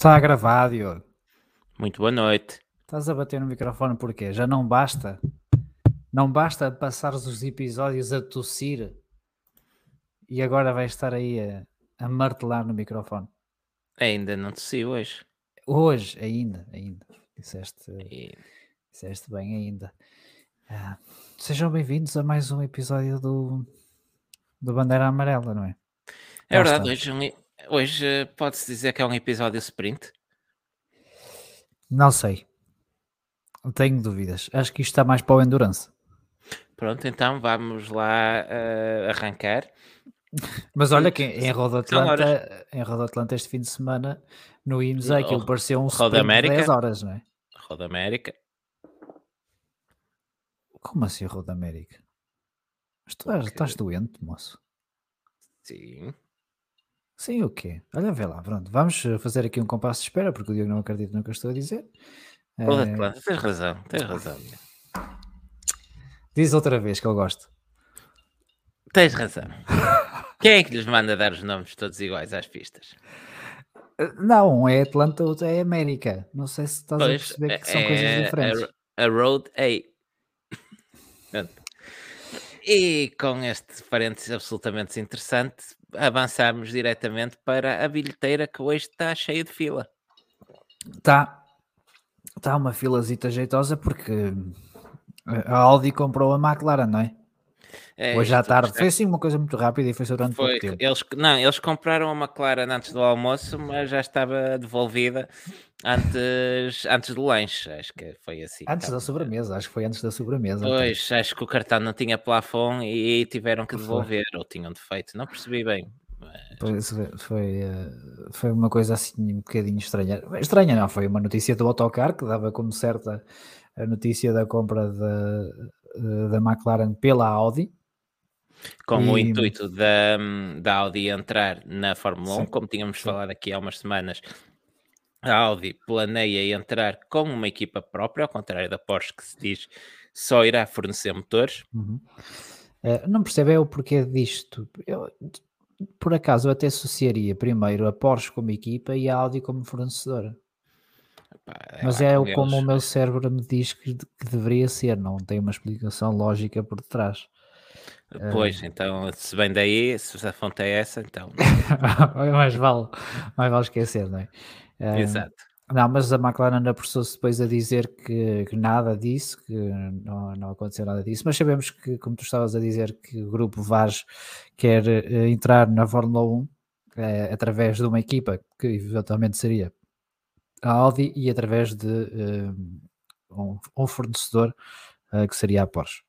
Está a gravar, Diogo. Muito boa noite. Estás a bater no microfone porquê? Já não basta? Não basta passares os episódios a tossir e agora vais estar aí a, a martelar no microfone. Ainda não tossi hoje. Hoje, ainda, ainda. Disseste, E- disseste bem ainda. Ah, sejam bem-vindos a mais um episódio do, do Bandeira Amarela, não é? É verdade, hoje, um- hoje eh, pode-se dizer que é um episódio sprint. Não sei. Tenho dúvidas. Acho que isto está mais para o Endurance. Pronto, então vamos lá eh, arrancar. Mas olha que em Roda Atlanta, em Roda Atlanta este fim de semana, no IMSA, aquilo pareceu um Roda sprint de América. 10 horas, não é? Roda América. Como assim Roda América? Mas tu és- estás doente, moço? Sim. Sim, o quê? Olha, vê lá, pronto. Vamos eh, fazer aqui um compasso de espera, porque o Diogo não acredita no que eu estou a dizer. Roda Eh, Atlanta, tens razão, tens razão. diz outra vez que eu gosto. Tens razão. Quem é que lhes manda dar os nomes todos iguais às pistas? Eh, Não, um é Atlanta, outro é América. Não sei se estás a Pois, perceber que é- são coisas é diferentes. A, a Road A. Pronto. E com este parênteses absolutamente desinteressante, avançamos diretamente para a bilheteira que hoje está cheia de fila. Está tá uma filazita jeitosa porque a Audi comprou a McLaren, não é? É, Hoje à tarde. Foi assim uma coisa muito rápida e foi durante Foi, pouco tempo. eles, não, eles compraram a McLaren antes do almoço, mas já estava devolvida antes, antes do lanche. Acho que foi assim. Antes Então, da sobremesa, acho que foi antes da sobremesa. Pois, acho que o cartão não tinha plafond e tiveram que devolver, ou tinham defeito. Não percebi bem. mas- foi, foi, eh, foi uma coisa assim um bocadinho estranha. Estranha não, foi uma notícia do autocar que dava como certa a notícia da compra da, eh, da McLaren pela Audi. com o E- intuito da, da Audi entrar na Fórmula 1, Sim, como tínhamos sim. falado aqui há umas semanas, a Audi planeia entrar com uma equipa própria, ao contrário da Porsche que se diz só irá fornecer motores. Uhum. Eh, não percebe é o porquê disto. Eu, por acaso, eu até associaria primeiro a Porsche como equipa e a Audi como fornecedora. Pá, Mas é o como o eles. meu cérebro me diz que, que deveria ser, não tem uma explicação lógica por detrás. Pois, então, se vem daí, se a fonte é essa, então, mais, vale, mais vale esquecer, não é? Eh, exato. Não, mas a McLaren apressou-se depois a dizer que, que nada disso, que não, não aconteceu nada disso, mas sabemos que, como tu estavas a dizer, que o grupo Vaz quer eh, entrar na Fórmula 1 eh, através de uma equipa que eventualmente seria a Audi e através de eh, um, um fornecedor eh, que seria a Porsche.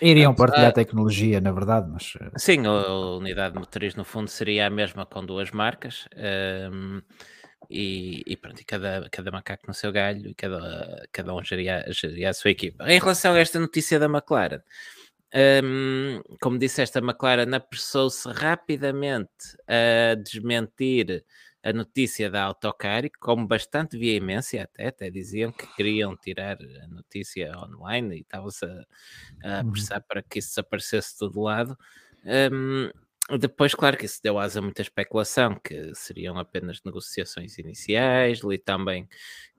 Iriam partilhar ah, tecnologia, na verdade, mas eh, Sim, a unidade motriz no fundo seria a mesma com duas marcas. hum, e, e pronto, e cada, cada macaco no seu galho e cada, cada um geria, geria a sua equipa. Em relação a esta notícia da McLaren, hum, como disseste, a McLaren apressou-se rapidamente a desmentir a notícia da Autocar, e com bastante veemência até, até diziam que queriam tirar a notícia online e estavam-se a, a Uhum. apressar para que isso desaparecesse de todo lado. Hum, depois, claro que isso deu asa a muita especulação, que seriam apenas negociações iniciais, li também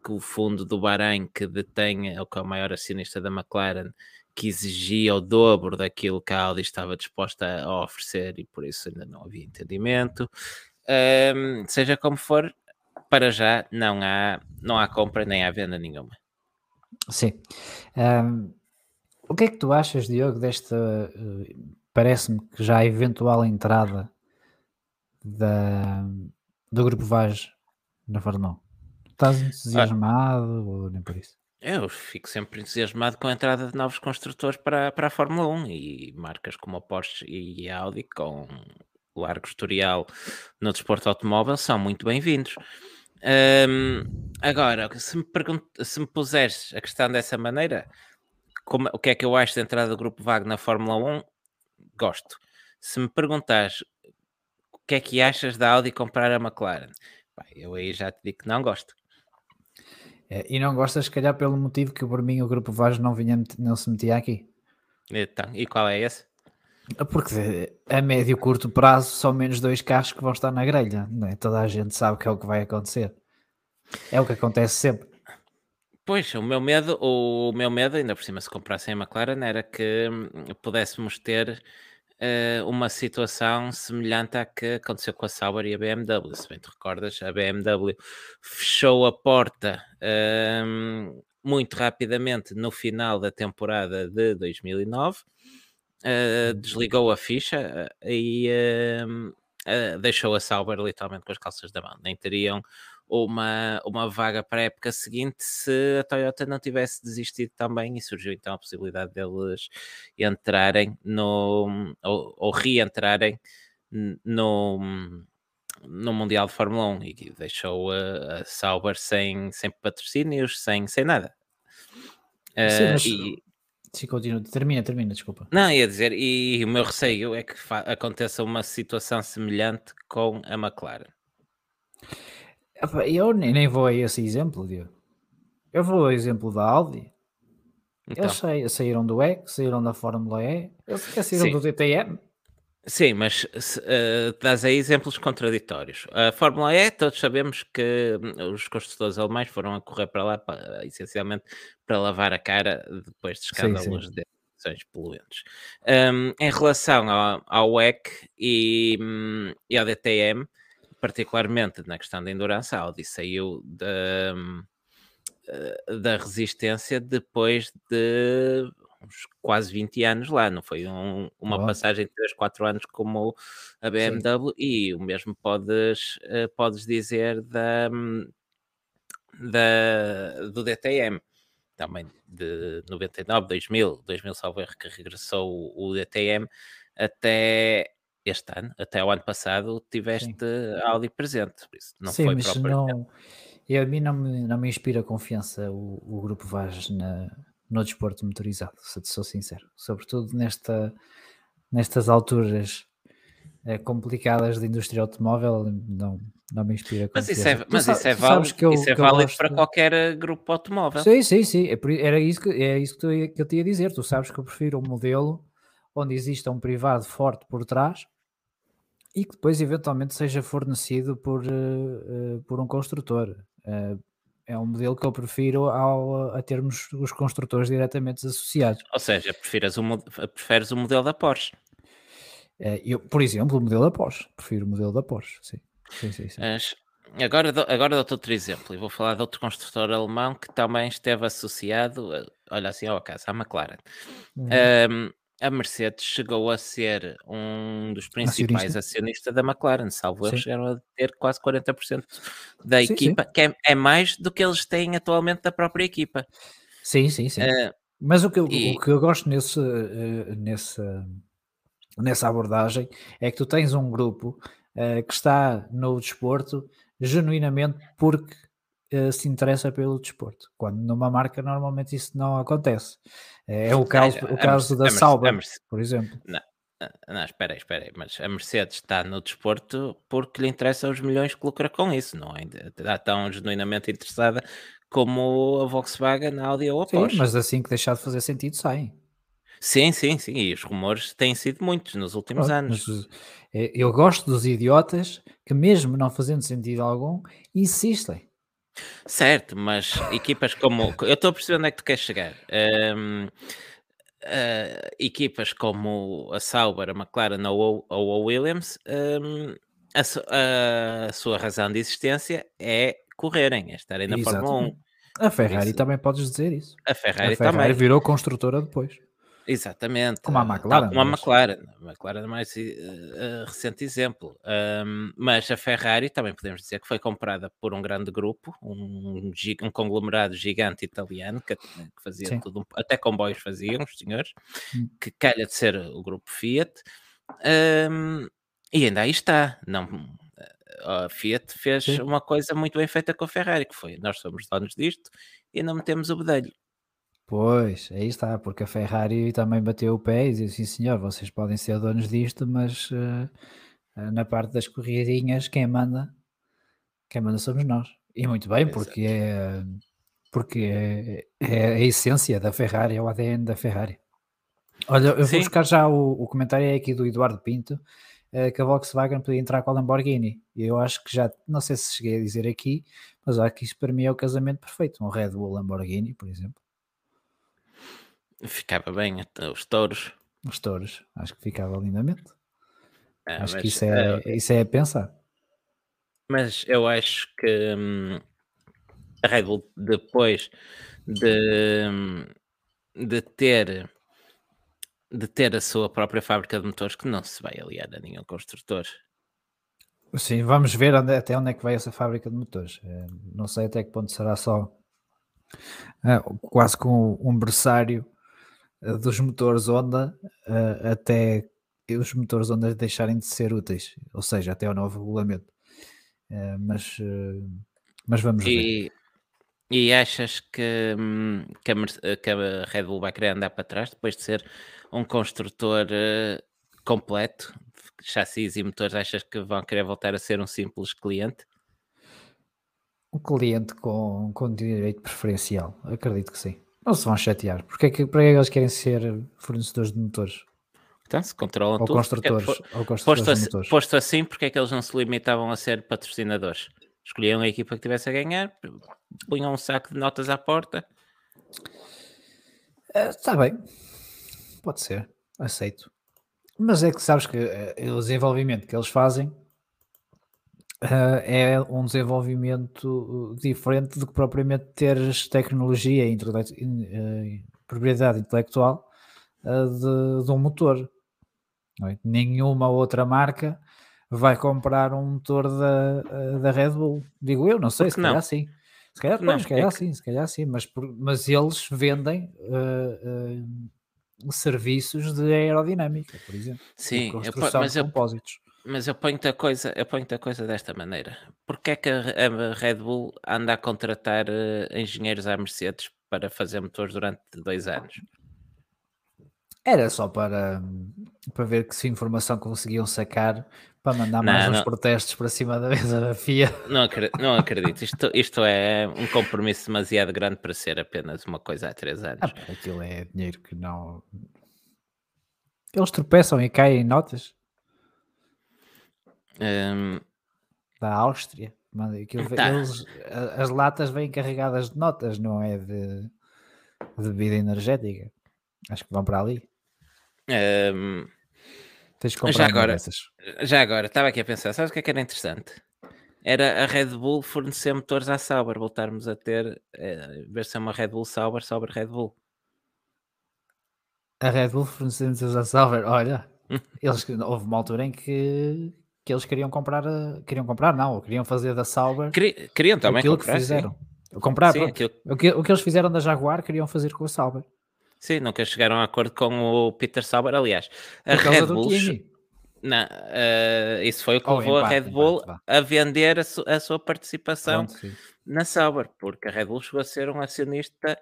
que o fundo do Bahrein, que detém, ou que é o maior acionista da McLaren, que exigia o dobro daquilo que a Audi estava disposta a oferecer e por isso ainda não havia entendimento. Hum, seja como for, para já não há, não há compra nem há venda nenhuma. Sim. Ahm, o que é que tu achas, Diogo, desta. eh, Parece-me que já a eventual entrada da, do grupo Vaz na Fórmula 1? Estás entusiasmado ou nem por isso? Eu fico sempre entusiasmado com a entrada de novos construtores para, para a Fórmula 1 e marcas como a Porsche e a Audi, com largo historial no desporto automóvel, são muito bem-vindos. Hum, agora, se me, se me puseres a questão dessa maneira, como- o que é que eu acho da entrada do Grupo Vago na Fórmula 1? Gosto. Se me perguntares o que é que achas da Audi comprar a McLaren, pá, eu aí já te digo que não gosto. É, e não gostas, se calhar, pelo motivo que por mim o grupo Vaz não, vinha, não se metia aqui? Então, e qual é esse? Porque a médio e curto prazo são menos dois carros que vão estar na grelha, não é? Toda a gente sabe que é o que vai acontecer. É o que acontece sempre. Pois, o meu medo, o meu medo, ainda por cima, se comprassem a McLaren, era que hum, pudéssemos ter uh, uma situação semelhante à que aconteceu com a Sauber e a BMW. Se bem te recordas, a BMW fechou a porta uh, muito rapidamente no final da temporada de 2009, uh, desligou a ficha eh, e deixou a Sauber literalmente com as calças da mão. Nem teriam uma, uma vaga para a época seguinte se a Toyota não tivesse desistido também e surgiu então a possibilidade deles entrarem no ou, ou reentrarem no, no Mundial de Fórmula 1 e deixou a, a Sauber sem, sem patrocínios, sem, sem nada. Sim, uh, e, Sim, continua. Termina, termina, desculpa. Não, ia dizer, e o meu receio é que aconteça uma situação semelhante com a McLaren. Eu nem vou a esse exemplo, Diego. Eu vou ao exemplo da Audi. Então. Eles saíram do E, saíram da Fórmula E, eles saíram Sim. do DTM. Sim, mas uh, dás aí exemplos contraditórios. A Fórmula E, todos sabemos que hum, os construtores alemães foram a correr para lá, para, essencialmente, para lavar a cara depois de escândalos de emissões poluentes. Um, em relação ao, ao WEC e, um, e ao DTM, particularmente na questão da endurance, a Audi saiu da, eh, da resistência depois de uns quase 20 anos lá, não foi um, uma oh. passagem de 3, 4 anos como a BMW Sim. e o mesmo podes, uh, podes dizer da, da, do DTM também de 99, 2000, 2000 salvo erro que regressou o, DTM até este ano, até o ano passado, tiveste Sim. Audi presente. Por isso não Sim, foi mas não, e a mim não me, não me inspira confiança o, o grupo Vaz na, no desporto motorizado, se te sou sincero. Sobretudo nesta, nestas alturas é, complicadas da indústria automóvel, não, não me inspira mas isso é, mas isso é válido, eu, isso é válido para qualquer eh, grupo automóvel. Sim, sim, sim. É, era isso que, é isso que, tu, que eu te ia dizer. Tu sabes que eu prefiro um modelo onde exista um privado forte por trás e que depois eventualmente seja fornecido por, uh, por um construtor. Uh, é um modelo que eu prefiro ao, a termos os construtores diretamente associados. Ou seja, preferes o, preferes o modelo da Porsche? Uh, eu, por exemplo, o modelo da Porsche. Prefiro o modelo da Porsche, sim. sim, sim, sim. agora, agora dou-te outro exemplo. E vou falar de outro construtor alemão que também esteve associado, olha assim ao acaso, à McLaren. Uhum. Um, a Mercedes chegou a ser um dos principais acionistas da McLaren, salvo eles chegaram a ter quase 40% da sim, equipa, sim. que é, é, mais do que eles têm atualmente da própria equipa. Sim, sim, sim. Uh, Mas o que, eu, e... o que eu gosto nesse, uh, nesse, nessa abordagem é que tu tens um grupo uh, que está no desporto genuinamente porque se interessa pelo desporto, quando numa marca normalmente isso não acontece. É, é o caso, o caso da Sauber, por exemplo. Não, não, espera aí, espera aí, mas a Mercedes está no desporto porque lhe interessa os milhões que lucra com isso, não é? Está tão genuinamente interessada como a Volkswagen, a Audi ou a Porsche. Sim, mas assim que deixar de fazer sentido, saem. Sim, sim, sim, e os rumores têm sido muitos nos últimos anos. Mas, eh, eu gosto dos idiotas que, mesmo não fazendo sentido algum, insistem. Certo, mas equipas como. Eu estou a perceber onde é que tu queres chegar. Um, uh, eh, equipas como a Sauber, a McLaren ou, ou a Williams, um, a, a, sua razão de existência é correrem, é estarem na Exatamente. Fórmula 1. A Ferrari isso. também podes dizer isso. A Ferrari, a Ferrari também. virou construtora depois. Exatamente. Como a McLaren. Como a McLaren. A McLaren é mais uh, recente exemplo. Um, mas a Ferrari também podemos dizer que foi comprada por um grande grupo, um, um conglomerado gigante italiano que, que fazia Sim. tudo, até comboios faziam, os senhores, hum. que calha de ser o grupo Fiat. Um, e ainda aí está. Não, a Fiat fez Sim. uma coisa muito bem feita com a Ferrari, que foi nós somos donos disto e não metemos o bedelho. Pois, aí está, porque a Ferrari também bateu o pé e disse, sim senhor, vocês podem ser donos disto, mas uh, na parte das corridinhas quem manda, quem manda somos nós. E muito bem, porque é, porque é, é, a essência da Ferrari, é o ADN da Ferrari. Olha, eu vou buscar já o, o comentário aqui do Eduardo Pinto, uh, que a Volkswagen podia entrar com a Lamborghini. E eu acho que já, não sei se cheguei a dizer aqui, mas acho que isso para mim é o casamento perfeito. Um Red Bull Lamborghini, por exemplo. Ficava bem, os touros. Os touros, acho que ficava lindamente. Ah, acho que isso é, é, isso é a pensar. Mas eu acho que hum, a Red Bull, depois de, hum, de ter de ter a sua própria fábrica de motores que não se vai aliar a nenhum construtor. Sim, vamos ver onde, até onde é que vai essa fábrica de motores. Eh, não sei até que ponto será só quase com um berçário dos motores Honda uh, até os motores Honda deixarem de ser úteis, ou seja, até o novo regulamento. mas, mas vamos e, ver. E achas que, hum, que, a, que a Red Bull vai querer andar para trás depois de ser um construtor uh, completo, chassis e motores, achas que vão querer voltar a ser um simples cliente? Um cliente com, com direito preferencial, acredito que sim. Não se vão chatear. Porque é que, para que eles querem ser fornecedores de motores? Então, se controlam ou tudo. Construtores, porque, ou construtores posto, assim, motores. posto assim, porque é que eles não se limitavam a ser patrocinadores? Escolhiam a equipa que tivesse a ganhar, punham um saco de notas à porta. Está uh, bem, Pode ser, aceito. Mas é que sabes que uh, o desenvolvimento que eles fazem uh, é um desenvolvimento diferente do que propriamente teres tecnologia e uh, propriedade intelectual de, de, um motor. É? Nenhuma outra marca vai comprar um motor da, da Red Bull. Digo eu, não sei, Porque se calhar não. sim. Se calhar, não, se calhar é que... sim, se calhar sim, mas, mas eles vendem uh, uh, serviços de aerodinâmica, por exemplo. Sim, eu, mas, eu, mas eu ponho-te a coisa, eu ponho a coisa desta maneira. Porquê é que a, Red Bull anda a contratar uh, engenheiros à Mercedes para fazer motores durante dois anos? Era só para, para ver que se informação conseguiam sacar para mandar não, mais uns não. protestos para cima da mesa da FIA. Não acredito, não acredito. Isto, isto é um compromisso demasiado grande para ser apenas uma coisa há três anos. Ah, aquilo é dinheiro que não. Eles tropeçam e caem em notas. Um... Da Áustria. Aquilo, tá. eles, as latas vêm carregadas de notas, não é de, de bebida energética. Acho que vão para ali. Um, Tens de comprar já agora, dessas. Já agora, estava aqui a pensar, sabes o que é que era interessante? Era a Red Bull fornecer motores à Sauber, voltarmos a ter, ver se é uma Red Bull Sauber, Sauber Red Bull. A Red Bull fornecer motores à Sauber, olha, eles, houve uma altura em que, que eles queriam comprar, queriam comprar, não, queriam fazer da Sauber. Queriam, queriam também aquilo comprar, que fizeram. Sim. Comprar, sim, aquilo... o, que, o que eles fizeram da Jaguar queriam fazer com a Sauber. Sim, nunca chegaram a acordo com o Peter Sauber. Aliás, a Red Bull. Não, uh, isso foi o que oh, levou empate, a Red Bull empate, a vender a, su a sua participação Pronto, na Sauber, porque a Red Bull chegou a ser um acionista.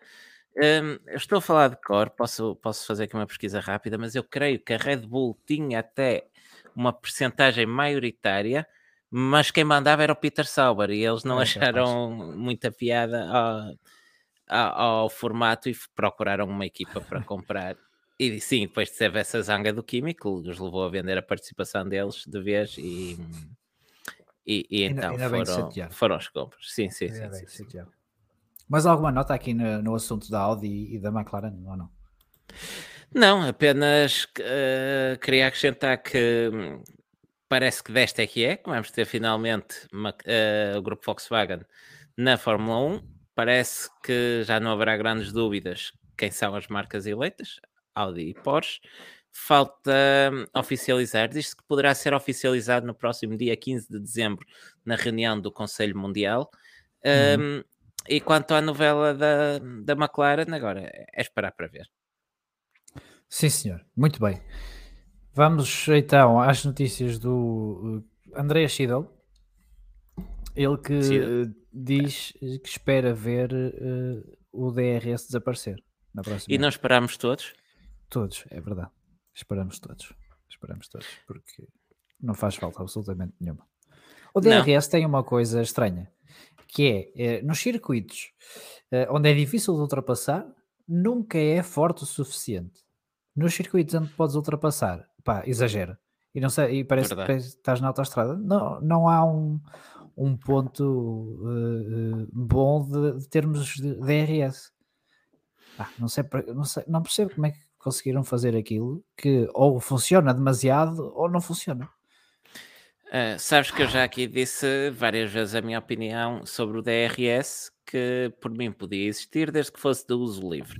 Um, eu estou a falar de cor, posso, posso fazer aqui uma pesquisa rápida, mas eu creio que a Red Bull tinha até uma percentagem maioritária, mas quem mandava era o Peter Sauber e eles não é, acharam muita piada ao, ao, formato e procuraram uma equipa para comprar. E sim, depois teve essa zanga do Químico, os levou a vender a participação deles de vez e, e, e então ainda foram, foram as compras. Sim, sim, ainda sim. sim, sim. Mas alguma nota aqui no, no, assunto da Audi e da McLaren, ou não? Não, apenas uh, queria acrescentar que hum, parece que desta é que é, que vamos ter finalmente uma, uh, o grupo Volkswagen na Fórmula 1 parece que já não haverá grandes dúvidas quem são as marcas eleitas, Audi e Porsche. Falta hum, oficializar, diz-se que poderá ser oficializado no próximo dia 15 de dezembro, na reunião do Conselho Mundial. Uhum. Um, e quanto à novela da, da McLaren, agora é esperar para ver. Sim, senhor, muito bem. Vamos então às notícias do uh, André Schiedel, ele que diz que espera ver uh, o DRS desaparecer na próxima. E nós esperamos todos? Todos, é verdade. Esperamos todos. Esperamos todos, porque não faz falta absolutamente nenhuma. O DRS não. tem uma coisa estranha, que é, é nos circuitos uh, onde é difícil de ultrapassar, nunca é forte o suficiente. Nos circuitos onde podes ultrapassar, pá, exagera. E, não sei, e parece Verdade. que estás na autostrada. Não, não há um, um ponto uh, uh, bom de, de, termos de DRS. Ah, não, sei, não, sei, não percebo como é que conseguiram fazer aquilo que ou funciona demasiado ou não funciona. Uh, sabes que eu já aqui disse várias vezes a minha opinião sobre o DRS, que por mim podia existir desde que fosse de uso livre.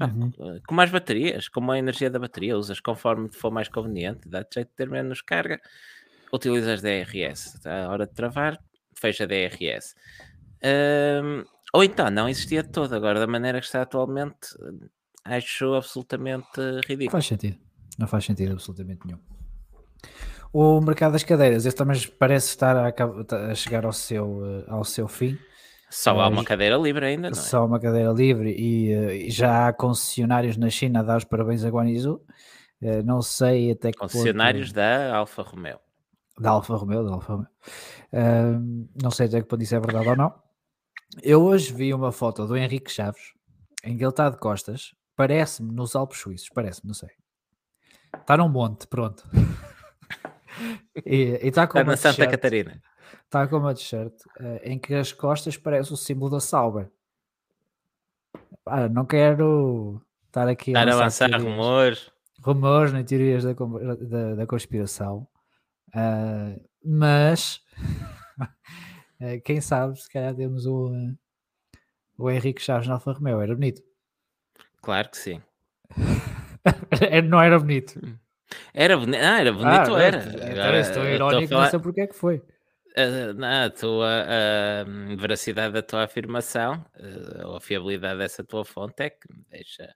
Uhum. Ah, com mais baterias, com a energia da bateria, usas conforme for mais conveniente, dá-te jeito de ter menos carga, utilizas DRS. A hora de travar, fecha DRS. Um, ou então não existia todo, agora da maneira que está atualmente, acho absolutamente ridículo. Faz sentido, não faz sentido absolutamente nenhum. O mercado das cadeiras, esse também parece estar a, a chegar ao seu, eh, ao seu fim. Só há uma cadeira livre ainda, não é? Só uma cadeira livre e, eh, e já há concessionários na China a dar os parabéns a Guanizu. Uh, não sei até que Concessionários ponto... da Alfa Romeo. Da Alfa Romeo, da Alfa Romeo. Uh, não sei até que ponto isso é verdade ou não. Eu hoje vi uma foto do Henrique Chaves em que ele está de costas. Parece-me nos Alpes Suíços, parece-me, não sei. Está num monte, pronto. e está com está na Santa Catarina está com uma t-shirt em que as costas parece o símbolo da Sauber. Ah, não quero estar aqui a, avançar rumores. Rumores, nem teorias da, da, da conspiração. Uh, mas uh, quem sabe, se calhar temos o, o Henrique Chaves na Alfa Romeo, era bonito. Claro que sim. não era bonito. Era, ah, era bonito, ah, era. Irónico, falar... não sei porque é que foi a, a tua a veracidade da tua afirmação eh, ou a fiabilidade dessa tua fonte é que me deixa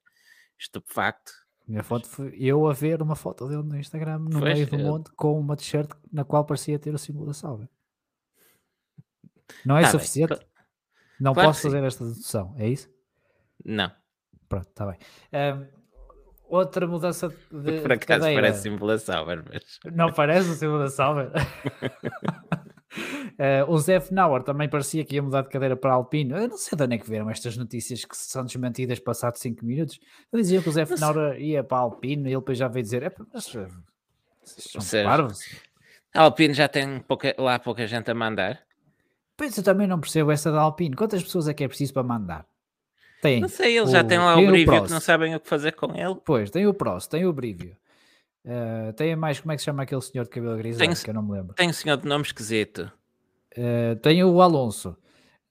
estupefacto. Minha fonte foi eu a ver uma foto dele no Instagram no pois, meio do eu... monte com uma t-shirt na qual parecia ter o símbolo da salva. Não é tá suficiente? Bem. Não claro posso fazer esta dedução, é isso? Não. Pronto, está bem. Um, outra mudança de. Por acaso cadeira. parece Sauber, mas. Não parece o símbolo da Sauber? Uh, o Zé Fnauer também parecia que ia mudar de cadeira para Alpino. Eu não sei de onde é que vieram estas notícias que são desmentidas passados 5 minutos. Eu dizia que o Zé Fnauer ia para Alpino e ele depois já veio dizer: é, mas, eh, são parvos. A Alpino já tem pouca, lá pouca gente a mandar. Pois eu também não percebo essa da Alpino. Quantas pessoas é que é preciso para mandar? Tem não sei, eles o, já têm lá o Brivio que não sabem o que fazer com ele. Pois, tem o Prost, tem o Brivio. Uh, tem mais, como é que se chama aquele senhor de cabelo grisalho que eu não me lembro? Tem um senhor de nome esquisito. Uh, tem o Alonso.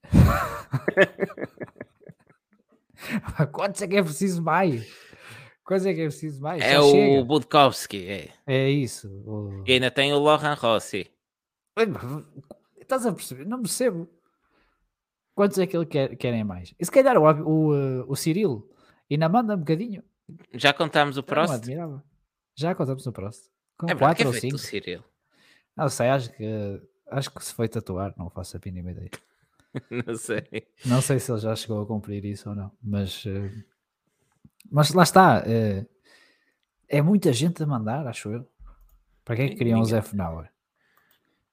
Quantos é que é preciso mais? Quantos é que é preciso mais? É Já o chega. Budkowski. É. é isso. O... E ainda tem o Lohan Rossi. Estás a perceber? Não percebo. Quantos é que ele quer, querem mais? E se calhar o, o, eh, o Cirilo ainda manda um bocadinho. Já contámos o próximo? Já contamos o próximo. Com é 4 ou 5. Não sei, acho que, acho que se foi tatuar, não faço a mínima ideia. não sei. Não sei se ele já chegou a cumprir isso ou não, mas, uh, mas lá está. Uh, é muita gente a mandar, acho eu. Para quem é que queriam o Zé Fnauer?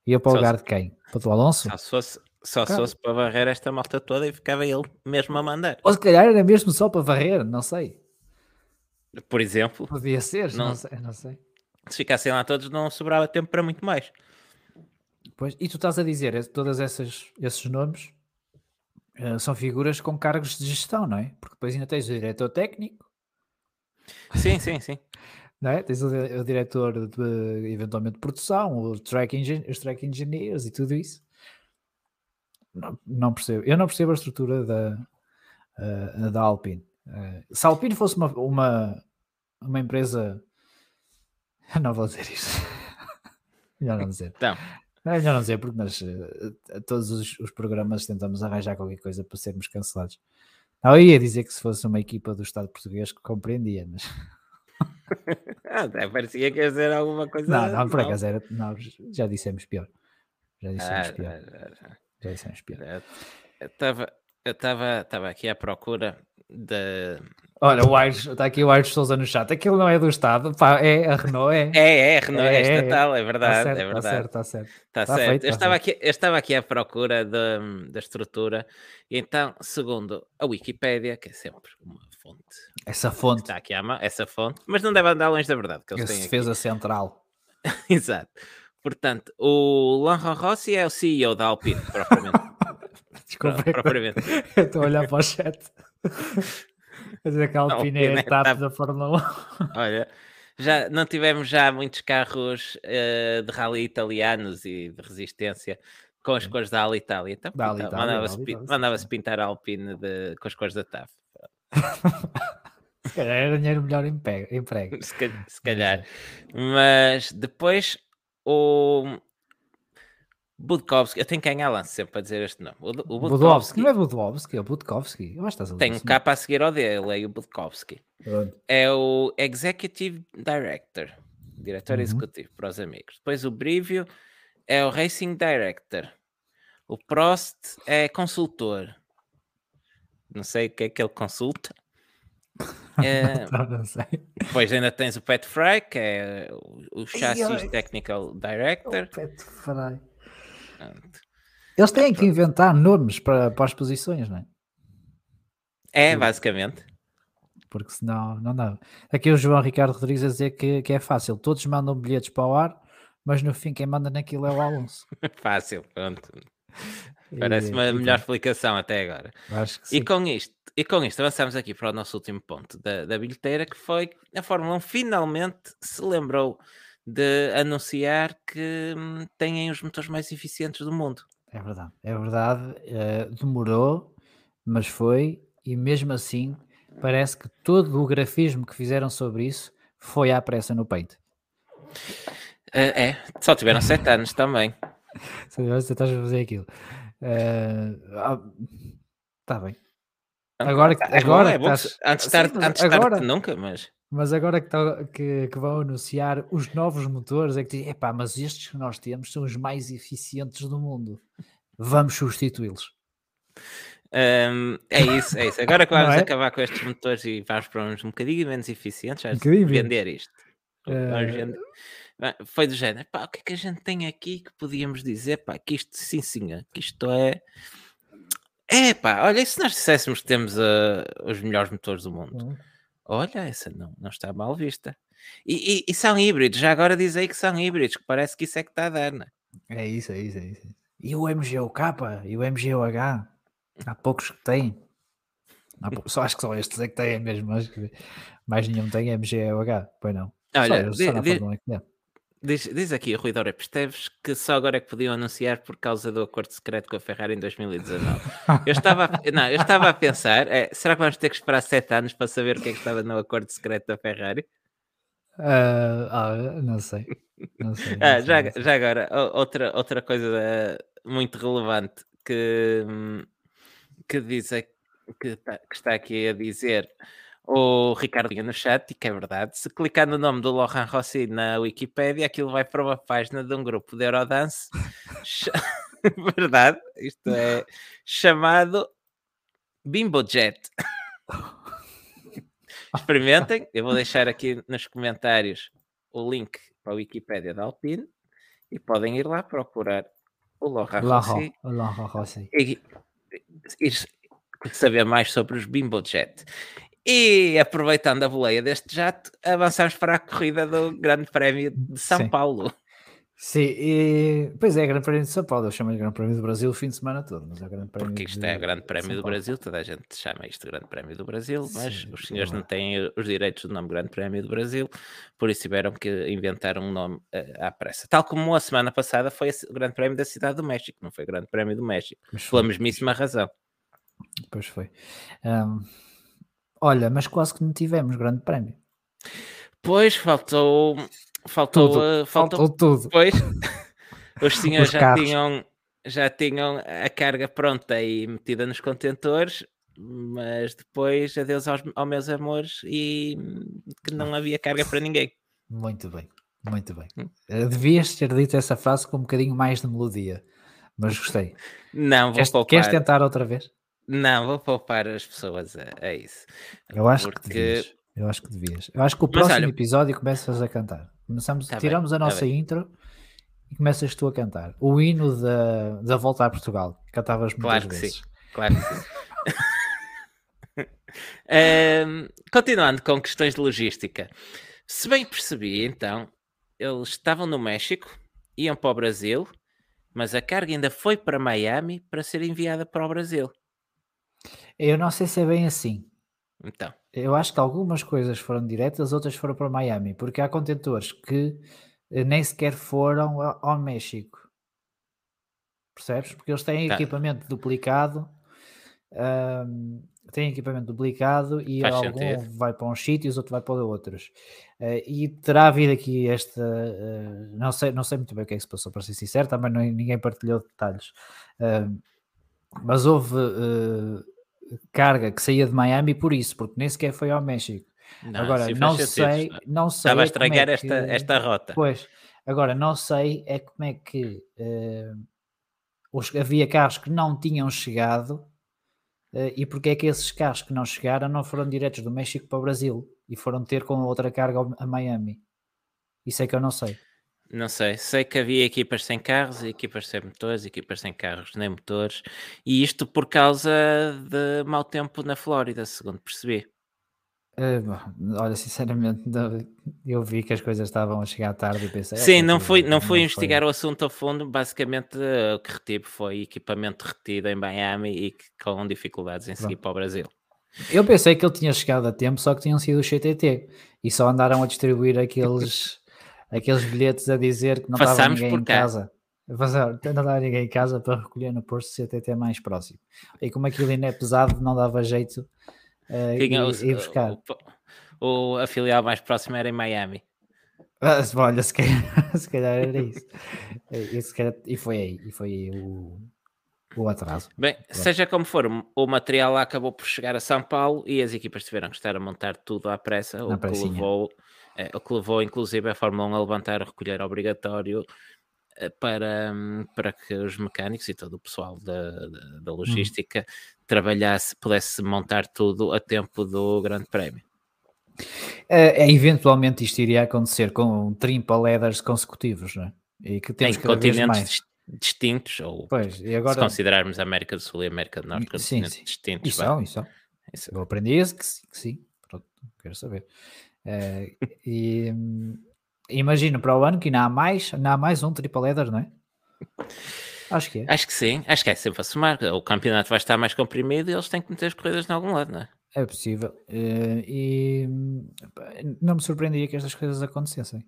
Ia para o lugar de quem? Para o Alonso? Só se fosse, só se fosse para varrer esta malta toda e ficava ele mesmo a mandar. Ou se calhar era mesmo só para varrer, não sei. Por exemplo. Podia ser, não, não, sei, não sei. Se ficassem lá todos, não sobrava tempo para muito mais. Pois, e tu estás a dizer, é, todos esses nomes uh, são figuras com cargos de gestão, não é? Porque depois ainda tens o diretor técnico. Sim, sim, sim. Não é? Tens o, o diretor de, eventualmente, de produção, o track os track engineers e tudo isso. Não, não, percebo. Eu não percebo a estrutura da, uh, da Alpine. Uh, se a Alpine fosse uma, uma, uma empresa. Não vou dizer isso. melhor não dizer. Não. É melhor não dizer, porque nós uh, todos os, os, programas tentamos arranjar qualquer coisa para sermos cancelados. Não, eu ia dizer que se fosse uma equipa do Estado português que compreendia, mas. ah, parecia que ia dizer alguma coisa. Não, não, por acaso era. Não, já dissemos pior. Já dissemos ah, pior. Já, já, já dissemos pior. Eu estava aqui à procura da. Olha, o Aires, está aqui o Aires Souza no chat. Aquilo não é do Estado, pá, é a Renault, é. É, é, a Renault é, é, é estatal, é verdade. Está certo, é verdade. Está certo, está certo. Está tá certo. Feito, eu, estava Aqui, eu estava aqui à procura da, da estrutura, e então, segundo a Wikipédia, que é sempre uma fonte. Essa fonte. Está aqui à mão, essa fonte, mas não deve andar longe da verdade. Que eles defesa central. Exato. Portanto, o Lanron Rossi é o CEO da Alpine, propriamente. Desculpa, Pro- propriamente. eu estou a olhar para o chat. Quer dizer que a Alpine é Alpine a é etapa etapa. da Fórmula 1. Olha, já não tivemos já muitos carros eh, de rally italianos e de resistência com as cores da Alitalia. Então, Alitalia, mandava-se da pi- Alitalia, sim, mandava-se pintar a Alpine de- com as cores da TAF. Se calhar era dinheiro melhor emprego. emprego. Se, ca- se calhar. Mas depois o Budkowski, eu tenho que ganhar lance sempre para dizer este nome. O, o. Budkowski Não é Budowski, é Budkowski. Eu acho que estás a tem um capa a seguir ao dele, é o Budkowski. Pronto. É o Executive Director, diretor Uhum. executivo para os amigos. Depois o Brivio é o Racing Director. O Prost é consultor. Não sei o que é que ele consulta. É, sei. depois ainda tens o Pat Fry, que é o, o Chassis. Technical O Director. Pet Fry. Pronto. Eles têm que inventar nomes para, para as posições, não é? É, basicamente. Porque senão não dá. Aqui o João Ricardo Rodrigues a dizer que, que é fácil. Todos mandam bilhetes para o ar, mas no fim quem manda naquilo é o Alonso. Fácil, pronto. Parece E- uma e melhor explicação até agora. E com isto, e com isto avançamos aqui para o nosso último ponto da, da bilheteira, que foi a Fórmula 1 finalmente se lembrou de anunciar que hum, têm os motores mais eficientes do mundo. É verdade, é verdade. eh, demorou, mas foi, e mesmo assim parece que todo o grafismo que fizeram sobre isso foi à pressa no peito. Eh, é, só tiveram sete anos também. Se você estás a fazer aquilo. Está bem. Agora que- agora é bom estás- antes tarde, antes tarde agora- que nunca, mas Mas agora que, tá- que, que vão anunciar os novos motores, é que dizem, epá, mas estes que nós temos são os mais eficientes do mundo. Vamos substituí-los. hum, é isso, é isso. Agora que vamos é? acabar com estes motores e vamos para uns um bocadinho menos eficientes, vamos menos. vender isto. Vamos Eh, vender- Foi do género, pá, o que é que a gente tem aqui que podíamos dizer, pá, que isto, sim senhor, que isto é... É pá, olha, e se nós disséssemos que temos ah, os melhores motores do mundo? Olha, essa não, não está mal vista. E, e- e são híbridos, já agora diz aí que são híbridos, que parece que isso é que está a dar, não é? É isso, é isso, é isso. E o MGOK e o MGOH? Há poucos que têm. Há pou- Só acho que só estes é que têm mesmo. Acho que mais nenhum tem MGOH. Pois não. Só Olha, eles, di- só na di- Fórmula 1 que tem. Diz, diz aqui o Rui Dora Esteves que só agora é que podiam anunciar por causa do acordo secreto com a Ferrari em 2019. Eu estava a, não, eu estava a pensar, é, será que vamos ter que esperar sete anos para saber o que é que estava no acordo secreto da Ferrari? Ah, ah, não sei. Não sei. não Ah, sei, já, já agora, outra, outra coisa eh, muito relevante que, que, diz, que, tá- que está aqui a dizer o Ricardinho no chat, e que é verdade, se clicar no nome do Lohan Rossi na Wikipédia, aquilo vai para uma página de um grupo de Eurodance, verdade, isto é chamado Bimbo Jet. Experimentem, eu vou deixar aqui nos comentários o link para a Wikipédia da Alpine e podem ir lá procurar o Lohan Rossi Laurent, Laurent Rossi. e, e saber mais sobre os Bimbo Jet. E aproveitando a boleia deste jato, avançamos para a corrida do Grande Prémio de São Sim. Paulo. Sim, e, pois é, Grande Prémio de São Paulo. Eu chamo de Grande Prémio do Brasil o fim de semana todo, mas é Grande Prémio Porque isto de é o Grande Prémio do. Brasil, toda a gente chama isto de Grande Prémio do Brasil, mas Sim, os senhores não verdade. têm os direitos do nome Grande Prémio do Brasil, por isso tiveram que inventar um nome eh, à pressa. Tal como a semana passada foi o Grande Prémio da Cidade do México, não foi o Grande Prémio do México, Pois pela mesmíssima razão. pois foi. Ahm, olha, mas quase que não tivemos Grande Prémio. Pois faltou, faltou, Tudo, eh, faltou Faltou tudo. Pois, os senhores Os já carros. tinham, já tinham a carga pronta e metida nos contentores, mas depois adeus aos, aos meus amores e que não havia carga para ninguém. Muito bem, muito bem. Eh, Devias ter dito essa frase com um bocadinho mais de melodia, mas gostei. Não, vou Queres, poupar. queres tentar outra vez? Não, vou poupar as pessoas a, a isso. Eu acho que Porque- devias. Eu acho que devias. Eu acho que o próximo olha- episódio começas a cantar. Começamos, Tá bem, tiramos a tá nossa intro e começas tu a cantar. O hino da, da volta a Portugal. Cantavas muitas Claro que vezes. sim. Claro que sim. Ahm, continuando com questões de logística. Se bem percebi, então, eles estavam no México, iam para o Brasil, mas a carga ainda foi para Miami para ser enviada para o Brasil. Eu não sei se é bem assim. Então, Eu acho que algumas coisas foram diretas, outras foram para Miami, porque há contentores que eh, nem sequer foram ao México. Percebes? Porque eles têm Tá. equipamento duplicado, ahm, têm equipamento duplicado e Faz algum sentido. vai para uns sítios, outro vai para outros. Eh, e terá havido aqui esta. eh, não, sei, não sei muito bem o que é que se passou, para ser sincero, também não- ninguém partilhou detalhes. Ahm, mas houve carga que saía de Miami por isso, porque nem sequer foi ao México. não, Agora, assim não sentido. sei, não sei. Estava a é como é estragar esta, que- esta rota. Pois, agora não sei é como é que eh, os, havia carros que não tinham chegado eh, e porque é que esses carros que não chegaram não foram diretos do México para o Brasil e foram ter com outra carga a Miami. Isso é que eu não sei. Não sei, sei que havia equipas sem carros, equipas sem motores, equipas sem carros nem motores, e isto por causa de mau tempo na Flórida, segundo percebi. Eh, bom, olha, sinceramente, não- eu vi que as coisas estavam a chegar tarde e pensei. Sim, "Ok, não fui, não fui investigar o assunto a fundo, basicamente eh, o que retive foi equipamento retido em Miami e que, com dificuldades em seguir para o Brasil. Eu pensei que ele tinha chegado a tempo, só que tinham sido o CTT e só andaram a distribuir aqueles, aqueles bilhetes a dizer que não estava ninguém em casa. Passaram- Não estava ninguém em casa para recolher no posto CTT mais próximo. E como aquilo ainda é pesado, não dava jeito uh, Tinha o- ir, ir buscar. o- o- a filial mais próxima era em Miami. Ah, olha, se calhar, se calhar era isso. E, se calhar- e foi aí, e foi aí o, o atraso. Bem, seja como for, o- material lá acabou por chegar a São Paulo e as equipas tiveram que estar a montar tudo à pressa, o que, levou, eh, o que levou inclusive a Fórmula 1 a levantar o recolher obrigatório eh, para, hum, para que os mecânicos e todo o pessoal da, da- da logística trabalhasse, pudesse montar tudo a tempo do Grande Prémio. É, é, eventualmente isto iria acontecer com 30 leathers consecutivos, não é? E que temos em continentes distintos, ou Pois, e se agora. considerarmos a América do Sul e a América do Norte continentes sim. distintos. Isso isso. Isso. Eu aprendi esse que sim, que sim. Pronto, quero saber. Eh, e imagino para o ano que ainda há mais, ainda há mais um triple header, não é? Acho que é. Acho que sim, acho que é sempre a somar. O campeonato vai estar mais comprimido e eles têm que meter as corridas em algum lado, não é? É possível. Eh, e não me surpreendia que estas coisas acontecessem.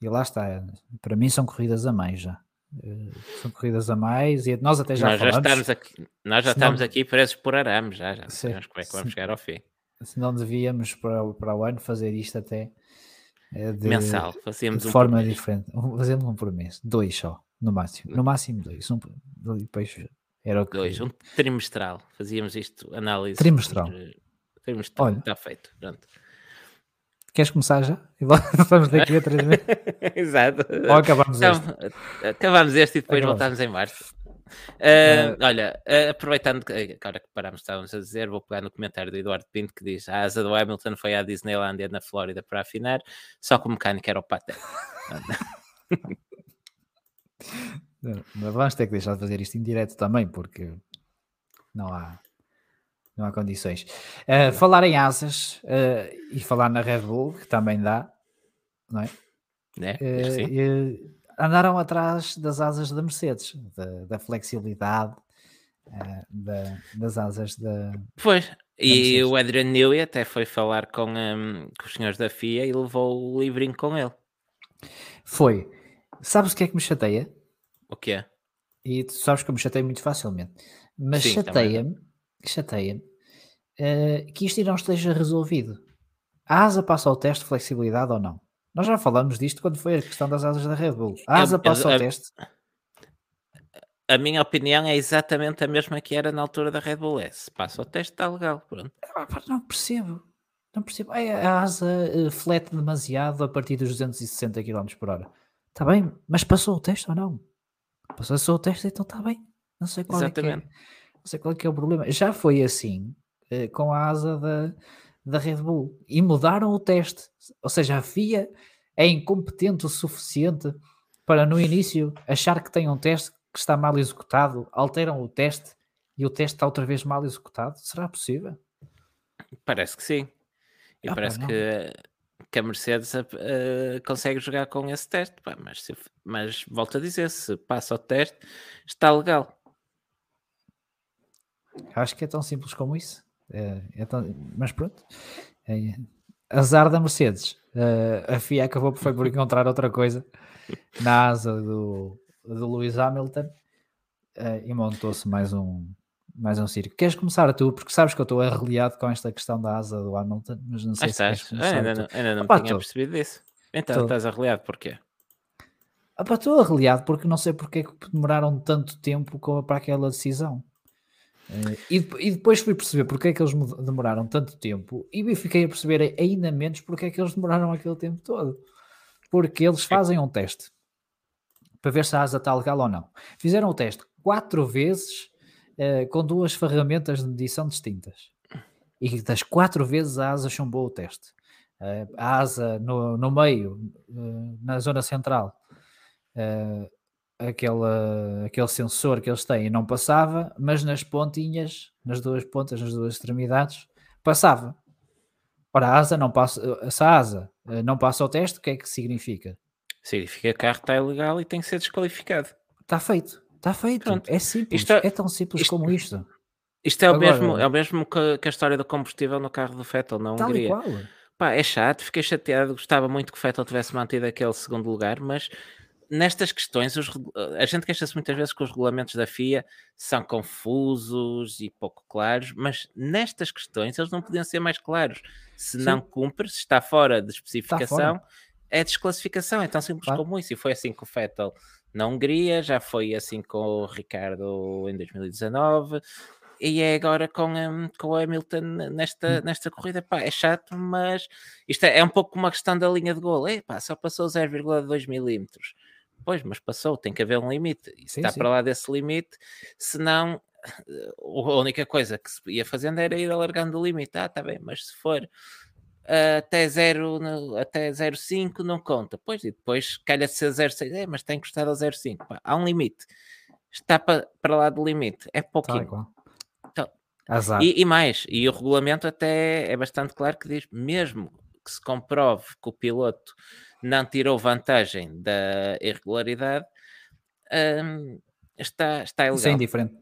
E lá está. Para mim são corridas a mais já. Eh, são corridas a mais e nós até já nós já falamos. estamos aqui, nós já Se não- estamos aqui presos por arames, já, já sabemos como é que vamos chegar ao fim. Se não devíamos para, o- para o ano fazer isto até eh, de, Mensal, fazíamos de um forma diferente. Um- Fazemos um por mês, dois só, no máximo. No máximo dois. Um, depois era o que. Dois, um trimestral. Fazíamos isto, análise. Trimestral. Trimestral, Olha. está feito. Pronto. Queres começar já? E Vamos daqui a três meses. Exato. Ou acabamos Então, este? acabamos este e depois Acabamos. voltamos em março. Eh, Ah, olha, ah, aproveitando que agora que parámos, estávamos a dizer, vou pegar no comentário do Eduardo Pinto que diz: a asa do Hamilton foi à Disneylandia na Flórida para afinar, só que o mecânico era o Paté. Mas vamos ter que deixar de fazer isto em direto também, porque não há, não há condições. Eh, falar em asas eh, e falar na Red Bull, que também dá, não é? né? Eh, Andaram atrás das asas da Mercedes, da, da flexibilidade eh, da- das asas da. Pois, e Mercedes. o Adrian Newey até foi falar com, hum, com os senhores da FIA e levou o livrinho com ele. Foi. Sabes o que é que me chateia? O que é? E tu sabes que eu me chateio muito facilmente. Mas chateia-me, chateia-me eh, que isto não esteja resolvido. A asa passa ao teste de flexibilidade ou não? Nós já falamos disto quando foi a questão das asas da Red Bull. A asa passa ao eu- teste. A minha opinião é exatamente a mesma que era na altura da Red Bull S. Passa o teste, está legal. Pronto. Ah, Não percebo. Não percebo. A asa eh, flete demasiado a partir dos 260 km por hora. Está bem, mas passou o teste ou não? Passou o teste, então está bem. Não sei qual é que é. Exatamente. Não sei qual é que é o problema. Já foi assim eh, com a asa da, da Red Bull e mudaram o teste. Ou seja, a FIA é incompetente o suficiente para no início achar que tem um teste que está mal executado, alteram o teste e o teste está outra vez mal executado. Será possível? Parece que sim. E Ah, parece que que a Mercedes uh, consegue jogar com esse teste, pá, mas, se, mas volto a dizer, se passa o teste, está legal. Acho que é tão simples como isso. É, é tão, mas pronto, é, azar da Mercedes. Uh, a FIA acabou por, por encontrar outra coisa na asa do, do Lewis Hamilton uh, e montou-se mais um, mais um circo. Queres começar a tu? Porque sabes que eu estou arreliado com esta questão da asa do Hamilton, mas não sei ah, se estás. Ainda, não, ainda não Opa, tinha tô. percebido isso. Então tô. estás arreliado porquê? Opa, estou arreliado porque não sei porque é que demoraram tanto tempo para aquela decisão. E, e, depois fui perceber porque é que eles demoraram tanto tempo e fiquei a perceber ainda menos porque é que eles demoraram aquele tempo todo. Porque eles fazem um teste para ver se a asa está legal ou não. Fizeram o teste quatro vezes uh, com duas ferramentas de medição distintas. E das quatro vezes a asa chumbou o teste. Uh, a asa no, no meio, uh, na zona central, aquele, aquele sensor que eles têm não passava, mas nas pontinhas, nas duas pontas, nas duas extremidades, passava. Ora, a asa não passa, se a asa não passa o teste, o que é que significa? Significa que o carro está ilegal e tem que ser desqualificado. Está feito. Está feito. Pronto. É simples. Isto, é, é tão simples isto, como isto. Isto é o Agora, mesmo, é o mesmo que, que, a história do combustível no carro do Fettel na Hungria. Tal e qual. Pá, é chato, fiquei chateado, gostava muito que o Fettel tivesse mantido aquele segundo lugar, mas nestas questões, os, a gente queixa-se muitas vezes que os regulamentos da FIA são confusos e pouco claros, mas nestas questões eles não podiam ser mais claros. Se Sim. não cumpre, se está fora de especificação, é desclassificação, é tão simples claro. como isso. E foi assim com o Fettel na Hungria, já foi assim com o Ricardo em 2019 e é agora com, um, com o Hamilton nesta, hum. nesta corrida. Pá, é chato, mas isto é, é um pouco uma questão da linha de gol. Pá, só passou 0,2 milímetros. Pois, mas passou, tem que haver um limite. E se está sim. para lá desse limite, senão a única coisa que se ia fazendo era ir alargando o limite. Ah, está bem, mas se for até 0 até 0,5 não conta. Pois, e depois calha ser 0,6, é, mas tem encostado ao 0,5. Há um limite. Está para, para lá do limite. É pouquinho. Então, e, e, mais, e o regulamento até é bastante claro que diz, mesmo que se comprove que o piloto não tirou vantagem da irregularidade, hum, está, está ilegal. Isso é indiferente.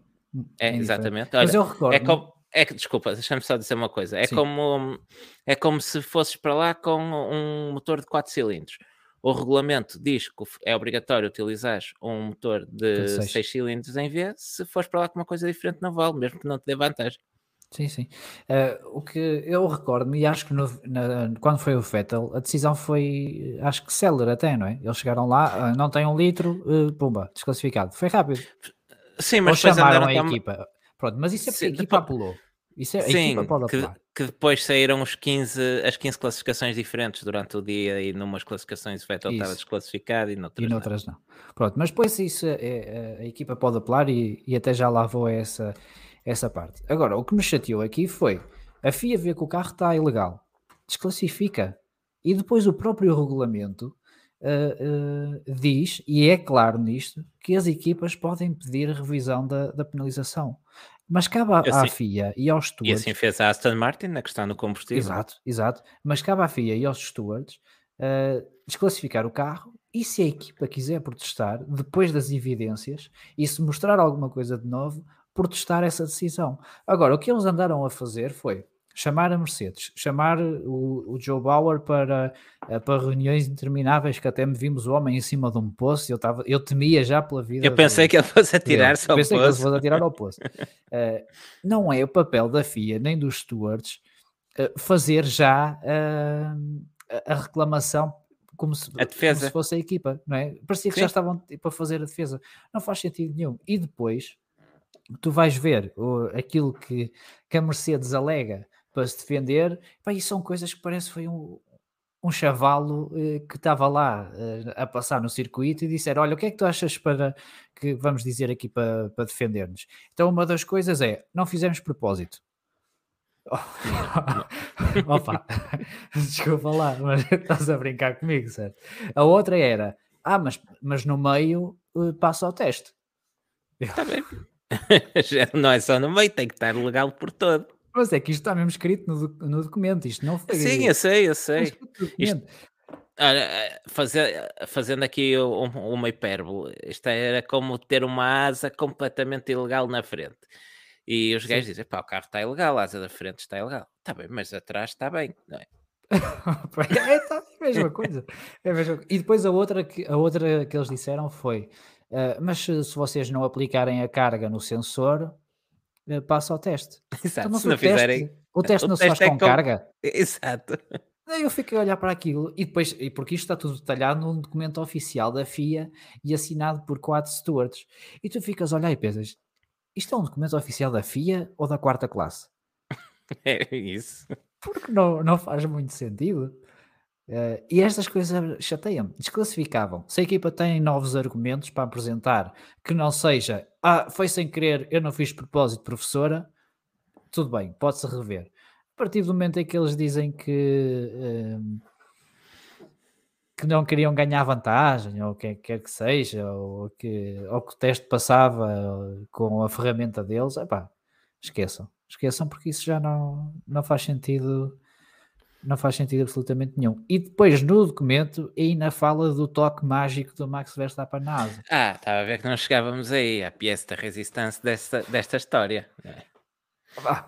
É, é exatamente. Olha, Mas eu recordo. É como, é que, desculpa, deixa-me só dizer uma coisa. É como, é como se fosses para lá com um motor de 4 cilindros. O regulamento diz que é obrigatório utilizar um motor de 6 cilindros em V. Se fores para lá com uma coisa diferente, não vale, mesmo que não te dê vantagem. Sim, sim. Uh, o que eu recordo-me, e acho que no, na, quando foi o Vettel, a decisão foi, acho que célere até, não é? Eles chegaram lá, uh, não tem um litro, uh, pumba, desclassificado. Foi rápido. Sim, mas Ou chamaram a equipa. Pronto, mas isso é porque Sim, a equipa depois... apelou. Isso é, Sim, a equipa pode apelar. Que, que, depois saíram os 15, as 15 classificações diferentes durante o dia e numas classificações o Vettel estava desclassificado e noutras, e noutras não. não. Pronto, mas depois isso é, é, a equipa pode apelar e, e até já lá vou essa, essa parte. Agora, o que me chateou aqui foi a FIA ver que o carro está ilegal, desclassifica e depois o próprio regulamento Uh, uh, diz, e é claro nisto, que as equipas podem pedir a revisão da, da penalização. Mas cabe à, assim, FIA e aos stewards. E assim fez a Aston Martin na questão do combustível. Exato, exato. Mas cabe à FIA e aos stewards uh, desclassificar o carro e se a equipa quiser protestar, depois das evidências, e se mostrar alguma coisa de novo, protestar essa decisão. Agora, o que eles andaram a fazer foi chamar a Mercedes, chamar o, o Joe Bauer para, eh, para reuniões intermináveis, que até me vimos o homem em cima de um poço, eu, tava, eu temia já pela vida. Eu pensei do, que ele fosse atirar-se ao pensei poço. que ele fosse atirar ao poço. uh, não é o papel da FIA, nem dos stewards, uh, fazer já uh, a reclamação como se, como se, fosse a equipa, não é? Parecia que Sim. já estavam para tipo, fazer a defesa. Não faz sentido nenhum. E depois, tu vais ver o, aquilo que, que a Mercedes alega para se defender. Pá, e são coisas que parece que foi um, um chavalo eh, que estava lá eh, a passar no circuito e disseram: Olha, o que é que tu achas para que vamos dizer aqui para, para defender-nos? Então, uma das coisas é: não fizemos propósito. Opa, desculpa lá, mas estás a brincar comigo, certo? A outra era: Ah, mas, mas no meio uh, passa o teste. Está bem. não é só no meio, tem que estar legal por todo. Mas é que isto está mesmo escrito no, no documento, isto não foi. Sim, eu sei, eu sei. Isto, olha, eh, fazer, fazendo aqui um, uma hipérbole, isto era como ter uma asa completamente ilegal na frente. E os gajos dizem, pá, o carro está ilegal, a asa da frente está ilegal. Está bem, mas atrás está bem, não é? é, tá, é a mesma coisa. É a mesma... E depois a outra, que, a outra que eles disseram foi: uh, mas se, se, vocês não aplicarem a carga no sensor, uh, passa ao teste. Exato, então, se não o fizerem. Teste, o teste o não teste se faz é com, com carga. Exato. Eu fiquei a olhar para aquilo e depois, e porque isto está tudo detalhado num documento oficial da FIA e assinado por quatro stewards. E tu ficas a olhar e pensas: isto é um documento oficial da FIA ou da quarta classe? É isso. Porque não, não faz muito sentido. Uh, e estas coisas chateiam-me, desclassificavam. Se a equipa tem novos argumentos para apresentar que não seja, ah, foi sem querer, eu não fiz propósito, professora, tudo bem, pode-se rever. A partir do momento em que eles dizem que, uh, que não queriam ganhar vantagem, ou o que quer que seja, ou que, ou que o teste passava com a ferramenta deles, epá, esqueçam. Esqueçam porque isso já não, não faz sentido não faz sentido absolutamente nenhum. E depois no documento ainda fala do toque mágico do Max Verstappen na asa. Ah, estava a ver que não chegávamos aí à pièce da resistência desta, desta história. Ah.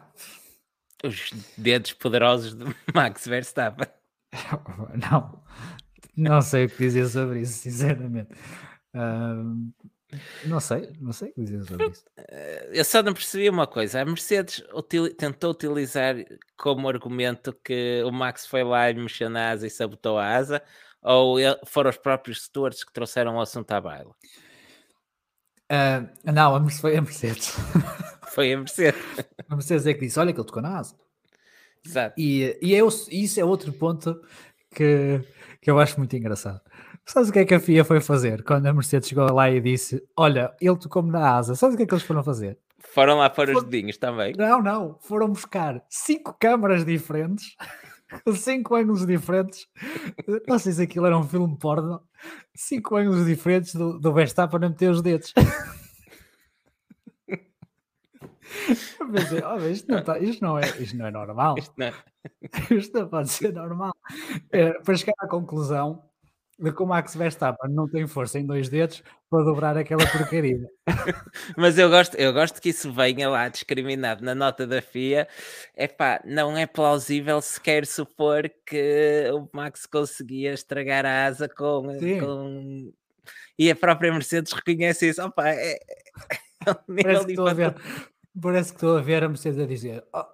Os dedos poderosos de Max Verstappen. Não, não sei o que dizer sobre isso, sinceramente. Uh, não sei, não sei o que dizer sobre isso. Eh, eu só não percebi uma coisa. A Mercedes util, tentou utilizar como argumento que o Max foi lá e mexeu na asa e sabotou a asa, ou foram os próprios stewards que trouxeram o assunto à baila? Uh, não, foi a Mercedes. Foi a Mercedes. a Mercedes é que disse: olha que ele tocou na asa. Exato. E, e é, isso é outro ponto que, que eu acho muito engraçado. Sabes o que é que a FIA foi fazer quando a Mercedes chegou lá e disse: Olha, ele tocou-me na asa. Sabes o que é que eles foram fazer? Foram lá para os dedinhos também. Não, não. Foram buscar cinco câmaras diferentes, cinco ângulos diferentes. Não sei se aquilo era um filme porno. Cinco ângulos diferentes do, do Verstappen a meter os dedos. Eu pensei, oh, isto, não tá, isto, não é, isto não é normal. Isto não, isto não pode ser normal. É, para chegar à conclusão de que o Max Verstappen não tem força em dois dedos para dobrar aquela porcaria. Mas eu gosto, eu gosto que isso venha lá discriminado na nota da FIA. É pá, não é plausível sequer supor que o Max conseguia estragar a asa com. com... E a própria Mercedes reconhece isso. Opa, é, é um Parece que, estou a ver, parece que estou a ver a Mercedes a dizer: Oh,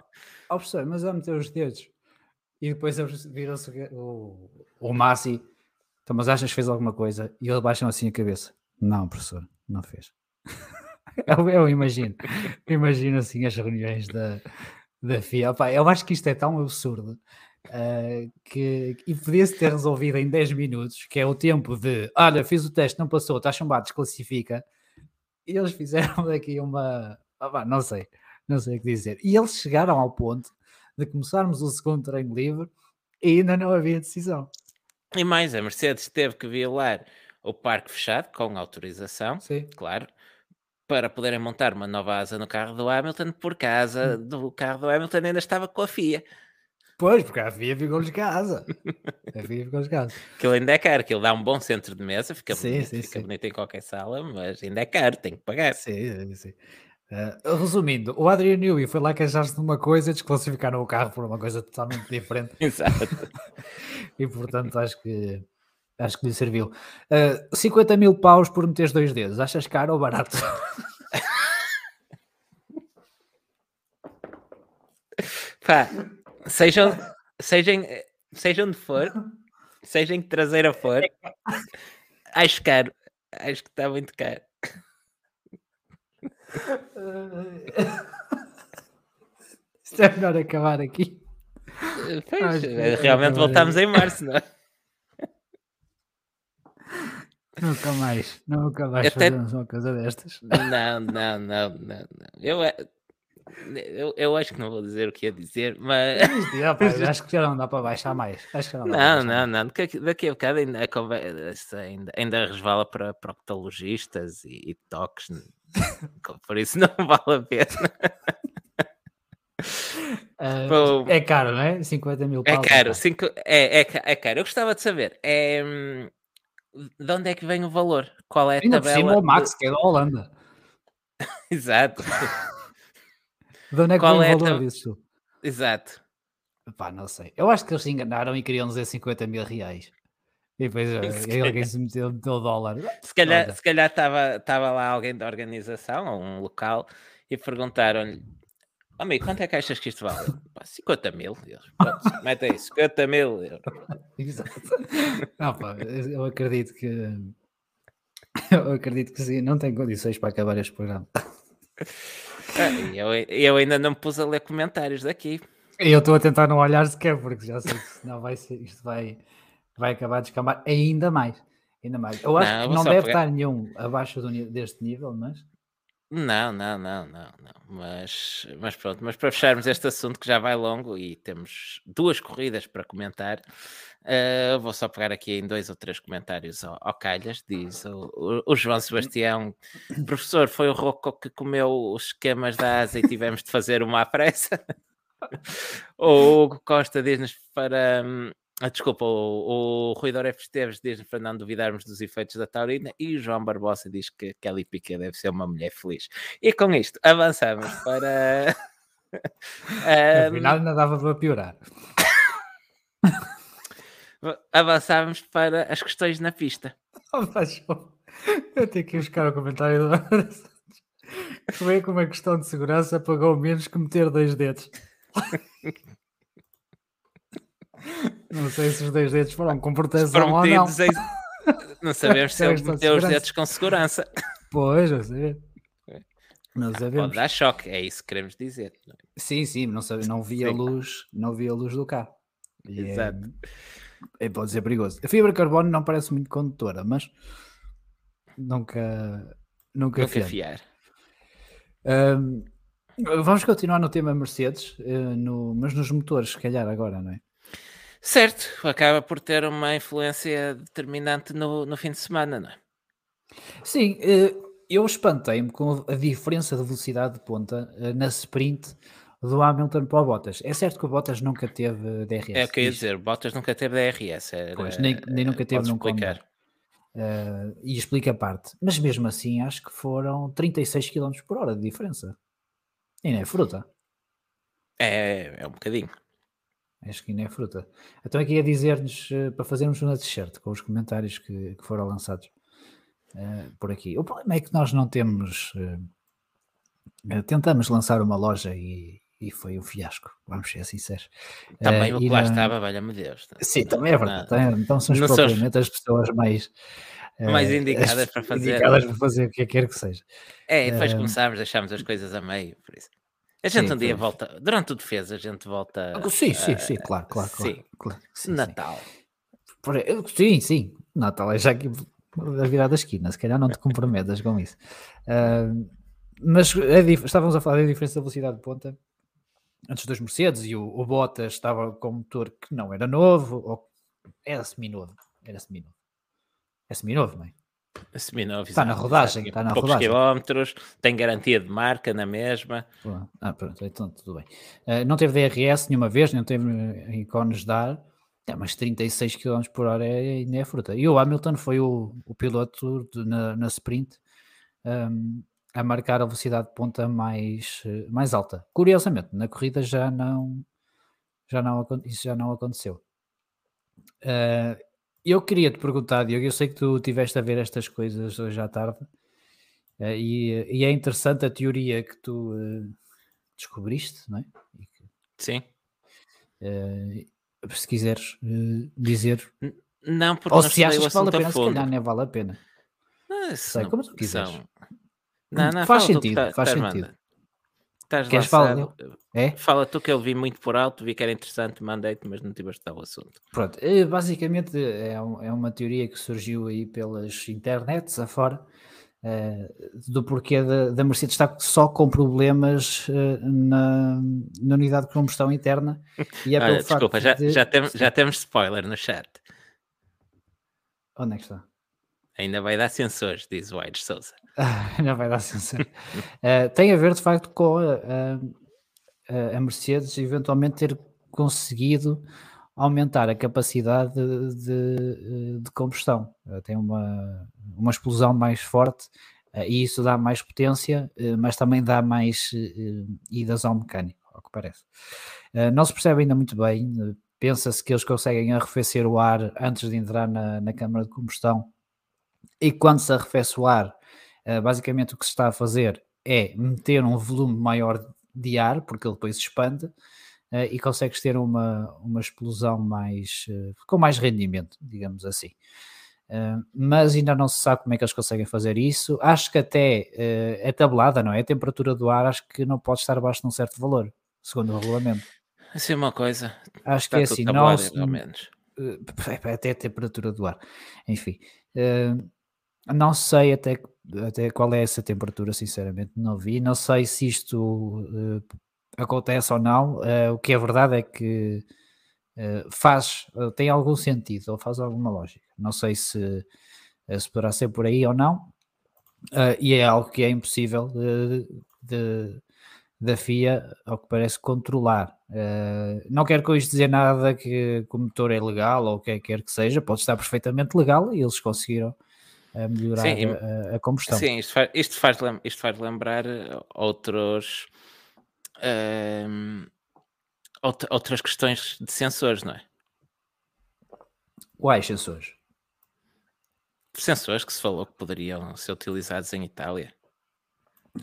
oh professor, mas a meter os dedos. E depois viram-se o, o Massi então, mas achas que fez alguma coisa? E ele baixam assim a cabeça. Não, professor, não fez. eu, eu, imagino, imagino assim as reuniões da, da FIA. Opa, eu acho que isto é tão absurdo uh, que e podia-se ter resolvido em 10 minutos, que é o tempo de olha, fiz o teste, não passou, está chumbado, desclassifica. E eles fizeram daqui uma. Não sei, não sei o que dizer. E eles chegaram ao ponto de começarmos o segundo treino livre e ainda não havia decisão. E mais, a Mercedes teve que violar o parque fechado com autorização, Sim. claro, para poderem montar uma nova asa no carro do Hamilton, porque a asa hum. do carro do Hamilton ainda estava com a FIA. Pois, porque a FIA ficou-lhes casa. A FIA ficou-lhes casa. Aquilo ainda é caro, aquilo dá um bom centro de mesa, fica, sim, bonito, sim, fica sim. bonito em qualquer sala, mas ainda é caro, tem que pagar. Sim, sim. Uh, resumindo, o Adrian Newey foi lá queixar-se de uma coisa e desclassificaram o carro por uma coisa totalmente diferente. Exato. e portanto acho que acho que lhe serviu. Uh, ah, 50 mil paus por meter dois dedos, achas caro ou barato? Pá, sejam, sejam, seja onde for, seja em que traseira for, acho caro. Acho que está muito caro. Isto é melhor acabar aqui. Pois, realmente voltamos em março, não é? Nunca mais, nunca mais Até... fazemos uma coisa destas. Não, não, não, não, não. Eu, eu, eu acho que não vou dizer o que ia dizer, mas. acho que já não dá para baixar mais. Acho que não, não, não, não. Daqui, daqui a bocado ainda, a conversa ainda, ainda resvala para proctologistas e, e toques por isso não vale a pena. Uh, é caro, não é? 50 mil É caro, cinco, é, é, é caro. Eu gostava de saber é, de onde é que vem o valor? Qual é a Ainda tabela? Cima, o Max, que é da Holanda. Exato. de onde é que Qual vem é o valor disso? Exato. Pá, não sei. Eu acho que eles se enganaram e queriam dizer 50 mil reais. E depois se alguém se meteu, meteu dólar. Se calhar, se calhar estava lá alguém da organização ou um local e perguntaram-lhe Amigo, quanto é que achas que isto vale? 50 mil. Pronto, mete aí, 50 mil Exato. Não, pá, eu acredito que. Eu acredito que sim, não tenho condições para acabar este programa. Ah, eu, eu ainda não me pus a ler comentários daqui. Eu estou a tentar não olhar sequer, porque já sei que senão vai ser, isto vai, vai acabar de escamar ainda mais. Ainda mais. Eu acho não, que não deve pegar... estar nenhum abaixo do, deste nível, mas. Não, não, não, não, não. Mas, mas pronto, mas para fecharmos este assunto que já vai longo e temos duas corridas para comentar, uh, vou só pegar aqui em dois ou três comentários ao, ao calhas. Diz o, o, o, João Sebastião: professor, foi o Rocco que comeu os esquemas da asa e tivemos de fazer uma à pressa. o Hugo Costa diz-nos para. Ah, desculpa, o, o Rui Doref Esteves diz para não duvidarmos dos efeitos da taurina e o João Barbosa diz que Kelly Piquet deve ser uma mulher feliz. E com isto avançamos para. um... Afinal, ainda dava para piorar. avançamos para as questões na pista. Eu tenho que ir buscar o comentário do Foi com uma questão de segurança pagou menos que meter dois dedos. Não sei se os dois dedos foram com proteção ou não. Em... Não sabemos se ele meteu os dedos com segurança. Pois, não sei. Não sabemos. Pode dar choque, é isso que queremos dizer. É? Sim, sim, não, sabe, não via a luz, não via a luz do carro. E é- Exato. É, é, pode ser perigoso. A fibra de carbono não parece muito condutora, mas nunca, nunca, nunca fiar. Um, vamos continuar no tema Mercedes, uh, no, mas nos motores, se calhar agora, não é? Certo, acaba por ter uma influência determinante no, no fim de semana, não é? Sim, eh, eu espantei-me com a diferença de velocidade de ponta eh, na sprint do Hamilton para o Bottas. É certo que o Bottas nunca teve DRS. É o que eu ia dizer, o Bottas nunca teve DRS. Era, pois, nem, nem nunca teve num explicar. Uh, e explica a parte. Mas mesmo assim, acho que foram 36 km por hora de diferença. E não é fruta. É, é um bocadinho. Acho que ainda é fruta. Então aqui a dizer-nos uh, para fazermos uma t-shirt com os comentários que, que foram lançados uh, por aqui. O problema é que nós não temos. Uh, tentamos lançar uma loja e, e foi um fiasco, vamos ser sinceros. Também o que lá estava, valha-me Deus. Sim, também é verdade. Então somos propriamente as pessoas mais. Mais indicadas para fazer. Indicadas para fazer o que quer que seja. É, e depois começámos, deixámos as coisas a meio, por isso. A gente sim, um dia volta, durante o defesa, a gente volta. Sim, sim, sim, claro, claro. Sim. claro, sim Natal. Sim. sim, Natal é já aqui a virada da esquina, se calhar não te comprometas com isso. Uh, mas é estávamos a falar da diferença da velocidade de ponta antes dos Mercedes e o, o Bottas estava com um motor que não era novo, ou era seminovo, era seminovo. É seminovo, não é? Está na rodagem, está na poucos rodagem. quilómetros, tem garantia de marca na mesma. Ah, pronto, então tudo bem. Uh, não teve DRS nenhuma vez, não teve ícones de ar, é, mas 36 km por hora é, é fruta. E o Hamilton foi o, o piloto de, na, na sprint um, a marcar a velocidade de ponta mais, mais alta. Curiosamente, na corrida já não, já não isso já não aconteceu. Uh, eu queria te perguntar, Diogo, eu sei que tu tiveste a ver estas coisas hoje à tarde uh, e, e, é interessante a teoria que tu uh, descobriste, não é? Sim. Uh, se quiseres dizer. Não, porque Ou se achas que vale a pena, se calhar não vale a pena. Não, sei, como tu quiseres. Não, não, faz sentido, faz sentido. Estás Queres falar? É? Fala tu que eu vi muito por alto, vi que era interessante, mandei-te, mas não tive a estudar o assunto. Pronto, eh, basicamente é, é, uma teoria que surgiu aí pelas internets afora, uh, do porquê da, da Mercedes estar só com problemas na, na unidade de combustão interna. E é Olha, desculpa, já, de... já, tem, já temos spoiler no chat. Onde é que está? Ainda vai dar sensores, diz o Aires Souza. Ainda vai dar sensores. uh, tem a ver, de facto, com a, a Mercedes eventualmente ter conseguido aumentar a capacidade de, de, combustão. Tem uma, uma explosão mais forte e isso dá mais potência, mas também dá mais idas ao mecânico, ao que parece. Não se percebe ainda muito bem, pensa-se que eles conseguem arrefecer o ar antes de entrar na, na câmara de combustão e quando se arrefece o ar, basicamente o que se está a fazer é meter um volume maior de ar, porque ele depois expande, uh, e consegues ter uma, uma explosão mais, uh, com mais rendimento, digamos assim. Mas ainda não se sabe como é que eles conseguem fazer isso. Acho que até é tabelada, não é? A temperatura do ar acho que não pode estar abaixo de um certo valor, segundo o regulamento. Assim uma coisa. Acho Está que é assim, nós, menos. até a temperatura do ar. Enfim, não sei até, até qual é essa temperatura, sinceramente, não vi. Não sei se isto uh, acontece ou não. Uh, o que é verdade é que faz, tem algum sentido ou faz alguma lógica. Não sei se, se poderá ser por aí ou não. e é algo que é impossível da FIA, ao que parece, controlar. Uh, não quero com isto dizer nada que, que o motor é legal ou o que quer que seja, pode estar perfeitamente legal e eles conseguiram a melhorar sim, a, a, combustão. Sim, isto faz, isto faz, isto faz lembrar eh, outros, ehm, outras questões de sensores, não é? Quais sensores? Sensores que se falou que poderiam ser utilizados em Itália.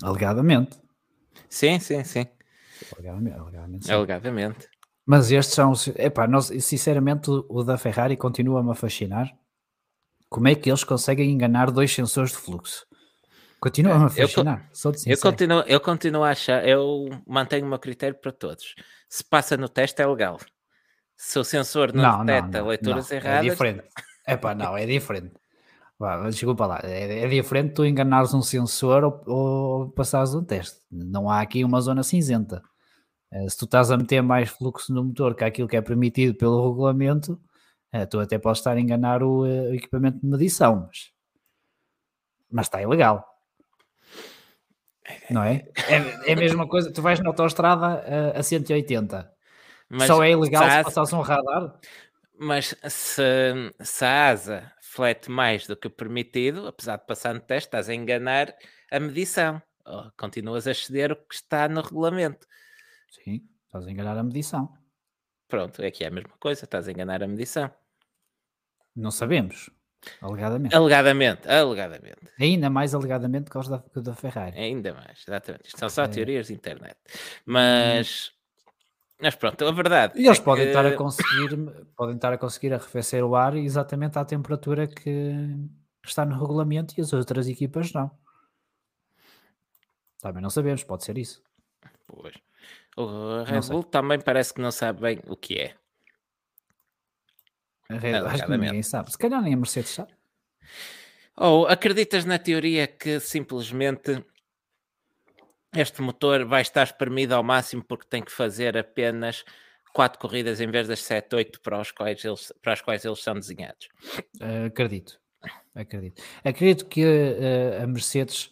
Alegadamente. Sim, sim, sim. Alegadamente. Alegadamente. Alegadamente. Mas estes são, epá, nós, sinceramente, o da Ferrari continua-me a fascinar como é que eles conseguem enganar dois sensores de fluxo? Continua-me a fascinar. Eu, eu, continuo, eu continuo a achar, eu mantenho o meu critério para todos. Se passa no teste é legal. Se o sensor não, não detecta não, leituras não, é erradas. É diferente. Epá, não, é diferente. Vá, desculpa lá, é, é, diferente tu enganares um sensor ou, ou passares um teste. Não há aqui uma zona cinzenta. Eh, se tu estás a meter mais fluxo no motor que aquilo que é permitido pelo regulamento, Uh, tu até podes estar a enganar o, uh, equipamento de medição, mas, mas está ilegal. Não é? é? É, a mesma coisa, tu vais na autostrada a, a 180. Mas Só é ilegal se, se passares um radar? Mas se, se a asa flete mais do que permitido, apesar de passar no teste, estás a enganar a medição. Oh, continuas a ceder o que está no regulamento. Sim, estás a enganar a medição. Pronto, é que é a mesma coisa, estás a enganar a medição. Não sabemos. Alegadamente. Alegadamente, alegadamente. Ainda mais alegadamente que os da, que da Ferrari. Ainda mais, exatamente. Isto são só é... teorias de internet. Mas. Mas pronto, a verdade. E eles é podem que... estar a conseguir, podem estar a conseguir arrefecer o ar exatamente à temperatura que está no regulamento e as outras equipas não. Também não sabemos, pode ser isso. Pois. O Red Bull também parece que não sabe bem o que é. Acho que ninguém sabe. Se calhar nem a Mercedes sabe. Ou acreditas na teoria que simplesmente este motor vai estar espremido ao máximo porque tem que fazer apenas quatro corridas em vez das 7, 8 para, para as quais eles são desenhados? Acredito. Acredito. Acredito que uh, a Mercedes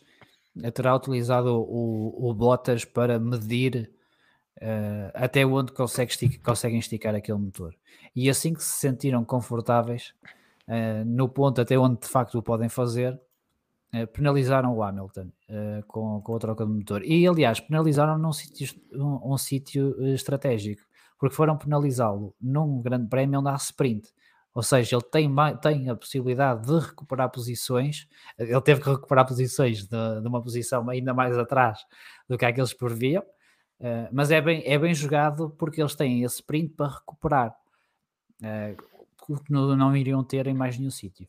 terá utilizado o, o Bottas para medir uh, até onde consegue estica, conseguem esticar aquele motor. E assim que se sentiram confortáveis uh, no ponto até onde de facto o podem fazer, penalizaram o Hamilton com, com a troca de motor. E aliás, penalizaram num sítio, um, um sítio estratégico, porque foram penalizá-lo num grande prémio onde há sprint. Ou seja, ele tem, tem a possibilidade de recuperar posições. Ele teve que recuperar posições de, de uma posição ainda mais atrás do que aqueles previam. Uh, mas é bem, é bem jogado porque eles têm esse sprint para recuperar, uh, que não, não, iriam ter em mais nenhum sítio.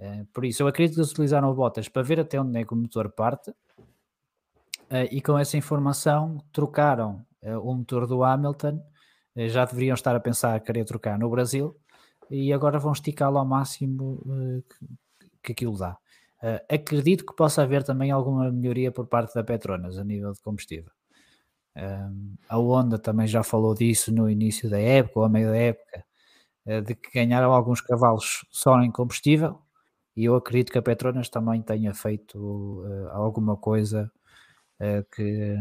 Uh, por isso, eu acredito que eles utilizaram o Bottas para ver até onde é que o motor parte e com essa informação trocaram o motor do Hamilton. já deveriam estar a pensar querer trocar no Brasil e agora vão esticá-lo ao máximo que, que aquilo dá. acredito que possa haver também alguma melhoria por parte da Petronas a nível de combustível. A Honda também já falou disso no início da época, ou a meio da época, uh, de que ganharam alguns cavalos só em combustível, e eu acredito que a Petronas também tenha feito uh, alguma coisa uh, que,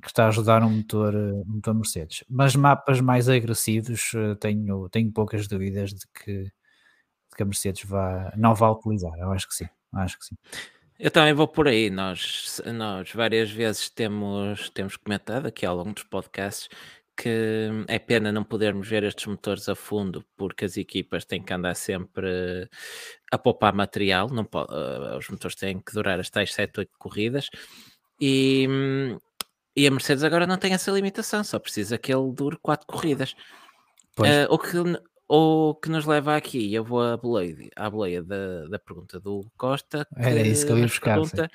que está a ajudar um motor, um motor Mercedes. Mas mapas mais agressivos, tenho, tenho poucas dúvidas de que, de que a Mercedes vá, não vai utilizar. Eu acho que sim. Acho que sim. Eu também vou por aí. Nós, nós várias vezes temos, temos comentado aqui ao longo dos podcasts que é pena não podermos ver estes motores a fundo, porque as equipas têm que andar sempre a poupar material, não pode, uh, os motores têm que durar as tais 7, 8 corridas, e, e a Mercedes agora não tem essa limitação, só precisa que ele dure 4 corridas. Uh, o, que, o que nos leva aqui, eu vou à boleia, à boleia da, da pergunta do Costa, que Era isso que eu ia buscar. Pergunta,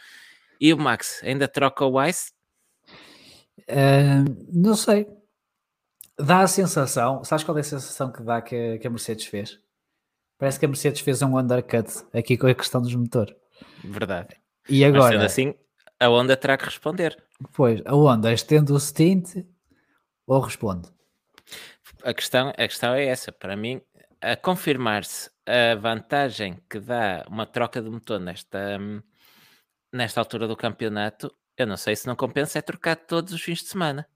e o Max, ainda troca o Ice? Uh, não sei, dá a sensação, sabes qual é a sensação que dá que, que a Mercedes fez? Parece que a Mercedes fez um undercut aqui com a questão dos motores. Verdade. E agora? Mas sendo assim, a Honda terá que responder. Pois, a Honda estende o stint ou responde? A questão, a questão é essa. Para mim, a confirmar-se a vantagem que dá uma troca de motor nesta, nesta altura do campeonato, eu não sei se não compensa é trocar todos os fins de semana.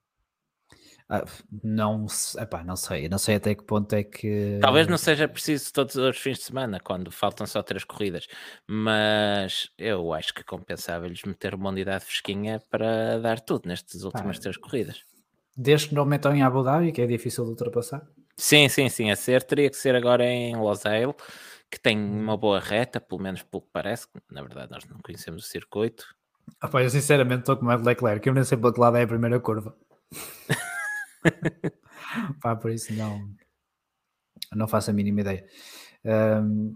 Ah, não, epá, não sei, não sei até que ponto é que. Talvez não seja preciso todos os fins de semana, quando faltam só três corridas, mas eu acho que compensava-lhes meter uma unidade fresquinha para dar tudo nestas últimas três corridas. Desde que não metam em Abu Dhabi, que é difícil de ultrapassar. Sim, sim, sim, a ser, teria que ser agora em Losail, que tem hum. uma boa reta, pelo menos pelo que parece, na verdade nós não conhecemos o circuito. Ah, pá, eu sinceramente estou com o Leclerc, eu nem sei para que lado é a primeira curva. Pá, por isso não, não faço a mínima ideia. Um,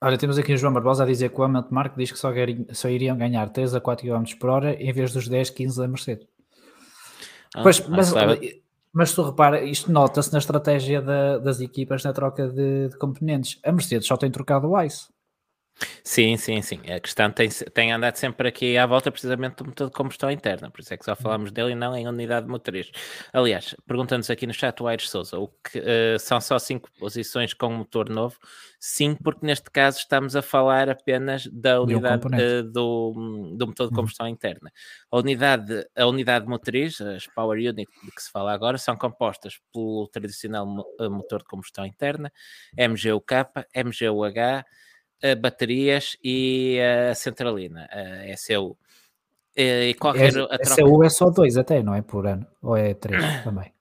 olha, temos aqui o João Barbosa a dizer que o Hamilton Mark diz que só, só, iriam ganhar 3 a 4 km por hora em vez dos 10, 15 da Mercedes. Ah, pois, mas, mas tu repara, isto nota-se na estratégia da, das equipas na troca de, de, componentes. A Mercedes só tem trocado o ICE. Sim, sim, sim. A questão tem, tem andado sempre aqui à volta precisamente do motor de combustão interna, por isso é que só falamos dele e não em unidade motriz. Aliás, perguntando-nos aqui no chat o Aires Souza, o que, uh, são só cinco posições com motor novo? Sim, porque neste caso estamos a falar apenas da unidade uh, do, do motor de uhum. combustão uhum. interna. A unidade, a unidade motriz, as Power Unit de que se fala agora, são compostas pelo tradicional eh, motor de combustão interna, MGUK, MGUH, baterias e a centralina, a SEU. E qualquer é, a SEU é só dois até, não é por ano? Ou é três também?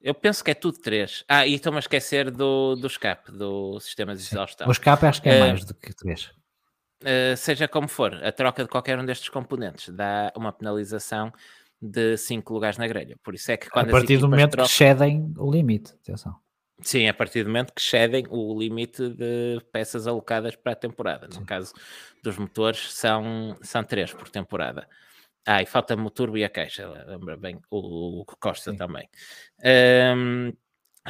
Eu penso que é tudo três. Ah, e estou-me a esquecer do, do escape, do sistema de exaustão. O escape acho que é uh, mais do que três. Uh, seja como for, a troca de qualquer um destes componentes dá uma penalização de 5 lugares na grelha. Por isso é que quando A partir do momento trocam... que cedem o limite, atenção. Sim, a partir do momento que cedem o limite de peças alocadas para a temporada. No Sim. caso dos motores, são, são três por temporada. Ah, e falta o turbo e a caixa, lembra bem, o, o Costa Sim. também. Um,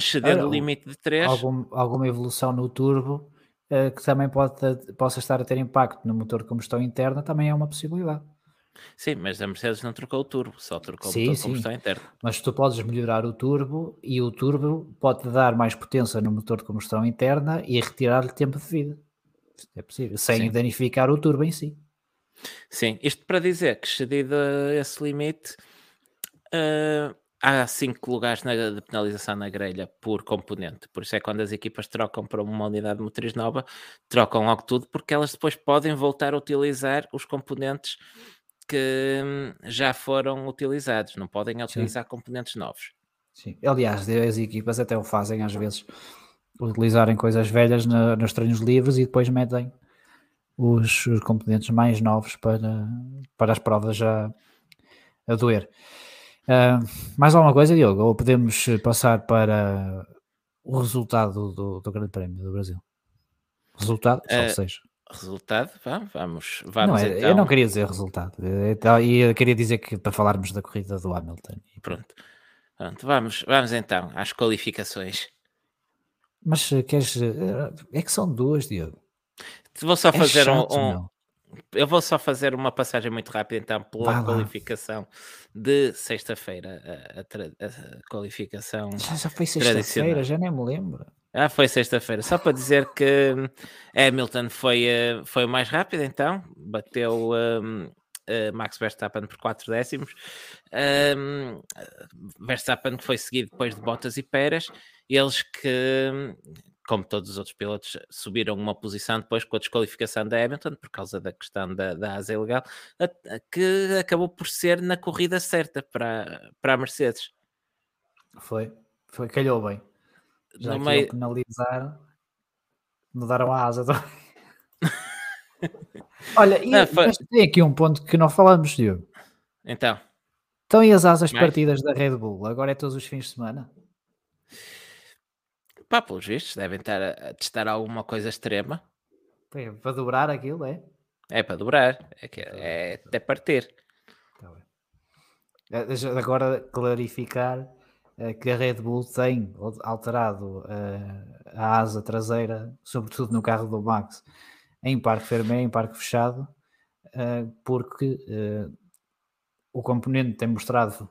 ceder o limite de três. Algum, alguma evolução no turbo uh, que também pode, possa estar a ter impacto no motor de combustão interna também é uma possibilidade. Sim, mas a Mercedes não trocou o turbo, só trocou sim, o motor de combustão interna. Mas tu podes melhorar o turbo e o turbo pode dar mais potência no motor de combustão interna e retirar-lhe tempo de vida. É possível, sem sim. danificar o turbo em si. Sim, isto para dizer que cedido esse limite, uh, há 5 lugares na, de penalização na grelha por componente. Por isso é quando as equipas trocam para uma unidade motriz nova, trocam logo tudo, porque elas depois podem voltar a utilizar os componentes que hum, já foram utilizados, não podem utilizar Sim. componentes novos. Sim, aliás, as equipas até o fazem às vezes, utilizarem coisas velhas na, nos treinos livres e depois metem os, os, componentes mais novos para, para as provas já a doer. Uh, mais alguma coisa, Diogo? Ou podemos passar para o resultado do, do Grande Prémio do Brasil? Resultado, só uh, seja. Resultado, vamos, vamos não, então. Eu não queria dizer resultado, então, e eu queria dizer que para falarmos da corrida do Hamilton. Pronto, pronto vamos, vamos então às qualificações. Mas eh, queres. Eh, é que são duas, Diogo. Vou só é fazer chato, um, um eu vou só fazer uma passagem muito rápida então pela qualificação de sexta-feira. A, a, a, qualificação. Já, já foi sexta-feira, já nem me lembro. Ah, foi sexta-feira. Só para dizer que Hamilton foi, eh, foi o mais rápido, então, bateu um, uh, Max Verstappen por 4 décimos. Um, Verstappen que foi seguido depois de Bottas e Pérez, eles que, como todos os outros pilotos, subiram uma posição depois com a desqualificação da Hamilton, por causa da questão da, da asa ilegal, que acabou por ser na corrida certa para, para a Mercedes. Foi, foi, calhou bem. Já no meio... penalizar, mudaram a asa. Olha, e, foi... tem aqui um ponto que não falamos, Diogo. Então. Estão e as asas Mais? partidas da Red Bull? Agora é todos os fins de semana? Pá, pelos vistos, devem estar a testar alguma coisa extrema. É, para dobrar aquilo, é? É para dobrar, é, que, é até partir. Tá deixa agora clarificar que a Red Bull tem alterado uh, a asa traseira, sobretudo no carro do Max, em parque fermé, em parque fechado, uh, porque o componente tem mostrado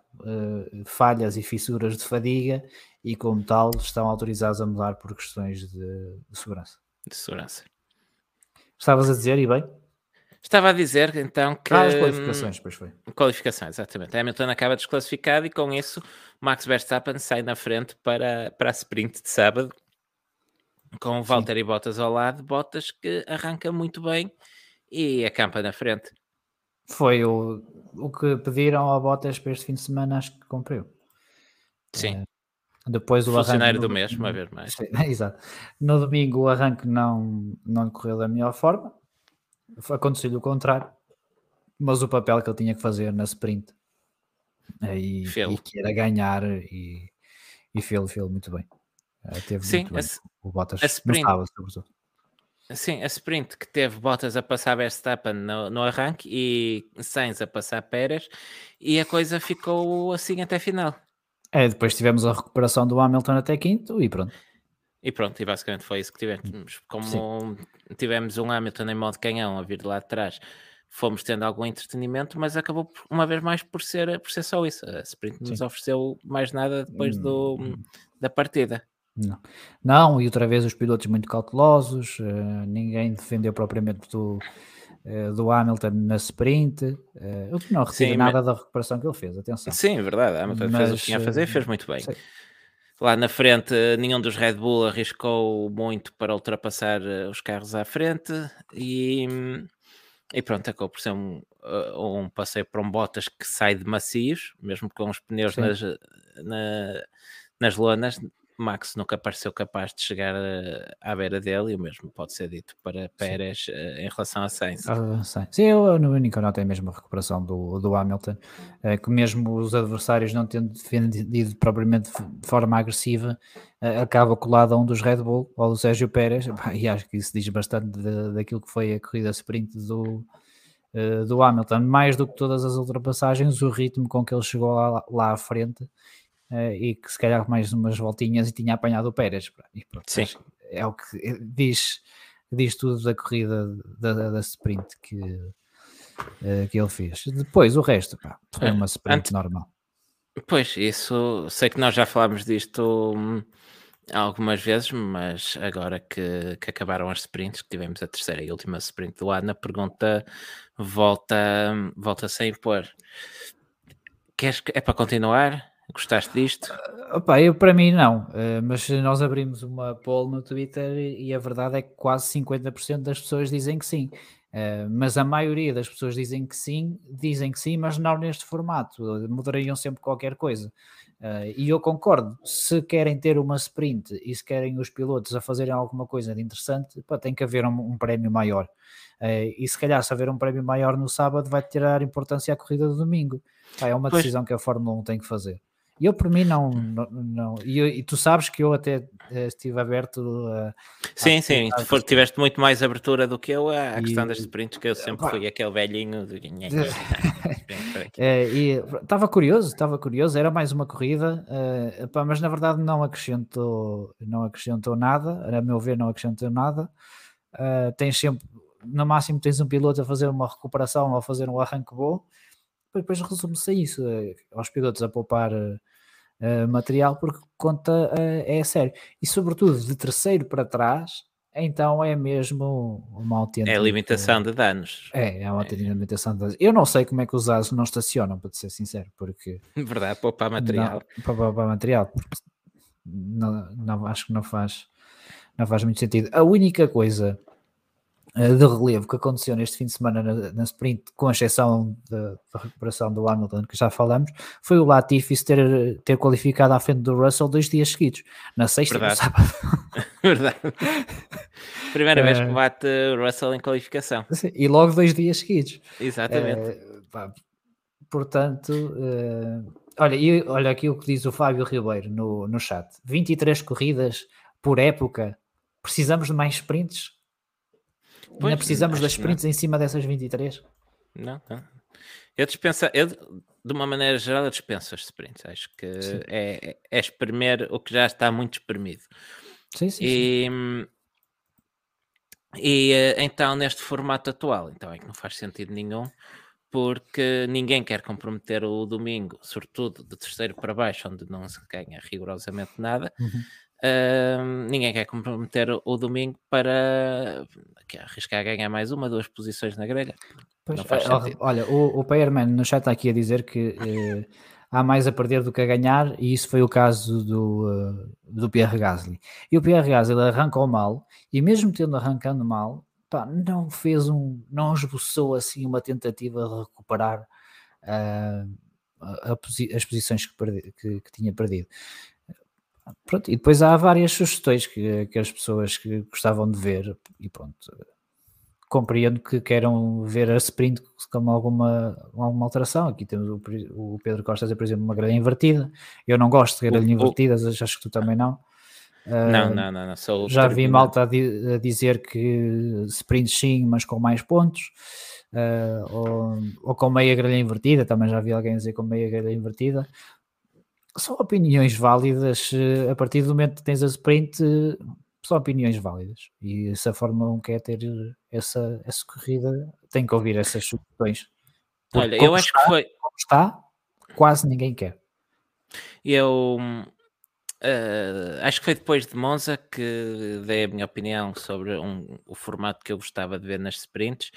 falhas e fissuras de fadiga e, como tal, estão autorizados a mudar por questões de, de segurança. De segurança. Estavas a dizer, e bem? Estava a dizer então que. Ah, as qualificações, pois foi. Qualificações, exatamente. Hamilton acaba desclassificado e com isso Max Verstappen sai na frente para, para a sprint de sábado com o Valtteri Bottas ao lado. Bottas que arranca muito bem e acampa na frente. Foi o, o que pediram a Bottas para este fim de semana, acho que cumpriu. Sim. Uh, depois o Funcionário arranque, do mês, uma vez mais. Sim, exato. No domingo o arranque não, não correu da melhor forma. Aconteceu-lhe o contrário. Mas o papel que ele tinha que fazer na sprint e, e que era ganhar e, e fez, muito bem. Uh, teve Sim, muito bem. o Bottas a sprint, sobretudo. Sim, a sprint que teve Bottas a passar Verstappen no, no arranque e Sainz a passar Pérez e a coisa ficou assim até a final. É, depois tivemos a recuperação do Hamilton até quinto e pronto. E pronto, e basicamente foi isso que tivemos. Como Sim. tivemos um Hamilton em modo canhão a vir de lá de trás, fomos tendo algum entretenimento, mas acabou uma vez mais por ser, por ser só isso. A sprint não nos ofereceu mais nada depois do, hum, hum. da partida. Não. não, e outra vez os pilotos muito cautelosos, uh, ninguém defendeu propriamente do, uh, do Hamilton na sprint. Uh, eu não retiro Sim, nada mas... da recuperação que ele fez, atenção. Sim, verdade, Hamilton mas, fez o que tinha a fazer e fez muito bem. Sei. Lá na frente, nenhum dos Red Bull arriscou muito para ultrapassar os carros à frente e, e pronto, acabou por ser um, um passeio para um Bottas que sai de macios, mesmo com os pneus nas, na, nas lonas, Max nunca pareceu capaz de chegar eh, à beira dele, e o mesmo pode ser dito para Pérez Sim. Eh, em relação a Sainz. Ah, Sim, eu no único noto é mesmo a recuperação do, do Hamilton, é, que mesmo os adversários não tendo defendido propriamente de forma agressiva, acaba colado a um dos Red Bull, ou do Sérgio Pérez, e acho que isso diz bastante de, daquilo que foi a corrida sprint do, do Hamilton, mais do que todas as ultrapassagens, o ritmo com que ele chegou lá, lá à frente uh, e que se calhar mais umas voltinhas e tinha apanhado o Pérez. E pronto, Sim. É o que diz, diz tudo da corrida da, da sprint que, uh, que ele fez. Depois o resto, pá, foi uma sprint normal. Pois, isso sei que nós já falámos disto hum, algumas vezes, mas agora que, que, acabaram as sprints, que tivemos a terceira e última sprint do ano, a pergunta volta, volta sem impor. Queres, é para continuar? Gostaste disto? Opa, eu para mim não, uh, mas nós abrimos uma poll no Twitter e a verdade é que quase 50% das pessoas dizem que sim. Uh, mas a maioria das pessoas dizem que sim, dizem que sim, mas não neste formato, mudariam sempre qualquer coisa. Uh, e eu concordo, se querem ter uma sprint e se querem os pilotos a fazerem alguma coisa de interessante, pá, tem que haver um, um prémio maior. E se calhar, se haver um prémio maior no sábado, vai tirar importância à corrida do domingo. Pá, é uma pois. decisão que a Fórmula 1 tem que fazer. E eu, por mim, não. não, não. E, eu, e, tu sabes que eu até eh, estive aberto a. Sim, a, sim, a, tu tiveste muito mais abertura do que eu à questão das sprints, que eu sempre fui aquele velhinho. Do... é, e estava curioso, estava curioso, era mais uma corrida, uh, pá, mas na verdade não acrescentou, não acrescentou nada, a meu ver, não acrescentou nada. Uh, tens sempre, no máximo, tens um piloto a fazer uma recuperação ou a fazer um arranque bom depois resume-se a isso, aos pilotos a poupar uh, material, porque conta uh, é sério. E sobretudo de terceiro para trás, então é mesmo uma autêntica. É limitação de danos. É, é uma autêntica é. limitação de danos. Eu não sei como é que os ASUS não estacionam, para ser sincero, porque. Verdade, poupar material. Não, para poupar material, porque não, não, acho que não faz, não faz muito sentido. A única coisa de relevo que aconteceu neste fim de semana na, na sprint, com exceção da, recuperação do Hamilton, que já falamos, foi o Latifi ter, ter qualificado à frente do Russell dois dias seguidos, na sexta Verdade. e no sábado. Verdade. Primeira vez que eh, bate o Russell em qualificação. E logo dois dias seguidos. Exatamente. Uh, portanto, uh, olha, e, olha aqui o que diz o Fábio Ribeiro no, no chat: 23 corridas por época. Precisamos de mais sprints? Pois, Ainda precisamos das sprints não. em cima dessas 23? Não, não. Eu dispenso, eu, de uma maneira geral, eu dispenso as sprints. Acho que é, é, é espremer o que já está muito espremido. Sim, sim. E, sim. e eh, então, neste formato atual, então é que não faz sentido nenhum, porque ninguém quer comprometer o domingo, sobretudo de terceiro para baixo, onde não se ganha rigorosamente nada. Uhum Uh, ninguém quer comprometer o domingo para arriscar a ganhar mais uma, duas posições na grelha. Pois, olha, o, o Payerman no chat está aqui a dizer que eh, há mais a perder do que a ganhar, e isso foi o caso do, uh, do Pierre Gasly. E o Pierre Gasly arrancou mal, e mesmo tendo arrancando mal, pá, não fez um, não esboçou assim uma tentativa de recuperar uh, a, a, as posições que, perdi, que, que tinha perdido. Pronto, e depois há várias sugestões que, que as pessoas que gostavam de ver, e pronto, compreendo que queiram ver a sprint com alguma, alguma alteração. Aqui temos o, o Pedro Costa a dizer, por exemplo, uma grelha invertida. Eu não gosto de grelha invertidas, acho que tu também não. Não, uh, não, não, não. Sou já vi malta a, di a, dizer que sprint sim, mas com mais pontos. Uh, ou, ou, com meia grelha invertida, também já vi alguém dizer com meia grelha invertida são opiniões válidas a partir do momento que tens a sprint são opiniões válidas. E se a Fórmula 1 quer ter essa, essa corrida tem que ouvir essas sugestões. Olha, eu acho está, que foi como está, quase ninguém quer. Eu uh, acho que foi depois de Monza que dei a minha opinião sobre um, o formato que eu gostava de ver nas sprints.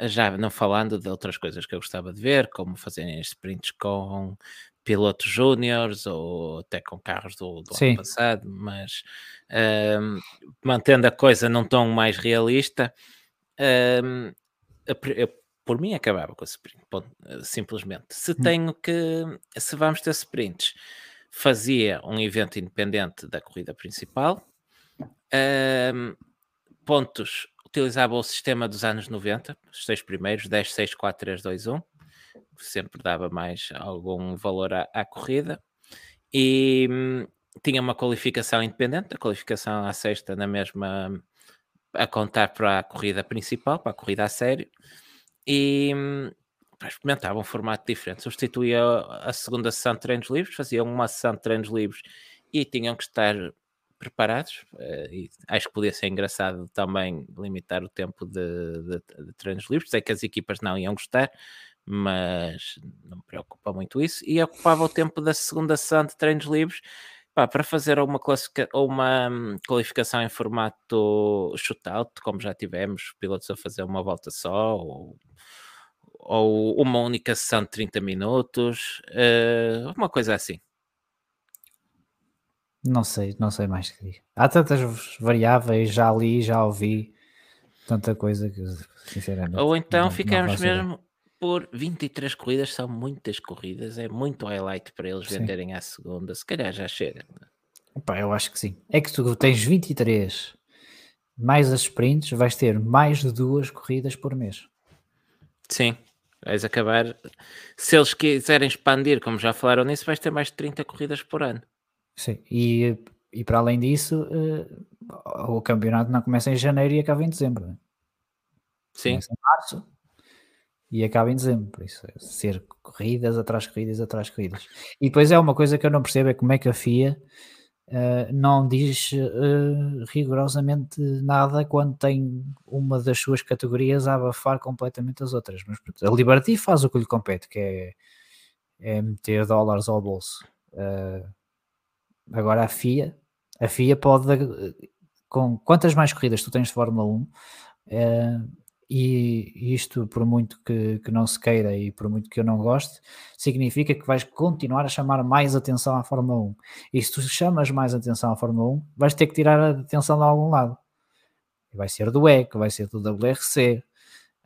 Já não falando de outras coisas que eu gostava de ver, como fazerem sprints com pilotos júniores ou até com carros do, do ano passado, mas um, mantendo a coisa num tom mais realista, um, eu, por mim acabava com o sprint, simplesmente. Se hum. tenho que, se vamos ter sprints, fazia um evento independente da corrida principal, um, pontos, utilizava o sistema dos anos 90, os seis primeiros, 10, 6, 4, 3, 2, 1, sempre dava mais algum valor à, à corrida. E hum, tinha uma qualificação independente, a qualificação à sexta na mesma a contar para a corrida principal, para a corrida a sério, e hum, experimentava um formato diferente. Substituía a segunda sessão de treinos livres, faziam uma sessão de treinos livres e tinham que estar preparados. Uh, e acho que podia ser engraçado também limitar o tempo de, de, de, treinos livres. Sei que as equipas não iam gostar, mas não me preocupa muito isso. E ocupava o tempo da segunda sessão de treinos livres pá, para fazer uma, uma hum, qualificação em formato shootout, como já tivemos, pilotos a fazer uma volta só, ou, ou uma única sessão de 30 minutos, uh, uma coisa assim. Não sei, não sei mais que dizer. Há tantas variáveis, já li, já ouvi tanta coisa que sinceramente. Ou então ficamos mesmo por 23 corridas, são muitas corridas, é muito highlight para eles sim. venderem à segunda. Se calhar já chega. Opa, eu acho que sim. É que tu tens 23 mais as sprints, vais ter mais de duas corridas por mês. Sim, vais acabar. Se eles quiserem expandir, como já falaram nisso, vais ter mais de 30 corridas por ano. Sim, e, e para além disso, uh, o campeonato não começa em janeiro e acaba em dezembro. Né? Sim. Começa em março e acaba em dezembro, por isso ser corridas atrás corridas atrás corridas. E depois é uma coisa que eu não percebo é como é que a FIA uh, não diz uh, rigorosamente nada quando tem uma das suas categorias a abafar completamente as outras. Mas a Liberty faz o que lhe compete, que é, é meter dólares ao bolso. Uh, agora a FIA, a FIA pode com quantas mais corridas tu tens de Fórmula 1, eh, e isto, por muito que, que, não se queira e por muito que eu não goste, significa que vais continuar a chamar mais atenção à Fórmula 1. E se tu chamas mais atenção à Fórmula 1, vais ter que tirar a atenção de algum lado. Vai ser do EC, vai ser do WRC,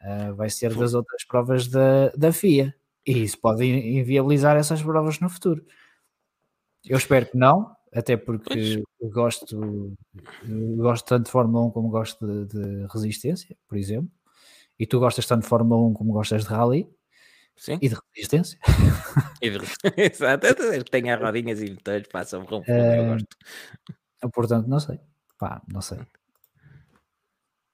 uh, vai ser das outras provas da, da FIA. E isso pode inviabilizar essas provas no futuro. Eu espero que não, até porque gosto, gosto tanto de Fórmula 1 como gosto de, de resistência, por exemplo. E tu gostas tanto de Fórmula 1 como gostas de Rally. Sim. E de resistência. E de... Exato, tem as rodinhas e motores, passam um é... eu gosto. Portanto, não sei. Pá, não sei.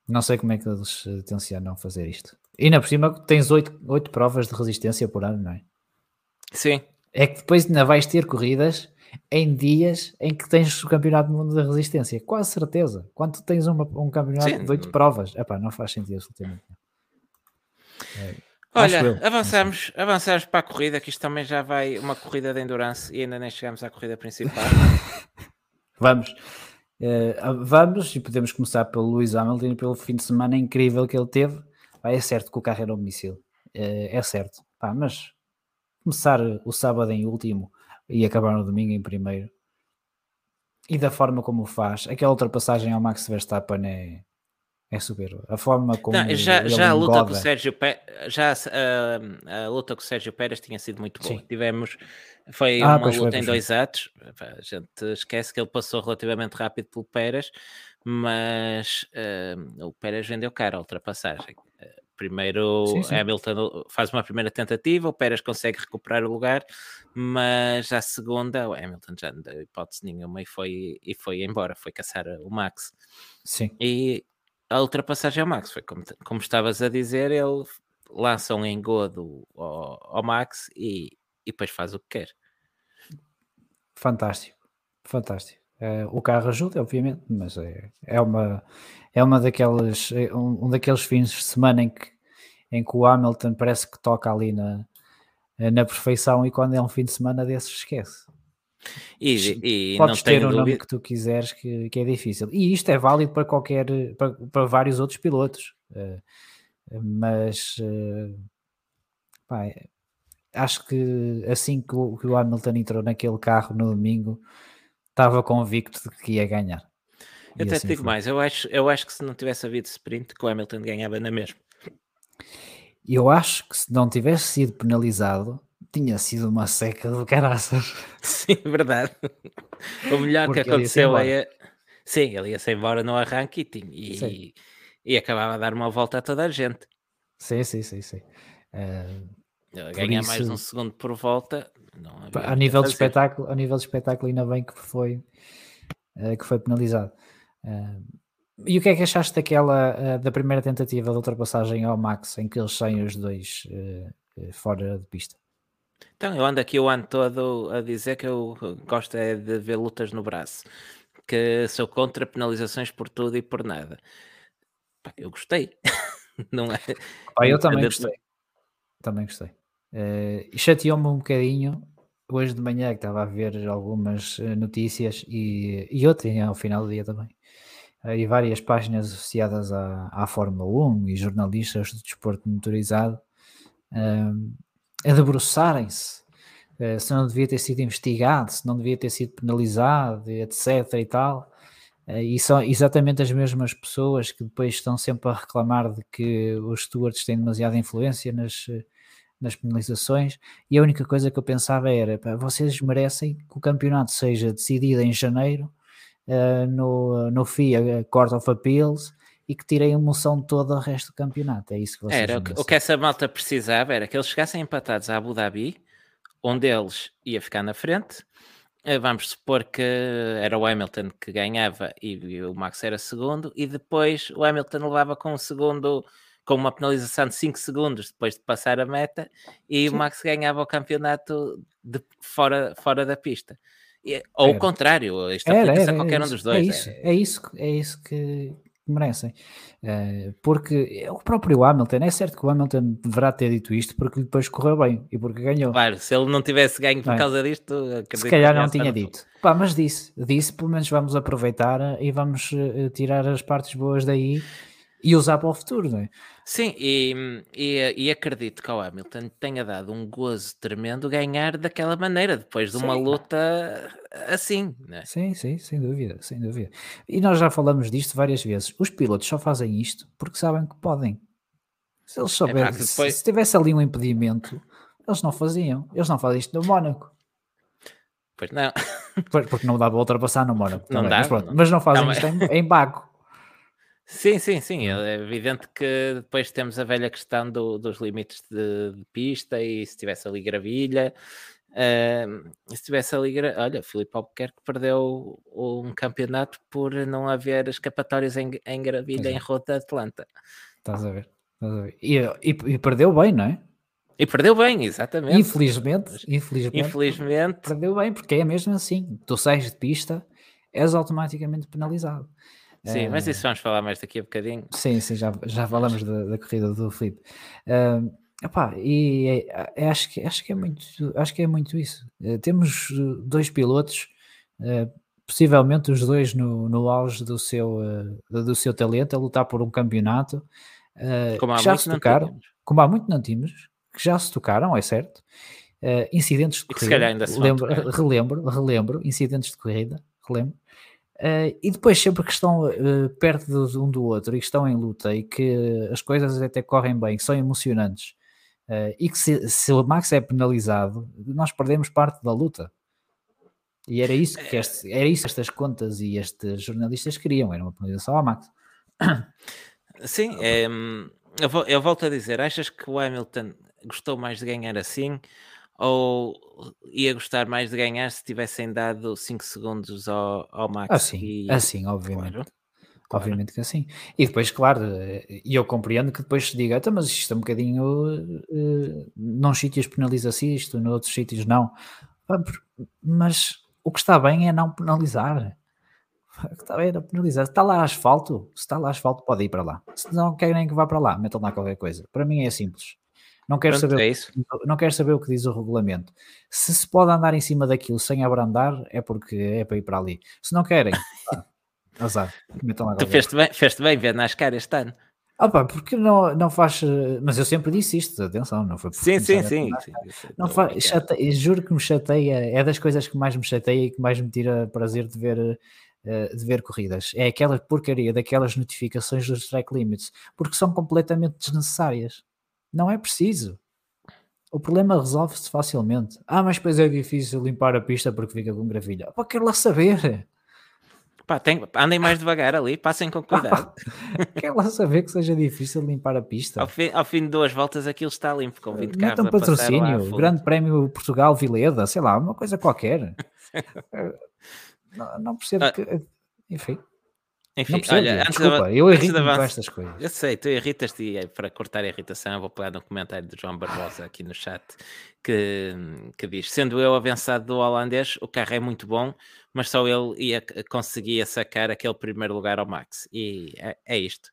Não sei como é que eles tencionam fazer isto. E na por cima tens oito, oito provas de resistência por ano, não é? Sim. É que depois ainda vais ter corridas em dias em que tens o campeonato do mundo da resistência. Quase certeza. Quando tens uma, um campeonato Sim. de oito provas, epá, não faz sentido absolutamente. É, Olha, avançamos, avançamos para a corrida, que isto também já vai uma corrida de endurance e ainda nem chegamos à corrida principal. vamos. Uh, vamos e podemos começar pelo Luís Hamilton e pelo fim de semana incrível que ele teve. Ah, é certo que o carro era um míssil, uh, é certo. Pá, mas começar o sábado em último e acabar no domingo em primeiro e da forma como o faz, aquela ultrapassagem ao Max Verstappen é, é soberbo. A forma como não, já, já a luta com o Sérgio Pérez, já a, a, luta com o Sérgio Pérez tinha sido muito boa. Sim. Tivemos foi ah, uma luta foi, em dois atos. A gente esquece que ele passou relativamente rápido pelo Pérez, mas uh, o Pérez vendeu caro a ultrapassagem. Primeiro sim, sim. Hamilton faz uma primeira tentativa, o Pérez consegue recuperar o lugar, mas a segunda o Hamilton já não deu hipótese nenhuma e foi, e foi embora, foi caçar o Max. Sim. E a ultrapassagem ao Max foi como, como estavas a dizer, ele lança um engodo ao, ao Max e, e depois faz o que quer. Fantástico, fantástico. É, o carro ajuda, obviamente, mas é, é, uma, é uma daquelas, é um, um, daqueles fins de semana em que, em que o Hamilton parece que toca ali na, na perfeição e quando é um fim de semana desses esquece. E, e Podes ter o dúvida... nome que tu quiseres, que, que, é difícil. E isto é válido para qualquer, para, para vários outros pilotos. Uh, mas uh, pá, acho que assim que o, que o, Hamilton entrou naquele carro no domingo, estava convicto de que ia ganhar. Eu até assim te digo foi. mais, eu acho, eu acho que se não tivesse havido sprint, que o Hamilton ganhava na mesma. Eu acho que se não tivesse sido penalizado, tinha sido uma seca do caraças. Sim, verdade. O melhor Porque que aconteceu é. Sim, ele ia-se embora no arranque e, tinha, e, e, acabava a dar uma volta a toda a gente. Sim, sim, sim, sim. Uh, Ganhar isso... mais um segundo por volta. a nível de espetáculo, a nível de espetáculo, ainda bem que foi, uh, que foi penalizado. Uh, e o que é que achaste daquela da primeira tentativa de ultrapassagem ao Max em que eles saem os dois fora de pista? Então, eu ando aqui o ano todo a dizer que eu gosto é de ver lutas no braço, que sou contra penalizações por tudo e por nada. Pá, eu gostei, não é? Pá, eu também gostei. Também gostei. Uh, Chateou-me um bocadinho hoje de manhã que estava a ver algumas eh, notícias e, e ontem ao final do dia também. Uh, e várias páginas associadas à, à Fórmula 1 e jornalistas do desporto motorizado uh, a debruçarem-se uh, se não devia ter sido investigado, se não devia ter sido penalizado, etc. e tal. Uh, e são exatamente as mesmas pessoas que depois estão sempre a reclamar de que os stewards têm demasiada influência nas, nas penalizações. E a única coisa que eu pensava era: pá, vocês merecem que o campeonato seja decidido em janeiro no, no FIA Court of Appeals e que tirei a emoção toda o resto do campeonato. É isso que vocês Era, o que essa malta precisava era que eles chegassem empatados a Abu Dhabi, onde eles ia ficar na frente. Eh, vamos supor que era o Hamilton que ganhava e o Max era segundo, e depois o Hamilton levava com um segundo, com uma penalização de 5 segundos depois de passar a meta, e Sim. o Max ganhava o campeonato de, fora, fora da pista. Ou o contrário, isto aplica-se a qualquer é um dos dois. É isso, é, é isso, é isso que, merecem. Uh, porque o próprio Hamilton, é certo que o Hamilton deverá ter dito isto porque depois correu bem e porque ganhou. Claro, se ele não tivesse ganho por é? causa disto, se calhar não tinha dito. Pá, mas disse, disse, pelo menos vamos aproveitar e vamos uh, tirar as partes boas daí e usar para o futuro, não é? Sim, e, e, e, acredito que ao Hamilton tenha dado um gozo tremendo ganhar daquela maneira, depois de uma sim. luta assim, é? Sim, sim, sem dúvida, sem dúvida. E nós já falamos disto várias vezes. Os pilotos só fazem isto porque sabem que podem. Se eles souberem, é depois... se tivesse ali um impedimento, eles não faziam. Eles não fazem isto no Mónaco. Pois não. Porque não dá para ultrapassar no Mónaco. Não dá, mas, pronto, não. mas não fazem não, isto em, em Baco. Sim, sim, sim. É evidente que depois temos a velha questão do, dos limites de, de, pista e se tivesse ali gravilha. Uh, se tivesse ali, olha, Filipe Albuquerque perdeu um campeonato por não haver escapatórias em, em gravilha em Rota Atlanta. Estás a ver? Estás a ver. E, e, e, perdeu bem, não é? E perdeu bem, exatamente. Infelizmente, infelizmente, infelizmente, perdeu bem, porque é mesmo assim. Tu sais de pista, és automaticamente penalizado. Sim, mas isso vamos falar mais daqui a bocadinho. Sim, sim, já, já falamos da, da corrida do Felipe. Uh, epá, e é, é, acho, que, acho, que é muito, acho que é muito isso. Uh, temos dois pilotos, uh, possivelmente os dois no, no auge do seu, do seu talento, a lutar por um campeonato. como há já se tocaram, como há muito não tínhamos, que já se tocaram, é certo. incidentes de corrida. ainda se lembro, relembro, relembro, incidentes de corrida, relembro Uh, e depois, sempre que estão uh, perto um do outro e que estão em luta e que as coisas até correm bem, que são emocionantes, uh, e que se, se, o Max é penalizado, nós perdemos parte da luta. E era isso que, este, era isso que estas contas e estes jornalistas queriam, era uma penalização ao Max. Sim, é, eu, eu volto a dizer, achas que o Hamilton gostou mais de ganhar assim ou ia gostar mais de ganhar se tivessem dado 5 segundos ao, ao Max? Assim, e... assim obviamente. Claro. Obviamente que assim. E depois, claro, e eu compreendo que depois se diga, mas isto é um bocadinho. Uh, num sítios penaliza-se isto, noutros sítios não. Mas o que está bem é não penalizar. O que está bem é não penalizar. Se está lá asfalto, se está lá asfalto, pode ir para lá. Se não querem que vá para lá, metam lá qualquer coisa. Para mim é simples. Não quero, Pronto, saber, é não quero saber o que diz o regulamento. Se se pode andar em cima daquilo sem abrandar, é porque é para ir para ali. Se não querem, azar. Tu feste bem, feste bem ver NASCAR este ano. Ah pá, porque não, não faz. Mas eu sempre disse isto, atenção, não foi Sim, sim, sim. sim não faz, juro que me chateia, é das coisas que mais me chateia e que mais me tira prazer de ver, eh, de ver corridas. É aquela porcaria daquelas notificações dos track limits, porque são completamente desnecessárias. Não é preciso. O problema resolve-se facilmente. Ah, mas depois é difícil limpar a pista porque fica com gravilha. Pá, quero lá saber. Pá, tem, andem mais devagar ali, passem com cuidado. quero lá saber que seja difícil limpar a pista. Ao fim, ao fim de duas voltas aquilo está limpo com 20 carros um patrocínio, Grande Prémio Portugal Vileda, sei lá, uma coisa qualquer. não, não percebo ah. que... Enfim. Enfim, olha, antes desculpa, da, eu irrito com estas coisas. Eu sei, tu irritas-te e é para cortar a irritação vou pegar no comentário do João Barbosa aqui no chat que, que diz: sendo eu avançado do holandês, o carro é muito bom, mas só ele ia, conseguia sacar aquele primeiro lugar ao Max. E é, é isto.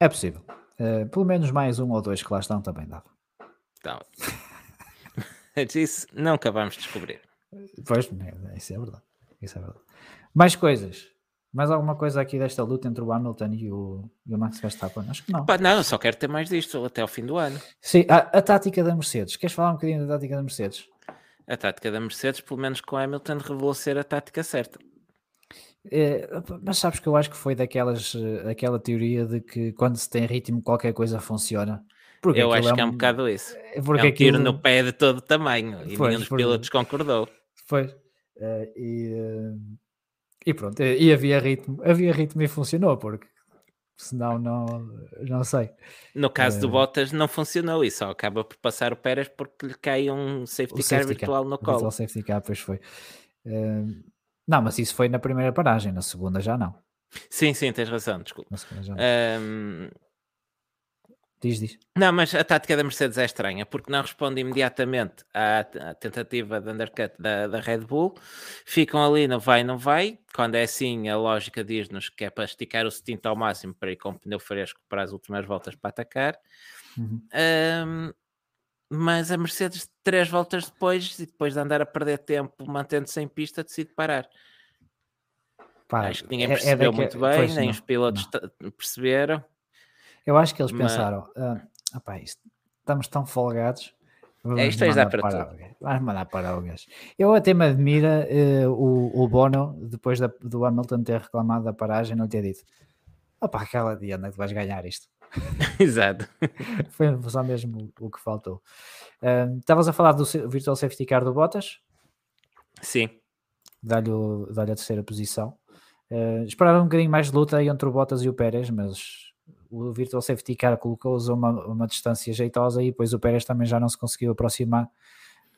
É possível. Uh, pelo menos mais um ou dois que lá estão também dava. Tá. Isso nunca vamos descobrir. Pois, isso é verdade. Isso é verdade. Mais coisas. Mais alguma coisa aqui desta luta entre o Hamilton e o, e o Max Verstappen? Acho que não. Pá, não, só quero ter mais disto até ao fim do ano. Sim, a, a, tática da Mercedes. Queres falar um bocadinho da tática da Mercedes? A tática da Mercedes, pelo menos com o Hamilton, revelou ser a tática certa. É, mas sabes que eu acho que foi daquelas, aquela teoria de que quando se tem ritmo qualquer coisa funciona. Porque eu acho é que é um bocado isso. É porque é um tiro no pé de todo tamanho e nenhum dos pilotos concordou. Foi. Uh, e, uh e pronto, e havia ritmo, havia ritmo e funcionou, porque senão não, não sei. No caso do eh, Bottas não funcionou e só acaba por passar o Pérez porque lhe cai um safety, safety car virtual car, no colo. Virtual safety car, pois foi. Uh, não, mas isso foi na primeira paragem, na segunda já não. Sim, sim, tens razão, desculpa. Na segunda já não. Um... Diz, diz. Não, mas a tática da Mercedes é estranha, porque não responde imediatamente à, à tentativa de undercut da, da, Red Bull. Ficam ali, não vai, não vai. Quando é assim, a lógica diz-nos que é para esticar o stint ao máximo para ir com o pneu fresco para as últimas voltas para atacar. Uhum. Um, mas a Mercedes, três voltas depois, e depois de andar a perder tempo mantendo-se em pista, decide parar. Pá, Acho que ninguém é, é percebeu é muito bem, nem não, os pilotos não. perceberam. Eu acho que eles mas... pensaram, ah, isto, estamos tão folgados. É, isto é para, para tudo. Vamos mandar para o gajo. Eu até me admira uh, o, o Bono, depois da, do Hamilton ter reclamado da paragem, não ter dito opá, aquela Diana que vais ganhar isto. Exato. Foi só mesmo o que faltou. Uh, estavas a falar do Virtual Safety Car do Bottas? Sim. Dá-lhe dá a terceira posição. Uh, esperava um bocadinho mais de luta entre o Bottas e o Pérez, mas o Virtual Safety Car colocou-os a uma, uma distância jeitosa e depois o Pérez também já não se conseguiu aproximar.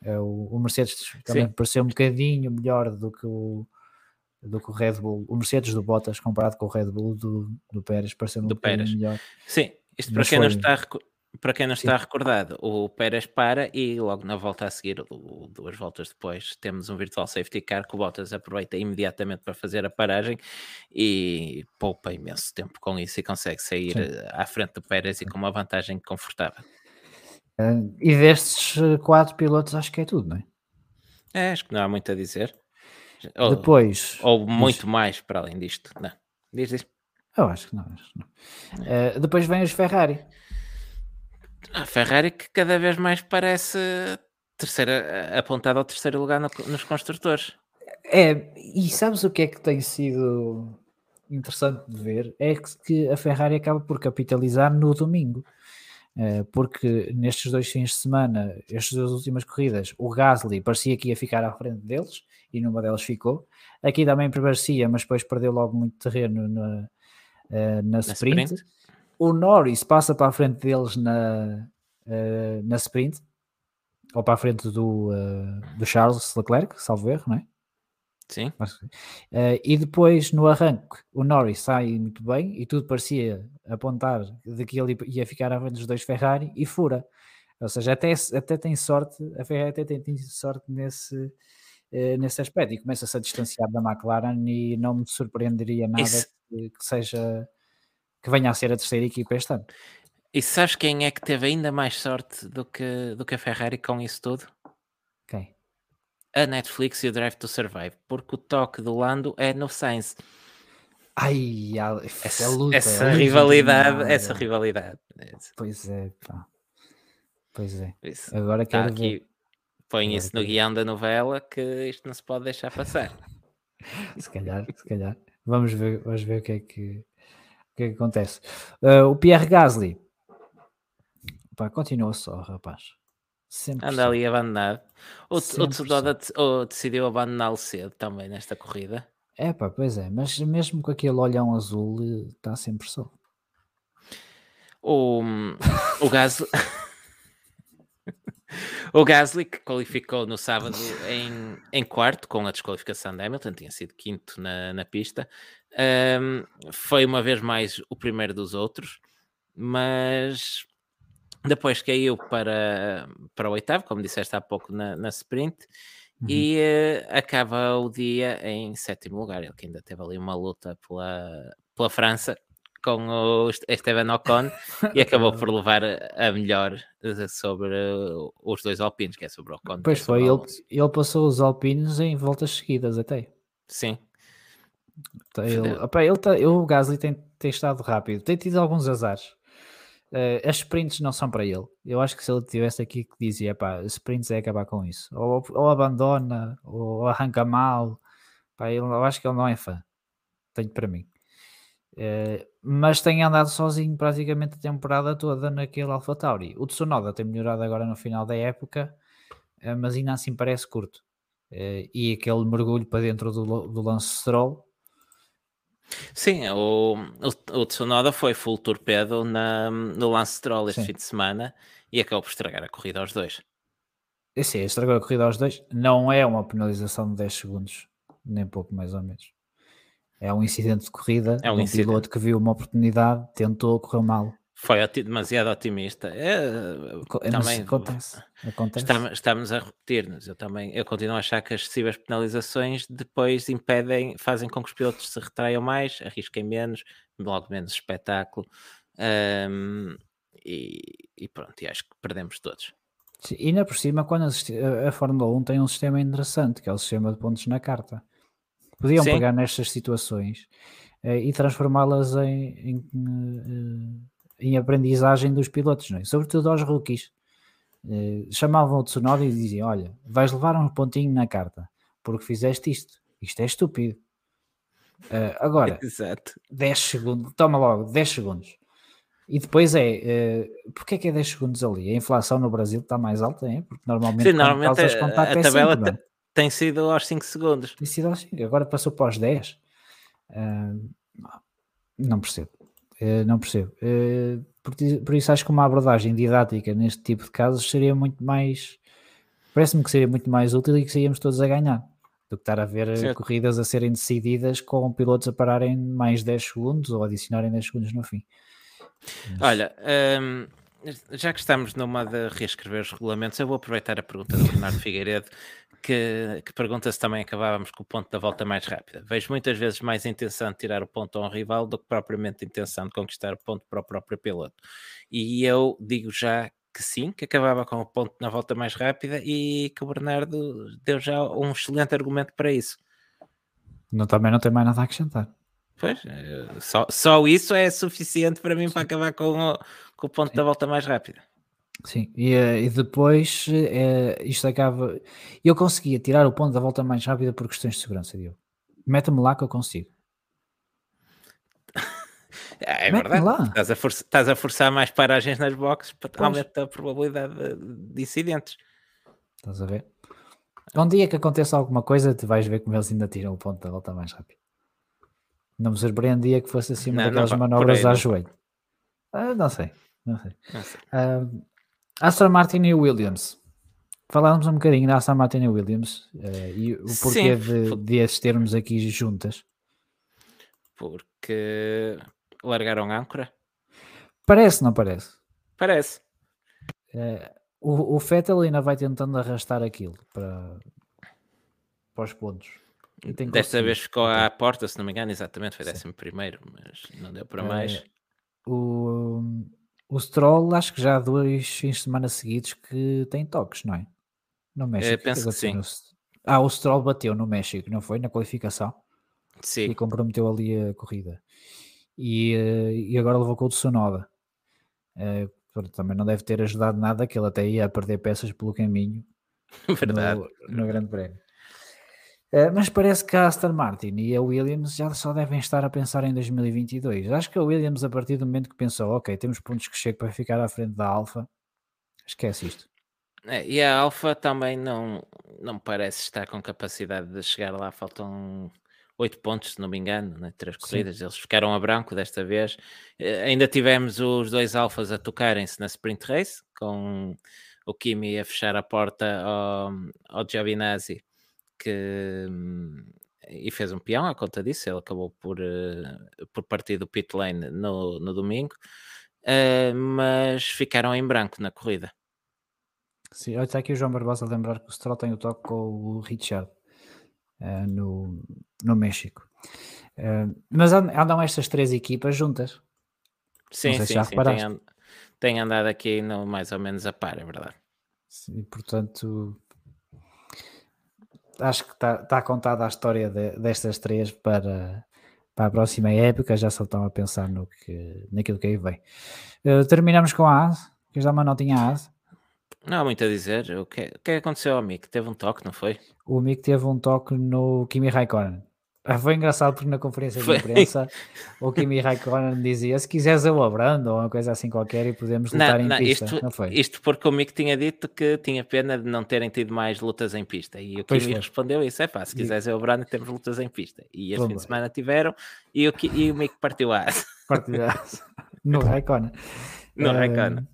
O, o, Mercedes também Sim. pareceu um bocadinho melhor do que o do que o Red Bull, o Mercedes do Bottas comparado com o Red Bull do, do Pérez pareceu um do Pérez. melhor. Sim, isto para quem, não está, para quem não está recordado, o Pérez para e logo na volta a seguir, duas voltas depois, temos um virtual safety car que o Bottas aproveita imediatamente para fazer a paragem e poupa imenso tempo com isso e consegue sair Sim. Eh, à frente do Pérez e com uma vantagem confortável. Uh, e destes eh, quatro pilotos, acho que é tudo, não é? É, acho que não há muito a dizer. Ou, Depois. Ou muito mais para além disto. Não. Diz, diz. Eu acho que não. Acho que não. Uh, depois vem os Ferrari. A Ferrari que cada vez mais parece terceira, apontada ao terceiro lugar no, nos construtores. É, e sabes o que é que tem sido interessante de ver? É que a Ferrari acaba por capitalizar no domingo. Eh, porque nestes dois fins de semana, estas duas últimas corridas, o Gasly parecia que ia ficar à frente deles e numa delas ficou. Aqui também parecia, mas depois perdeu logo muito terreno na, eh, na, na sprint. sprint. O Norris passa para a frente deles na, uh, na sprint, ou para a frente do, uh, do Charles Leclerc, salvo erro, não é? Sim. Uh, e depois no arranque, o Norris sai muito bem e tudo parecia apontar de que ele ia ficar à frente dos dois Ferrari e fura. Ou seja, até, até tem sorte, a Ferrari até tem, tem sorte nesse, nesse aspecto e começa-se a distanciar da McLaren e não me surpreenderia nada que, seja que venha a ser a terceira equipa este ano. E sabes quem é que teve ainda mais sorte do que, do que a Ferrari com isso tudo? Quem? A Netflix e o Drive to Survive, porque o toque do Lando é no Science. Ai, essa, essa luta, essa rivalidade, essa rivalidade. Pois é, pá. Pois é. Isso. Agora tá quero aqui, ver. Põe isso no guião da novela que isto não se pode deixar passar. se calhar, se calhar. Vamos ver, vamos ver o que é que, que, é que acontece. Uh, o Pierre Gasly Pá, continua só, rapaz. Sempre Anda ali abandonado. O, o Tsunoda decidiu abandoná-lo cedo também nesta corrida. É pá, pois é, mas mesmo com aquele olhão azul está sempre só. O, o Gasly o Gasly que qualificou no sábado em, em quarto com a desqualificação de Hamilton, tinha sido quinto na, na pista, um, foi uma vez mais o primeiro dos outros, mas depois caiu para, para o oitavo, como disseste há pouco na, na sprint, uhum. e uh, acaba o dia em sétimo lugar. Ele que ainda teve ali uma luta pela, pela França com o Esteban Ocon e acabou por levar a melhor sobre os dois alpinos, que é sobre o Ocon. Pois é foi, ele, ele passou os alpinos em voltas seguidas até. Sim. Então, ele, opa, ele tá, o Gasly tem, tem estado rápido, tem tido alguns azares. Uh, as sprints não são para ele. Eu acho que se ele tivesse aqui que dizia, pá, sprints é acabar com isso. Ou, ou abandona, ou arranca mal. Pá, ele, eu acho que ele não é fã. Tenho para mim. Uh, mas tem andado sozinho praticamente a temporada toda naquele AlphaTauri. O Tsunoda tem melhorado agora no final da época, uh, mas ainda assim parece curto. e aquele mergulho para dentro do, do Lance Stroll Sim, o, o, o Tsunoda foi full torpedo na, no Lance Stroll este Sim. fim de semana e acabou por estragar a corrida aos dois. Sim, estragou a corrida aos dois. Não é uma penalização de 10 segundos, nem pouco mais ou menos. É um incidente de corrida. É um, um piloto que viu uma oportunidade, tentou, correu mal. Foi demasiado otimista. É, também acontece. acontece. Estamos, estamos a repetir-nos. Eu também eu continuo a achar que as excessivas penalizações depois impedem, fazem com que os pilotos se retraiam mais, arrisquem menos, logo menos espetáculo. Um, e, e, pronto, e acho que perdemos todos. E ainda por cima, quando a, a, Fórmula 1 tem um sistema interessante, que é o sistema de pontos na carta. Podiam Sim. pegar nestas situações eh, e transformá-las em, em, em eh, em aprendizagem dos pilotos, não é? sobretudo aos rookies. Uh, chamavam o Tsunoda e diziam: Olha, vais levar um pontinho na carta porque fizeste isto. Isto é estúpido. Agora, Exato. 10 segundos, toma logo 10 segundos. E depois é, uh, porque é que é 10 segundos ali? A inflação no Brasil está mais alta, é? Porque normalmente, Sim, normalmente a, a é tabela 5, tem sido aos 5 segundos. Tem sido aos 5, agora passou para os 10. Uh, não percebo. Eh, não percebo. Uh, por, por, isso acho que uma abordagem didática neste tipo de casos seria muito mais. Parece-me que seria muito mais útil e que seríamos todos a ganhar do que estar a ver certo. corridas a serem decididas com pilotos a pararem mais 10 segundos ou adicionarem 10 segundos no fim. Mas... Olha, já que estamos numa de reescrever os regulamentos, eu vou aproveitar a pergunta do Bernardo Figueiredo que, que, pergunta se também acabávamos com o ponto da volta mais rápida. Vejo muitas vezes mais intenção de tirar o ponto a um rival do que propriamente intenção de conquistar o ponto para o próprio piloto. E eu digo já que sim, que acabava com o ponto na volta mais rápida e que o Bernardo deu já um excelente argumento para isso. Não, também não tem mais nada a acrescentar. Pois, eh, só, só isso é suficiente para mim para acabar com o, com o ponto sim. da volta mais rápida. Sim, e, eh, e depois é, isto acaba. Eu conseguia tirar o ponto da volta mais rápida por questões de segurança, Diogo. Meta-me lá que eu consigo. É verdade. Lá. Estás, a forçar, estás a forçar mais paragens nas boxes para aumentar a probabilidade de, de incidentes. Estás a ver? Um dia que aconteça alguma coisa, tu vais ver como eles ainda tiram o ponto da volta mais rápido. Não me surpreendia que fosse assim uma não, daquelas não, manobras a joelho. Ah, não sei, não sei. Não sei. Uh, Aston Martin e Williams. Falávamos um bocadinho da Aston Martin e Williams uh, e o porquê de, de as termos aqui juntas. Porque largaram âncora? Parece, não parece? Parece. Uh, o, o Vettel ainda vai tentando arrastar aquilo para, para os pontos. Desta vez ficou à porta, se não me engano, exatamente, foi décimo primeiro, mas não deu para mais. Uh, o, o Stroll, acho que já há dois fins de semana seguidos que tem toques, não é? No México. Eu penso que sim. No... Ah, o Stroll bateu no México, não foi? Na qualificação. Sim. E comprometeu ali a corrida. E, eh, e agora levou com o Tsunoda. Uh, também não deve ter ajudado nada, que ele até ia a perder peças pelo caminho. Verdade. No, no Grande Prémio. Uh, mas parece que a Aston Martin e a Williams já só devem estar a pensar em 2022. Acho que a Williams, a partir do momento que pensou, ok, temos pontos que chegam para ficar à frente da Alfa, esquece isto. É, e a Alfa também não, não parece estar com capacidade de chegar lá. Faltam 8 pontos, se não me engano, né? três corridas. Sim. Eles ficaram a branco desta vez. Uh, ainda tivemos os dois Alfas a tocarem-se na sprint race, com o Kimi a fechar a porta ao, ao Giovinazzi que e fez um peão à conta disso. Ele acabou por, uh, por partir do pit lane no, no domingo, uh, mas ficaram em branco na corrida. Sim, olha, está aqui o João Barbosa a lembrar que o Stroll tem o toque com o Richard uh, no, no México. mas andam estas três equipas juntas. Sim, sim, tem, andado aqui no, mais ou menos a par, é verdade. Sim, portanto, acho que está tá contada a história de, destas três para, para a próxima época, já só estão a pensar no que, naquilo que aí vem. Uh, terminamos com a AS, que já não tinha a AS. Não há muito a dizer. O que, o que aconteceu ao Mick? Teve um toque, não foi? O Mick teve um toque no Kimi Raikkonen. Ah, foi engraçado porque na conferência de imprensa o Kimi Raikkonen dizia se quiseres eu abrando ou uma coisa assim qualquer e podemos lutar não, em não, pista. Isto, não foi? isto porque o Mick tinha dito que tinha pena de não terem tido mais lutas em pista e o Kimi respondeu isso, é fácil, se quiseres eu abrando temos lutas em pista e este fim de semana tiveram e o, e o Mick partiu a asa. Partiu a asa. no Raikkonen. No uh, Raikkonen.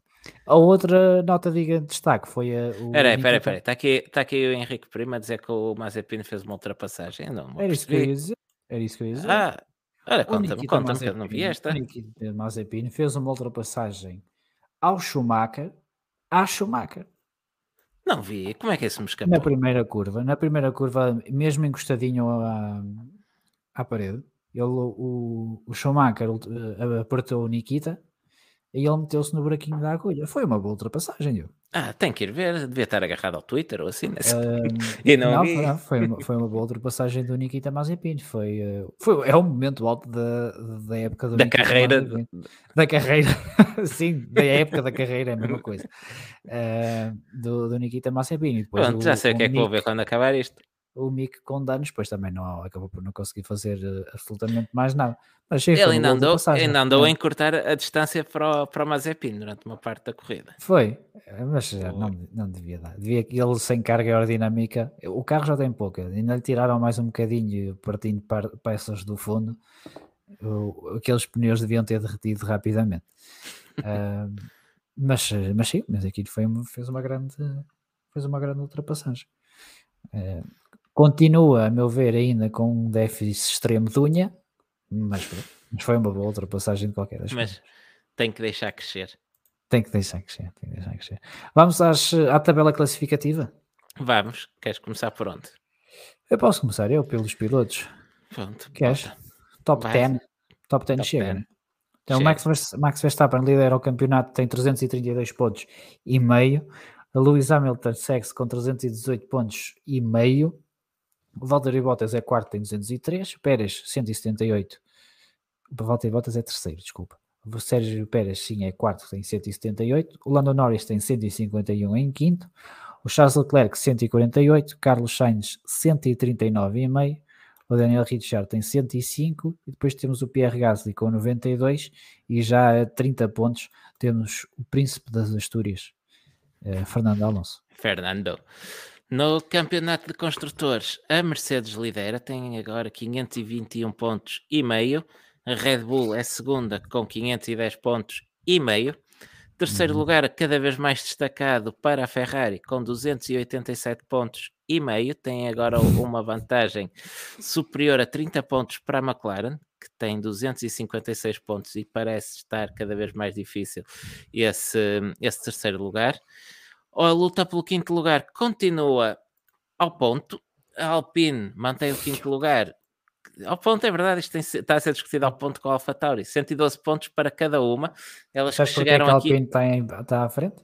A outra nota de destaque foi a. Peraí, peraí, peraí. Está aqui, tá aqui o Henrique Prima a dizer que o Mazepin fez uma ultrapassagem. Não, Era isso que eu ia dizer. Era isso que eu ia dizer. Ah, Olha, conta-me, conta-me que eu não vi esta. O Nikita Mazepin fez uma ultrapassagem ao Schumacher, à Schumacher. Não vi, como é que esse me escapou? Na primeira curva, na primeira curva, mesmo encostadinho à, à parede, ele, o, o Schumacher uh, apertou o Nikita e ele meteu-se no buraquinho da agulha. Foi uma boa ultrapassagem, eu. Ah, tem que ir ver, devia estar agarrado ao Twitter ou assim. Nesse... Um, e não, não, foi, foi, uma, foi uma boa ultrapassagem do Nikita Mazepin. Foi, uh, foi, é um momento alto da, da época do da Nikita carreira. Mazepin. Da carreira, sim, da época da carreira, é a mesma coisa. Uh, do, do Nikita Mazepin. Pronto, o, já sei o que é que Mick, vou ver quando acabar isto. O Mick com danos, depois também não, acabou por não conseguir fazer uh, absolutamente mais nada. Mas Ele ainda andou, ainda andou É. a encurtar a distância para o, para o Mazepin durante uma parte da corrida. Foi, mas já não, não devia dar. Devia que ele sem carga aerodinâmica. O carro já tem pouca, ainda lhe tiraram mais um bocadinho, partindo par- peças do fundo. Aqueles pneus deviam ter derretido rapidamente. Ah, mas, mas sim, mas aquilo foi, fez uma grande fez uma grande ultrapassagem. Ah, continua, a meu ver, ainda com um déficit extremo de unha, mas, mas foi uma boa ultrapassagem de qualquer das. Mas tem que deixar crescer. Tem que deixar crescer, tem que deixar crescer. Vamos às, à tabela classificativa. Vamos, queres começar por onde? Eu posso começar eu pelos pilotos. Pronto, Queres? bota. Top Vai. 10. Top 10 Top chega, 10. né? Então. Max, Max Verstappen lidera o campeonato, tem 332 pontos e meio. A Lewis Hamilton segue-se com 318 pontos e meio. O Valtteri Bottas é quarto, tem 203. O Pérez, 178. O Valtteri Bottas é terceiro, desculpa. O Sérgio Pérez, sim, é quarto, tem 178. O Lando Norris tem 151 em quinto. O Charles Leclerc, 148. Carlos Sainz, 139,5. O Daniel Ricciardo tem 105 e depois temos o Pierre Gasly com 92 e já a 30 pontos temos o príncipe das Astúrias, eh, Fernando Alonso. Fernando. No campeonato de construtores, a Mercedes lidera, tem agora 521 pontos e meio. A Red Bull é segunda com 510 pontos e meio. Terceiro Uhum. lugar, cada vez mais destacado para a Ferrari, com 287 pontos e meio. Tem agora uma vantagem superior a 30 pontos para a McLaren, que tem 256 pontos e parece estar cada vez mais difícil esse, esse terceiro lugar. A luta pelo quinto lugar continua ao ponto. A Alpine mantém o quinto lugar. Ao ponto, é verdade, isto tem- está a ser discutido ao ponto com a AlphaTauri. 112 pontos para cada uma. Elas que Sabes é que chegaram a aqui Alpine está, em- está à frente?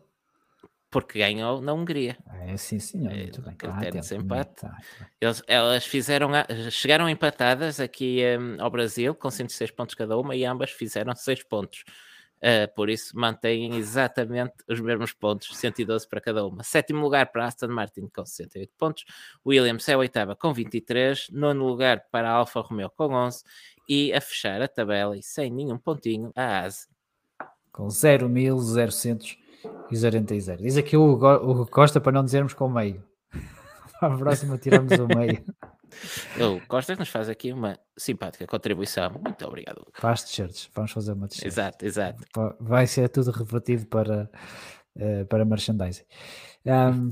porque ganhou na Hungria. É sim, senhor, É, muito bem. aquele está bem. Eles- elas fizeram, chegaram empatadas aqui hum, ao Brasil com 106 pontos cada uma e ambas fizeram 6 pontos. Uh, por isso mantêm exatamente os mesmos pontos, 112 para cada uma. Sétimo lugar para Aston Martin com 68 pontos, Williams é a oitava com 23, nono lugar para a Alfa Romeo com 11 e a fechar a tabela e sem nenhum pontinho a ASE. Com 0.0100 Diz aqui o o Costa para não dizermos com meio. Para a próxima tiramos o meio. O Costa nos faz aqui uma simpática contribuição. Muito obrigado. Para as t-shirts. Vamos fazer uma t-shirt. Exato, exato. Vai ser tudo revertido para, eh, para merchandising. Ahm,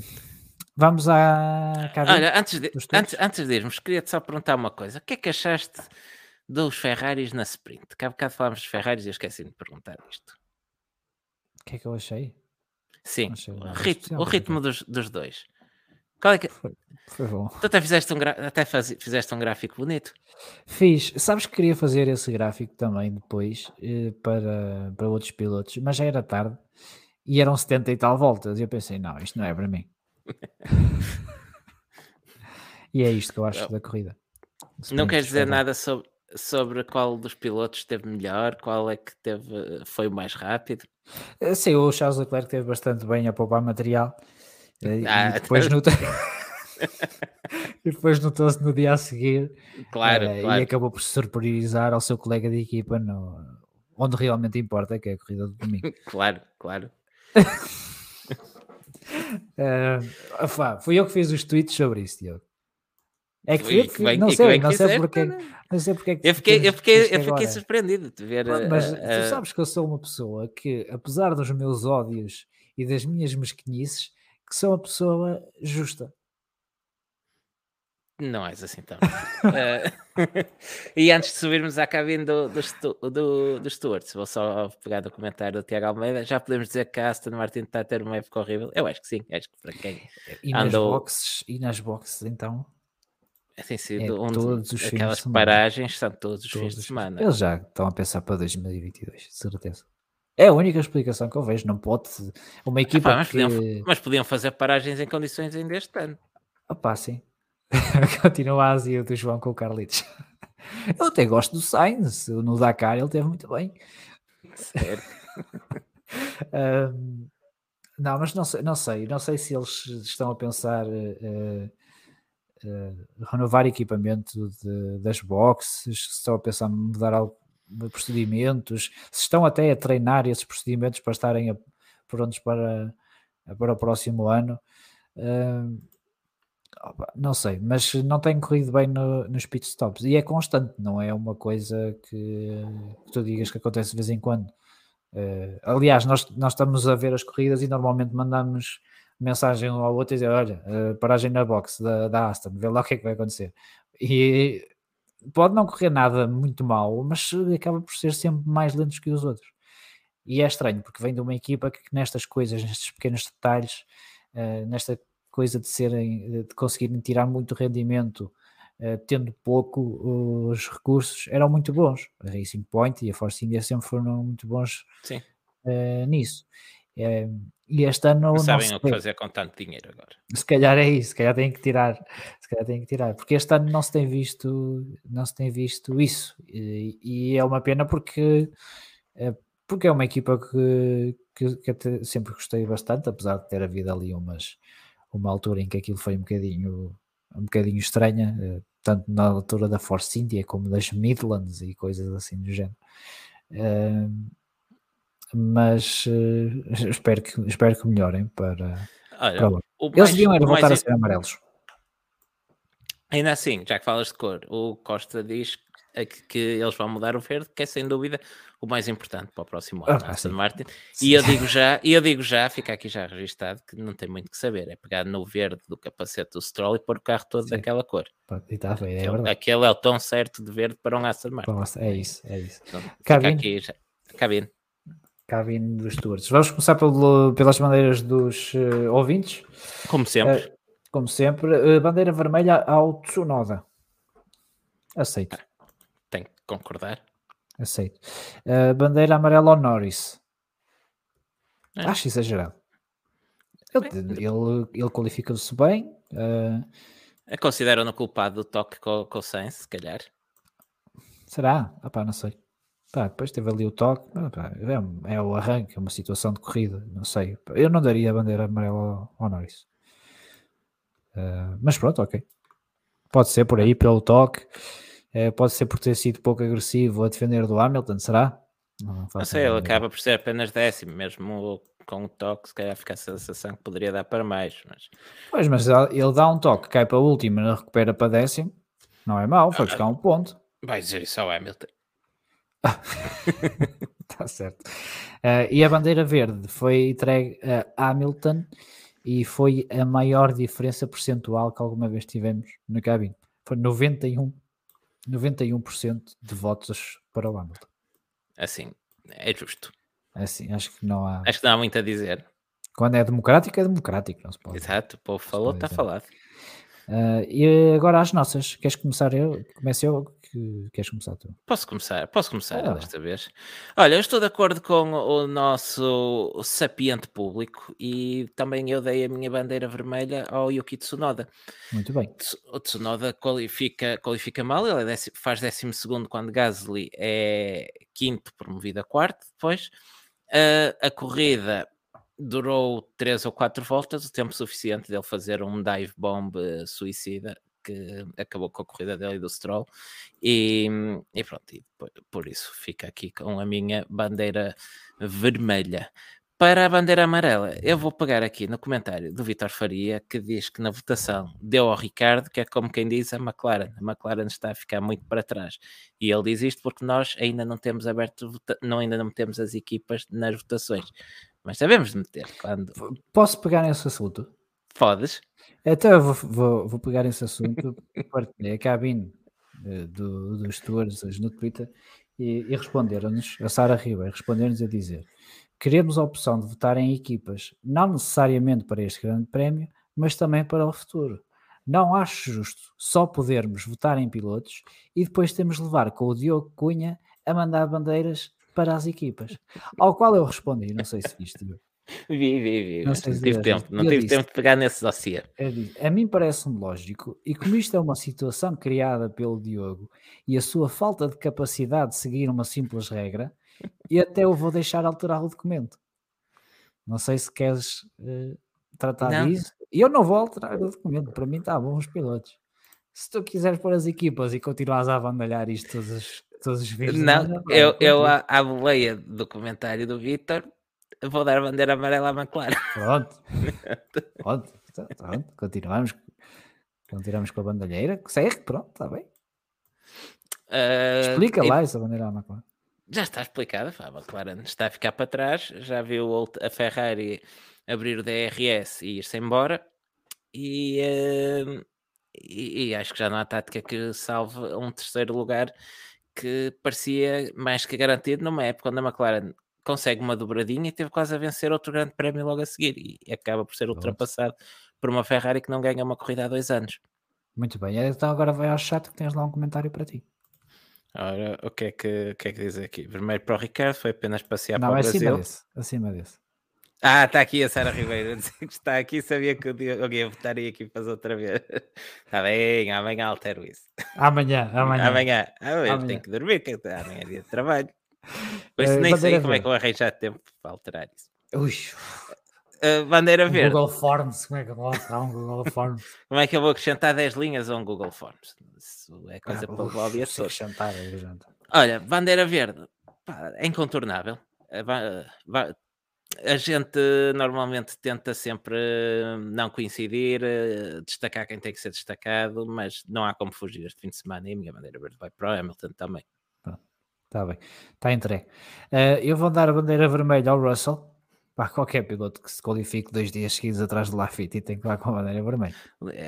vamos à. Olha, antes de, antes, antes de irmos, queria-te só perguntar uma coisa. O que é que achaste dos Ferraris na sprint? Que há bocado falámos dos Ferraris e eu esqueci de perguntar isto. O que é que eu achei? Sim, Achei o ritmo, o ritmo dos, dos dois. Qual é que... Foi, foi bom. Tu até fizeste um, gra- até faz- fizeste um gráfico bonito. Fiz. Sabes que queria fazer esse gráfico também depois eh, para, para outros pilotos, mas já era tarde e eram 70 e tal voltas. E eu pensei, não, isto não é para mim. e é isto que eu acho da corrida. Não Sprint queres dizer nada sobre, sobre qual dos pilotos esteve melhor, qual é que teve, foi o mais rápido? Eh, Sim, o Charles Leclerc teve bastante bem a poupar material. Eh, Ah, e depois notou- e depois notou-se no dia a seguir Claro, eh, claro. e acabou por se surpriorizar ao seu colega de equipa no, onde realmente importa, que é a corrida do domingo. Claro, claro. Eh, afá, fui eu que fiz os tweets sobre isso, Diogo. É que, eu que que- bem- não que sei, bem não que sei porque, não. não sei porque é que Eu fiquei, eu fiquei, eu fiquei surpreendido de ver. Pronto, Mas eh, tu sabes que eu sou uma pessoa que, apesar dos meus ódios e das minhas mesquinices, que sou uma pessoa justa. Não és assim tão. uh, e antes de subirmos à cabine do, do, do, do Stuart, vou só pegar o comentário do Tiago Almeida. Já podemos dizer que a Aston Martin está a ter uma época horrível? Eu acho que sim, acho que para quem e andou... nas boxes E nas boxes, então? Tem sido é, todos os aquelas paragens, são todos os todos fins de semana. Eles já estão a pensar para 2022, de certeza. É a única explicação que eu vejo. Não pode uma equipa. mas, que... podiam, mas podiam fazer paragens em condições ainda este ano. Opá, sim. Continua a Ásia do João com o Carlitos. Eu até gosto do Sainz. No Dakar ele teve muito bem. Certo. um, não, mas não sei, não sei. Não sei se eles estão a pensar. Uh, uh, renovar equipamento de, das boxes, se estão a pensar mudar algo procedimentos, se estão até a treinar esses procedimentos para estarem a, prontos para, para o próximo ano. Uh, não sei, mas não tem corrido bem no, nos pitstops e é constante, não é uma coisa que, que tu digas que acontece de vez em quando. Uh, aliás, nós, nós estamos a ver as corridas e normalmente mandamos mensagem um ao outro e dizer: Olha, uh, paragem na box da, da Aston, vê lá o que é que vai acontecer. E pode não correr nada muito mal, mas acaba por ser sempre mais lento que os outros. E é estranho, porque vem de uma equipa que nestas coisas, nestes pequenos detalhes, uh, nesta coisa de serem, de conseguirem tirar muito rendimento, uh, tendo pouco, os recursos eram muito bons. A Racing Point e a Force India sempre foram muito bons uh, nisso. E este ano não sabem o que fazer com tanto dinheiro agora. Se calhar é isso, se calhar tem que tirar, se calhar tem que tirar, porque este ano não se tem visto, não se tem visto isso, e, e é uma pena porque é, porque é uma equipa que, que, que sempre gostei bastante, apesar de ter havido ali umas uma altura em que aquilo foi um bocadinho um bocadinho estranha, eh, tanto na altura da Force India como das Midlands e coisas assim do género. Uh, mas uh, espero, que, espero que melhorem para, Olha, para Eles mais, deviam era voltar mais... a ser amarelos. Ainda assim, já que falas de cor, o Costa diz que, eles vão mudar o verde, que é sem dúvida o mais importante para o próximo ano, ah, Aston Martin. Sim. E eu digo já, e eu digo já, fica aqui já registado, que não tem muito que saber, é pegar no verde do capacete do Stroll e pôr o carro todo sim. daquela cor. E tá é aquele, verdade. aquele é o tom certo de verde para um Aston Martin. É isso, é isso. Então, cabine. aqui já. Cabine cabine dos stewards. Vamos começar pelo, pelas bandeiras dos uh, ouvintes. Como sempre. Uh, como sempre. Uh, bandeira vermelha ao Tsunoda. Aceito. Ah, tem que concordar. Aceito. bandeira amarela ao Norris. É. Acho exagerado. Ele, ele, ele qualifica-se bem. Consideram-no culpado do toque com, com o Sainz, se calhar. Será? Ah pá, não sei. Pá, depois teve ali o toque, pá, é, é, o arranque, é uma situação de corrida, não sei. Eu não daria a bandeira amarela ao, ao Norris. Uh, mas pronto, ok. Pode ser por aí, pelo toque. Uh, pode ser por ter sido pouco agressivo a defender do Hamilton, será? Não, não sei, ele acaba por ser apenas décimo, mesmo com o toque, se calhar fica a sensação que poderia dar para mais. Mas... Pois, mas ele dá um toque, cai para o último recupera para décimo, não é mau, foi ah, buscar um ponto. Vai dizer isso ao Hamilton. Está certo. Uh, e a bandeira verde foi entregue a Hamilton e foi a maior diferença percentual que alguma vez tivemos na cabine. Foi 91, 91% de votos para o Hamilton. Assim, é justo. Assim, acho que não há. Acho que não há muito a dizer. Quando é democrático, é democrático, não se pode. Exato, o povo falou, está falado. Uh, e agora as nossas. Queres começar eu? Comece eu? Que, queres começar tu? Posso começar, posso começar ah. desta vez. Olha, eu estou de acordo com o nosso sapiente público e também eu dei a minha bandeira vermelha ao Yuki Tsunoda. Muito bem. O Tsunoda qualifica, qualifica mal, ele é décimo, faz 12 segundo quando Gasly é quinto, promovido a quarto depois. Uh, a corrida durou três ou quatro voltas, o tempo suficiente dele fazer um dive bomb suicida que acabou com a corrida dele e do Stroll e, e pronto, e por, por, isso fica aqui com a minha bandeira vermelha. Para a bandeira amarela, eu vou pegar aqui no comentário do Vitor Faria que diz que na votação deu ao Ricardo, que é como quem diz a McLaren. A McLaren está a ficar muito para trás. E ele diz isto porque nós ainda não temos aberto, não, ainda não metemos as equipas nas votações. Mas sabemos meter. Quando... Posso pegar nesse assunto? Podes. Então eu vou, vou, vou pegar esse assunto, partilhei a cabine eh, do, dos stewards no Twitter e, e responderam-nos, a Sara Ribeiro respondeu-nos a dizer queremos a opção de votar em equipas, não necessariamente para este grande prémio, mas também para o futuro. Não acho justo só podermos votar em pilotos e depois temos de levar com o Diogo Cunha a mandar bandeiras para as equipas. Ao qual eu respondi, não sei se viste. Vi, vi, vi. Não, se tive tempo, não tive disse, tempo de pegar nesse dossiê. A mim parece-me lógico, e como isto é uma situação criada pelo Diogo e a sua falta de capacidade de seguir uma simples regra, e até eu vou deixar alterar o documento. Não sei se queres uh, tratar não. disso. E eu não vou alterar o documento, para mim está bom os pilotos. Se tu quiseres pôr as equipas e continuares a abandalhar isto todos os, todos os vídeos. Não, eu, eu à, à boleia do comentário do Vitor vou dar a bandeira amarela à McLaren. Pronto. pronto. pronto. Continuamos. Continuamos com a bandalheira. Segue, pronto, está bem. Uh, Explica e... lá essa bandeira à McLaren. Já está explicada, a McLaren está a ficar para trás, já viu a Ferrari abrir o DRS e ir-se embora, e, uh, e, e, acho que já não há tática que salve um terceiro lugar que parecia mais que garantido numa época onde a McLaren consegue uma dobradinha e teve quase a vencer outro grande prémio logo a seguir e acaba por ser ultrapassado por uma Ferrari que não ganha uma corrida há dois anos. Muito bem, então agora vai ao chat que tens lá um comentário para ti. Ora, o que é que, o que, é que diz aqui? Vermelho para o Ricardo, foi apenas passear não, para o Brasil. Acima desse, acima desse. Ah, está aqui a Sara Ribeiro, que está aqui, sabia que alguém ia votar e aqui fazer outra vez. Está bem, amanhã altero isso. Amanhã, amanhã. Amanhã, amanhã, amanhã. tenho que dormir, que amanhã é dia de trabalho. Pois uh, nem sei como é que eu arranjar tempo para alterar isso. Ui. Uh, bandeira verde. Google Forms, como é que eu vou um Google Forms? como é que eu vou acrescentar 10 linhas a um Google Forms? Isso é coisa ah, para o todo. Acrescentar, é Olha, bandeira verde, pá, é incontornável. A gente normalmente tenta sempre não coincidir, eh, destacar quem tem que ser destacado, mas não há como fugir este fim de semana e a minha bandeira verde vai para o Hamilton também. Está bem, está entregue. Uh, eu vou dar a bandeira vermelha ao Russell. Para qualquer piloto que se qualifique dois dias seguidos atrás do Lafitte e tem que ir com a bandeira vermelha.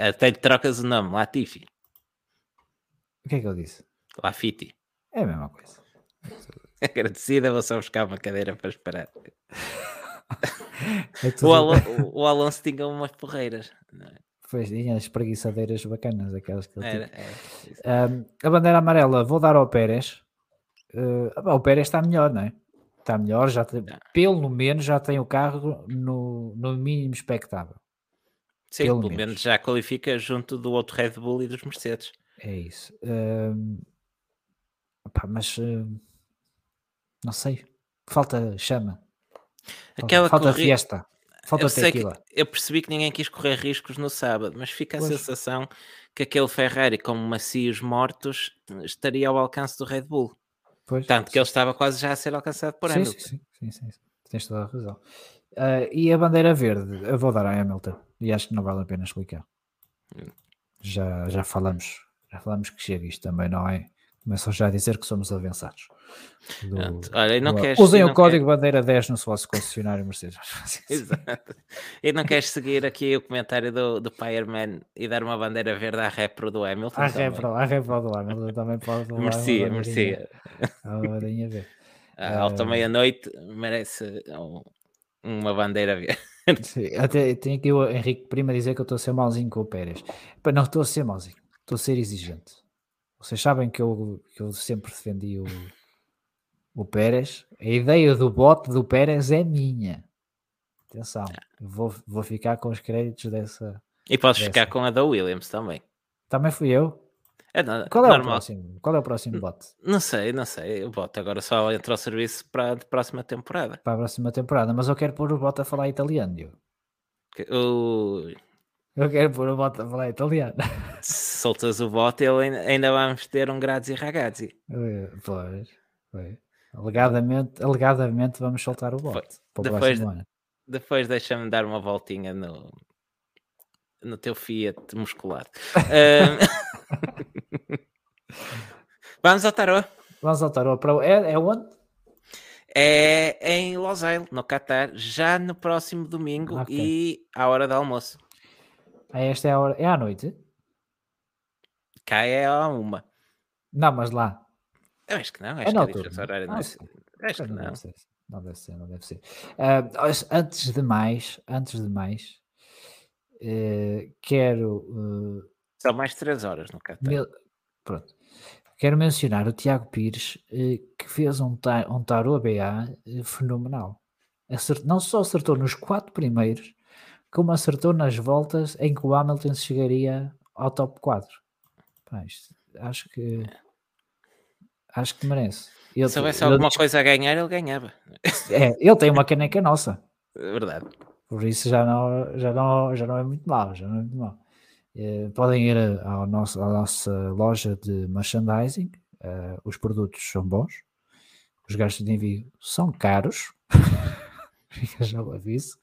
Até lhe trocas o nome, Latifi. O que é que eu disse? Lafitte. É a mesma coisa. Agradecida, vou só buscar uma cadeira para esperar. é o, Alonso, o, Alonso tinha umas porreiras. É? Pois tinha as preguiçadeiras bacanas, aquelas que ele era, era, um, A bandeira amarela vou dar ao Pérez Uh, o Pérez está melhor, não é? Está melhor, já tem, pelo menos já tem o carro no, no mínimo expectável. Sim, pelo, pelo menos. menos. já qualifica junto do outro Red Bull e dos Mercedes. É isso. Uh, mas uh, não sei, falta chama. Aquela falta corri... fiesta. Falta eu, tequila. eu percebi que ninguém quis correr riscos no sábado, mas fica a pois. sensação que aquele Ferrari com macios mortos estaria ao alcance do Red Bull. Pois, Tanto que ele estava quase já a ser alcançado por Hamilton. Sim, sim, sim, sim, tens toda a razão. Uh, e a bandeira verde, eu vou dar a Hamilton e acho que não vale a pena explicar. Hum. Já, já falamos, já falamos que chega isto também, não é? Começam já a dizer que somos avançados. Do, Olha, do, queres, usem o código quer... bandeira 10 no vosso concessionário Mercedes. Exato. E não queres seguir aqui o comentário do, do Fireman e dar uma bandeira verde à repro do Hamilton? À repro, à repro do Hamilton também pode. merecia, merecia. A bandeirinha ver. A alta uh... meia-noite merece um, uma bandeira verde. Sim, até tenho aqui o Henrique Prima dizer que eu estou a ser malzinho com o Pérez. Não estou a ser malzinho, estou a ser exigente. Vocês sabem que eu, que eu sempre defendi o, o Pérez. A ideia do bote do Pérez é minha. Atenção, vou, vou ficar com os créditos dessa. E podes dessa. ficar com a da Williams também. Também fui eu. É, não, Qual é normal. o próximo? Qual é o próximo bote? Não sei, não sei. O bote agora só entra ao serviço para a próxima temporada. Para a próxima temporada, mas eu quero pôr o bote a falar italiano. Eu. Ui. Eu quero pôr o bota a falar italiano. Soltas o bota, ele ainda vamos ter um Grazi Ragazzi. Pois, pois. Alegadamente, alegadamente vamos soltar o bote depois, Depois deixa-me dar uma voltinha no, no teu Fiat musculado. vamos ao tarô. Vamos ao tarô. É, é onde? É em Losail, no Qatar, já no próximo domingo okay. e à hora do almoço. Ah, esta é a hora. É à noite? Cá é a uma. Não, mas lá. Eu acho que não, acho É que a noturno. diferença horária não Ah, é. sim. Acho que não não. deve ser. Não deve ser, não deve ser. Ah, mas antes de mais, antes de mais, eh, quero eh, São mais 3 horas no Qatar. Mil- Pronto. Quero mencionar o Tiago Pires, eh, que fez um, ta um tarô ABA fenomenal. Acert- não só acertou nos quatro primeiros, como acertou nas voltas em que o Hamilton chegaria ao top 4. Pá, isto- acho que acho que merece. Ele, Se houvesse alguma coisa a ganhar, ele ganhava. é, ele tem uma caneca nossa. É verdade. Por isso já não, já não, já não é muito mau, já não é muito mau. Eh, podem ir ao nosso, à nossa loja de merchandising, eh, os produtos são bons, os gastos de envio são caros, fica já o aviso,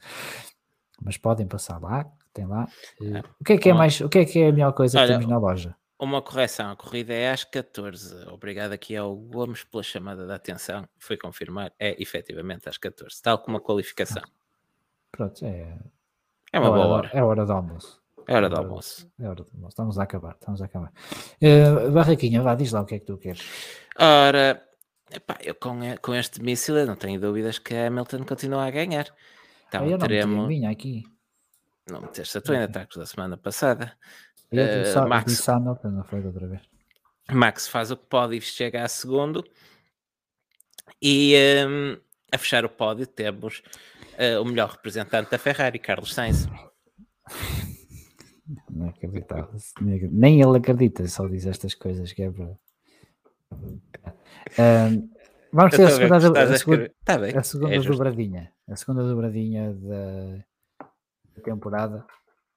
mas podem passar lá, tem lá. Eh, o que é que é mais, o que é que é a melhor coisa Olha, que temos na loja? Uma correção, a corrida é às 14. Obrigado aqui ao Gomes pela chamada de atenção. Foi confirmar, é efetivamente às 14, tal como a qualificação. Pronto, é, É uma é hora, boa hora. é hora do almoço. É hora do hora- almoço. É hora do almoço. Estamos a acabar, estamos a acabar. Eh, Barraquinha, vá, diz lá o que é que tu queres. Ora, epá, eu com, e- com este míssil eu não tenho dúvidas que a Hamilton continua a ganhar. Então eu não meti a teremos. minha aqui. Não meteste a tua ainda ataques da semana passada. Eu só Max. disse Hamilton, não foi outra vez. Max faz o que pode e chega a segundo. E hum, a fechar o pódio temos eh, o melhor representante da Ferrari, Carlos Sainz. Não acreditava. Nem ele acredita, só diz estas coisas que é para. Ahm, vamos ter a segunda, a segunda. Tá bem, a segunda é dobradinha. A segunda dobradinha da, da temporada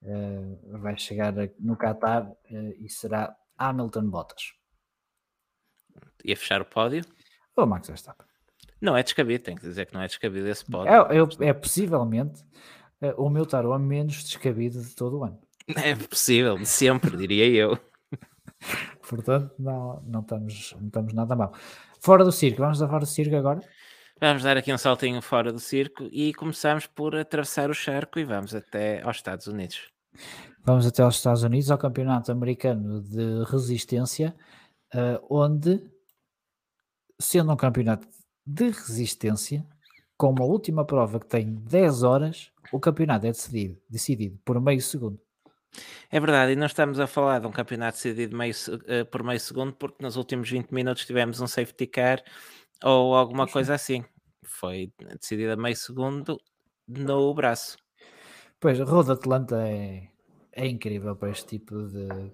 eh, vai chegar no Qatar eh, e será Hamilton Bottas. E a fechar o pódio. Ou Max Verstappen. Não é descabido, tenho que dizer que não é descabido esse pódio. É, é, é possivelmente eh, o meu tarô menos descabido de todo o ano. É possível, sempre, diria eu. Portanto, não, não, estamos, não estamos nada mal. Fora do circo, vamos a fora do circo agora? Vamos dar aqui um saltinho fora do circo e começamos por atravessar o charco e vamos até aos Estados Unidos. Vamos até aos Estados Unidos, ao Campeonato Americano de Resistência, eh, onde, sendo um campeonato de resistência, com uma última prova que tem 10 horas, o campeonato é decidido, decidido por meio segundo. É verdade, e não estamos a falar de um campeonato decidido meio eh, por meio segundo, porque nos últimos 20 minutos tivemos um safety car ou alguma coisa assim. Foi decidido a meio segundo no braço. Pois, a Road Atlanta é, é incrível para este tipo de,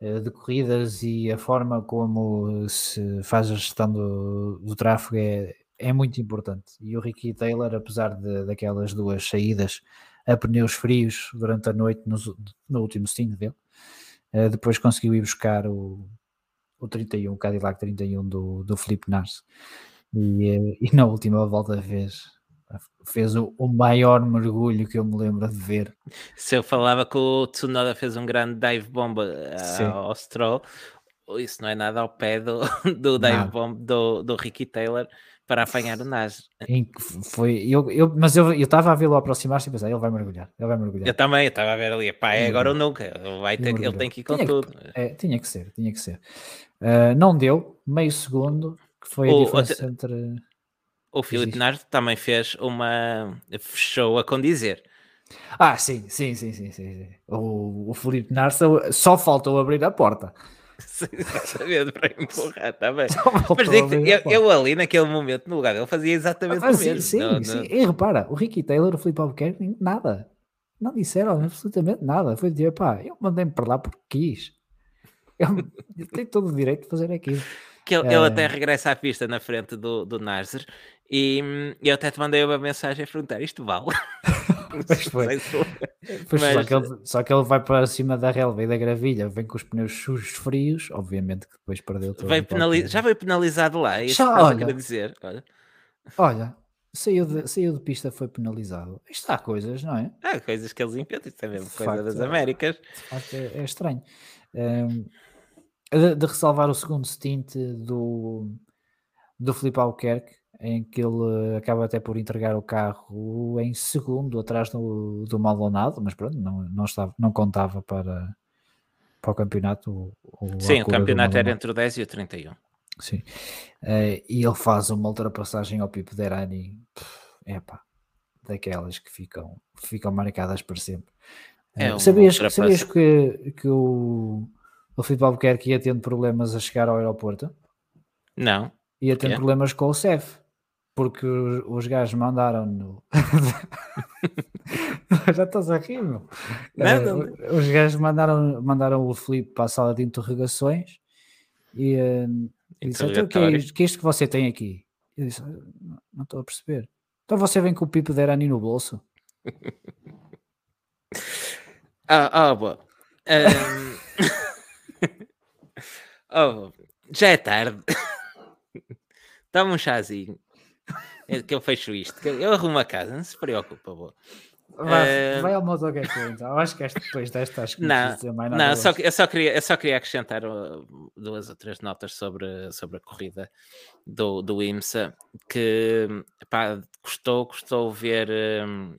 eh, de corridas e a forma como se faz a gestão do, do tráfego é, é muito importante. E o Ricky Taylor, apesar de, daquelas duas saídas a pneus frios durante a noite nos- no último stint dele, eh, depois conseguiu ir buscar o, o 31, o Cadillac 31 do, do Felipe Nars. E, eh, e na última volta fez, fez o, o maior mergulho que eu me lembro de ver. Se eu falava que o Tsunoda fez um grande dive bomb Sim. ah, ao Stroll, isso não é nada ao pé do, do dive bomb do, do Ricky Taylor para apanhar o Nas. que foi eu, eu, mas eu estava a vê-lo aproximar-se e pensar, ele vai mergulhar, ele vai mergulhar. Eu também, eu estava a ver ali, pá, é agora ou nunca. Ele, vai ter, ele tem que ir com Tinha que- tudo. É, tinha que ser, tinha que ser. Ah, não deu, meio segundo, que foi a O- diferença entre. O Filipe. Nardo também fez uma. fechou a condizer. Ah, sim, sim, sim, sim, sim. sim. O, o Felipe Narsa só faltou abrir a porta. Sabendo para empurrar, está bem. Mas digo a eu, eu ali naquele momento, no lugar dele, fazia exatamente Ah, o sim, mesmo. sim, Não- sim. não- E repara, o Ricky Taylor, o Felipe Albuquerque, nada. Não disseram absolutamente nada. Foi dizer, pá, eu mandei-me para lá porque quis. Eu, eu tenho todo o direito de fazer aquilo. que ele, ele até É. regressa à pista na frente do, do Nasser e hum, eu até te mandei uma mensagem a perguntar: isto vale? Pois foi. Pois, só, Mas- que ele, só que ele vai para cima da relva e da gravilha, vem com os pneus sujos frios, obviamente que depois perdeu todo Veio o penali- qualquer- Já foi penalizado lá, é isso Já, olha. dizer. Olha, Olha, saiu de, saiu de pista, foi penalizado. Isto há coisas, não é? há coisas que eles inventam, isto é mesmo De coisa facto, das é. Américas. De facto, é, é estranho. Ehm, de, de ressalvar o segundo stint do, do Felipe Albuquerque, em que ele acaba até por entregar o carro em segundo atrás do, do Maldonado, mas pronto, não, não, estava, não contava para, para o campeonato. O, Sim, o campeonato era entre o 10 e o 31. Sim, uh, e ele faz uma ultrapassagem ao Pipo Derani, epá, daquelas que ficam, ficam marcadas para sempre. É uh, sabias, sabias que, que o, o Filipe Albuquerque ia tendo problemas a chegar ao aeroporto? Não. Ia tendo problemas com o CEF porque os gajos mandaram no. Já estás a rir, meu. Uh, os gajos mandaram, mandaram o Felipe para a sala de interrogações e, uh, e disse: então, que, é isto, que é isto que você tem aqui? Eu disse: não, não estou a perceber. Então você vem com o Pipo de Arani no bolso? ah, ah, boa. Um... oh, já é tarde. Toma um chazinho. É que eu fecho isto. Eu arrumo a casa, não se preocupa, boa. Vai, uh... vai ao MotoGP então. Eu acho que este, depois desta acho que não, não, mais nada não só, eu, só queria, eu só queria acrescentar uh, duas ou três notas sobre, sobre a corrida do, do IMSA que pá, custou, custou ver um,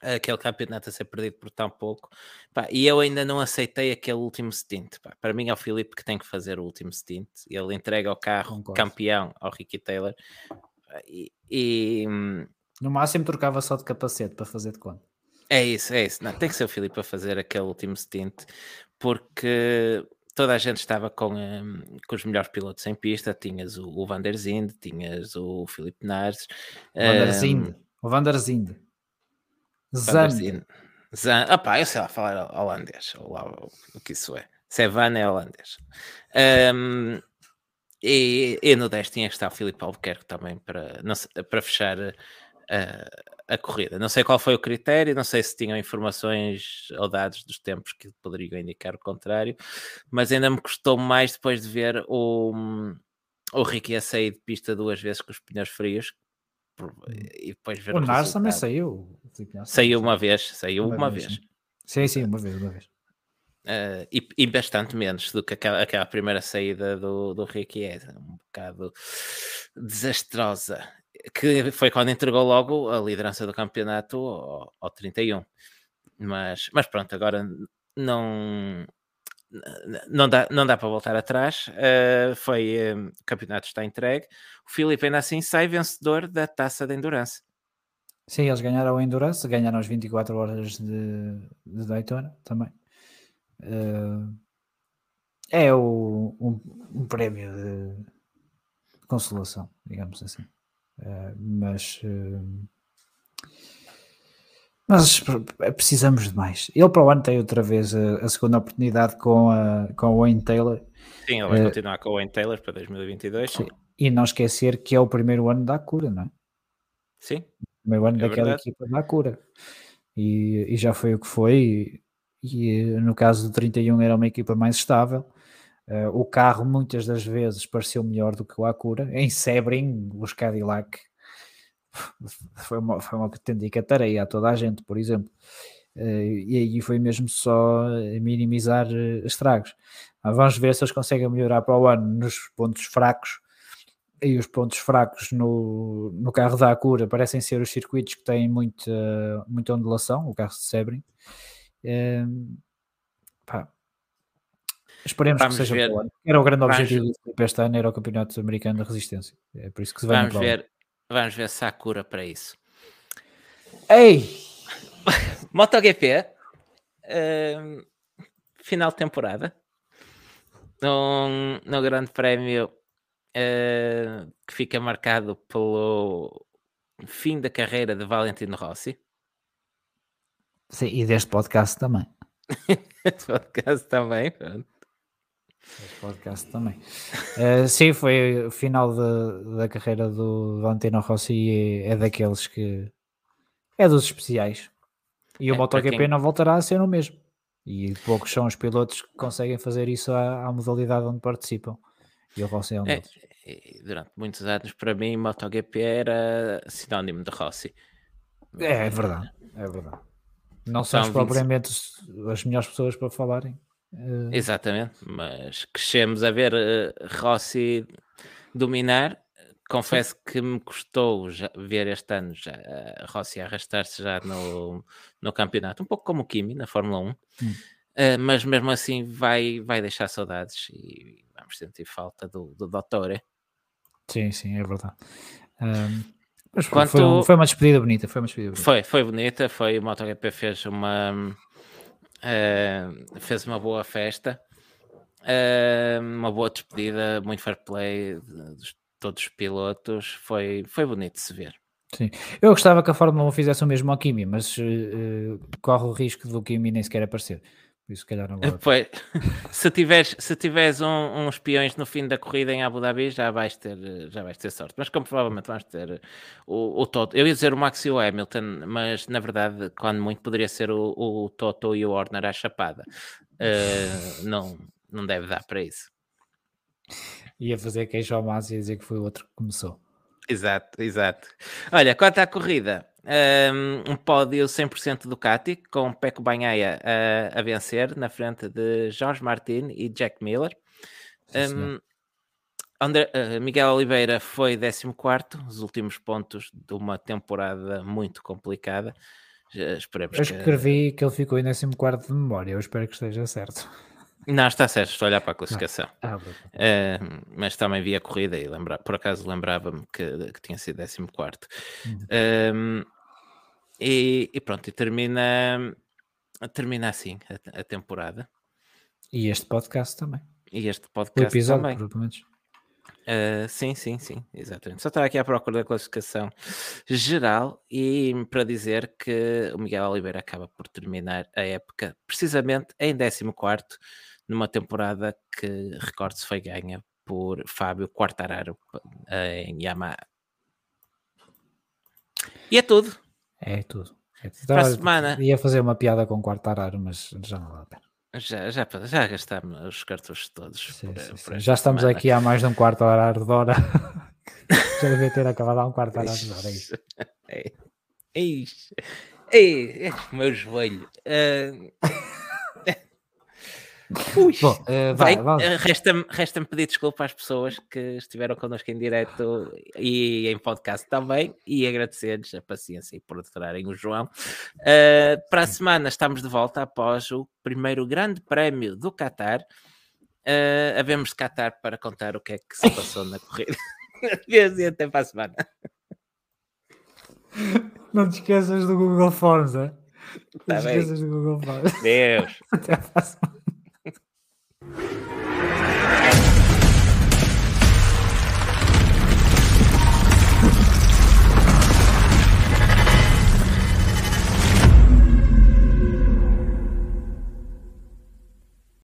aquele campeonato a ser perdido por tão pouco pá, e eu ainda não aceitei aquele último stint. Pá. Para mim é o Filipe que tem que fazer o último stint. Ele entrega o carro Concordo. campeão ao Ricky Taylor e, e, no máximo trocava só de capacete para fazer de conta. É isso, é isso. Não, tem que ser o Filipe a fazer aquele último stint, porque toda a gente estava com, um, com os melhores pilotos em pista. Tinhas o, o Van der Zinde, tinhas o Filipe Nares. O Van der Zinde. Um, o Van der Zinde. Zand. Zand. Ah pá, eu sei lá falar holandês, ou lá o, o que isso é. Se é Van é holandês. Um, e, e, no 10 tinha que estar o Filipe Albuquerque também para, não, para fechar a, a, corrida. Não sei qual foi o critério, não sei se tinham informações ou dados dos tempos que poderiam indicar o contrário, mas ainda me custou mais depois de ver o, o Ricky a sair de pista duas vezes com os pneus frios. E depois ver o, o Nars também saiu. Saiu uma vez, saiu uma, uma vez. vez. Sim, sim, uma vez, uma vez. Uh, e, e, bastante menos do que aquela, aquela primeira saída do, do Ricky é um bocado desastrosa que foi quando entregou logo a liderança do campeonato ao, ao 31 mas, mas pronto, agora não não dá, não dá para voltar atrás. Uh, foi, uh, o campeonato está entregue. O Filipe ainda assim sai vencedor da taça de Endurance. Sim, eles ganharam o Endurance, ganharam as 24 horas de, de Daytona também Uh, é o, um, um, prémio de consolação, digamos assim. Uh, mas, uh, mas precisamos de mais. Ele para o ano tem outra vez a, a segunda oportunidade com, a, com o Wayne Taylor. Sim, ele vai continuar com o Wayne Taylor para 2022. Sim. E não esquecer que é o primeiro ano da cura, não é? Sim. O primeiro ano é daquela verdade. equipa da cura. E, e já foi o que foi e no caso do 31 era uma equipa mais estável. Uh, o carro muitas das vezes pareceu melhor do que o Acura. Em Sebring, os Cadillac foi uma, foi uma autêntica tarefa a toda a gente, por exemplo. Uh, e aí foi mesmo só minimizar uh, estragos. Mas vamos ver se eles conseguem melhorar para o ano nos pontos fracos. E os pontos fracos no, no carro da Acura parecem ser os circuitos que têm muita, muita ondulação, o carro de Sebring. Um, pá, esperemos Vamos que seja ver. Era o grande Vamos objetivo do Felipe este ano, era o Campeonato Americano da Resistência. É por isso que se vai Vamos ver, Vamos ver se há cura para isso. Ei! MotoGP, um, final de temporada, no, no Grande Prémio uh, que fica marcado pelo fim da carreira de Valentino Rossi. Sim, e deste podcast também. este podcast também, pronto. Este podcast também. Uh, sim, foi o final de, da carreira do Valentino Rossi e é, é daqueles que é dos especiais. E o é, MotoGP quem... não voltará a ser o mesmo. E poucos são os pilotos que conseguem fazer isso à, à modalidade onde participam. E o Rossi é um é, deles. durante muitos anos, para mim, MotoGP era sinónimo de Rossi. É, é verdade, é verdade. Não são então, propriamente as melhores pessoas para falarem. Uh... Exatamente, mas crescemos a ver uh, Rossi dominar confesso Sim. que me custou já, ver este ano já, a Rossi arrastar-se já no, no campeonato, um pouco como o Kimi na Fórmula 1, hum. uh, mas mesmo assim vai, vai deixar saudades e vamos sentir falta do, do Dottore. Sim, sim, é verdade. Um, mas foi, Quanto... foi, foi, uma despedida bonita, foi uma despedida bonita. Foi, foi bonita, foi o MotoGP fez uma uh, fez uma boa festa, uh, uma boa despedida, muito fair play de todos os pilotos, foi, foi bonito de se ver. Sim, eu gostava que a Fórmula 1 fizesse o mesmo ao Kimi, mas uh, corre o risco do Kimi nem sequer aparecer. Por isso, se calhar, não. Pois, se tiveres, se tiveres um, uns peões no fim da corrida em Abu Dhabi, já vais ter, já vais ter sorte. Mas como provavelmente vamos ter o, o Toto, eu ia dizer o Max e o Hamilton, mas na verdade, quando muito, poderia ser o, o Toto e o Warner à chapada. Uh, não, não deve dar para isso. Ia fazer queijo ao Massa e dizer que foi o outro que começou. Exato, exato. Olha, quanto à corrida, um, pódio 100% Ducati, com Peco Banhaia a, a, vencer na frente de Jorge Martin e Jack Miller. Um, André, uh, Miguel Oliveira foi 14, os últimos pontos de uma temporada muito complicada. esperemos eu escrevi que... que ele ficou em 14 de memória, eu espero que esteja certo. Não, está certo, estou a olhar para a classificação. Ah, uh, mas também vi a corrida e lembra, por acaso lembrava-me que, que, tinha sido 14. Uhum. E, e, pronto, e termina, termina assim a, a, temporada. E este podcast também. E este podcast o episódio, também. Uh, sim, sim, sim, exatamente. Só estava aqui à procura da classificação geral e para dizer que o Miguel Oliveira acaba por terminar a época precisamente em 14, numa temporada que, recorde-se, foi ganha por Fábio Quartararo em Yamaha. E é tudo. É tudo. É tudo. Para a semana. Ia fazer uma piada com Quartararo, mas já não dá a pena. Já, já, já gastámos os cartuchos todos. Sim, por, sim, por. Já estamos semana. aqui há mais de um quarto horário de hora. já devia ter acabado há um quarto horário de hora. É isso. Ei, é, meu joelho. Uh... Ui, Bom, uh, vai, vai, resta-me resta pedir desculpa às pessoas que estiveram connosco em direto e em podcast também e agradecer-lhes a paciência e por aturarem o João. Uh, para a semana estamos de volta após o primeiro grande prémio do Qatar. Uh, havemos de Qatar para contar o que é que se passou na corrida. Adeus e até para a semana. Não te esqueças do Google Forms, é? Não tá te esqueças do Google Forms. Deus. Até a próxima. you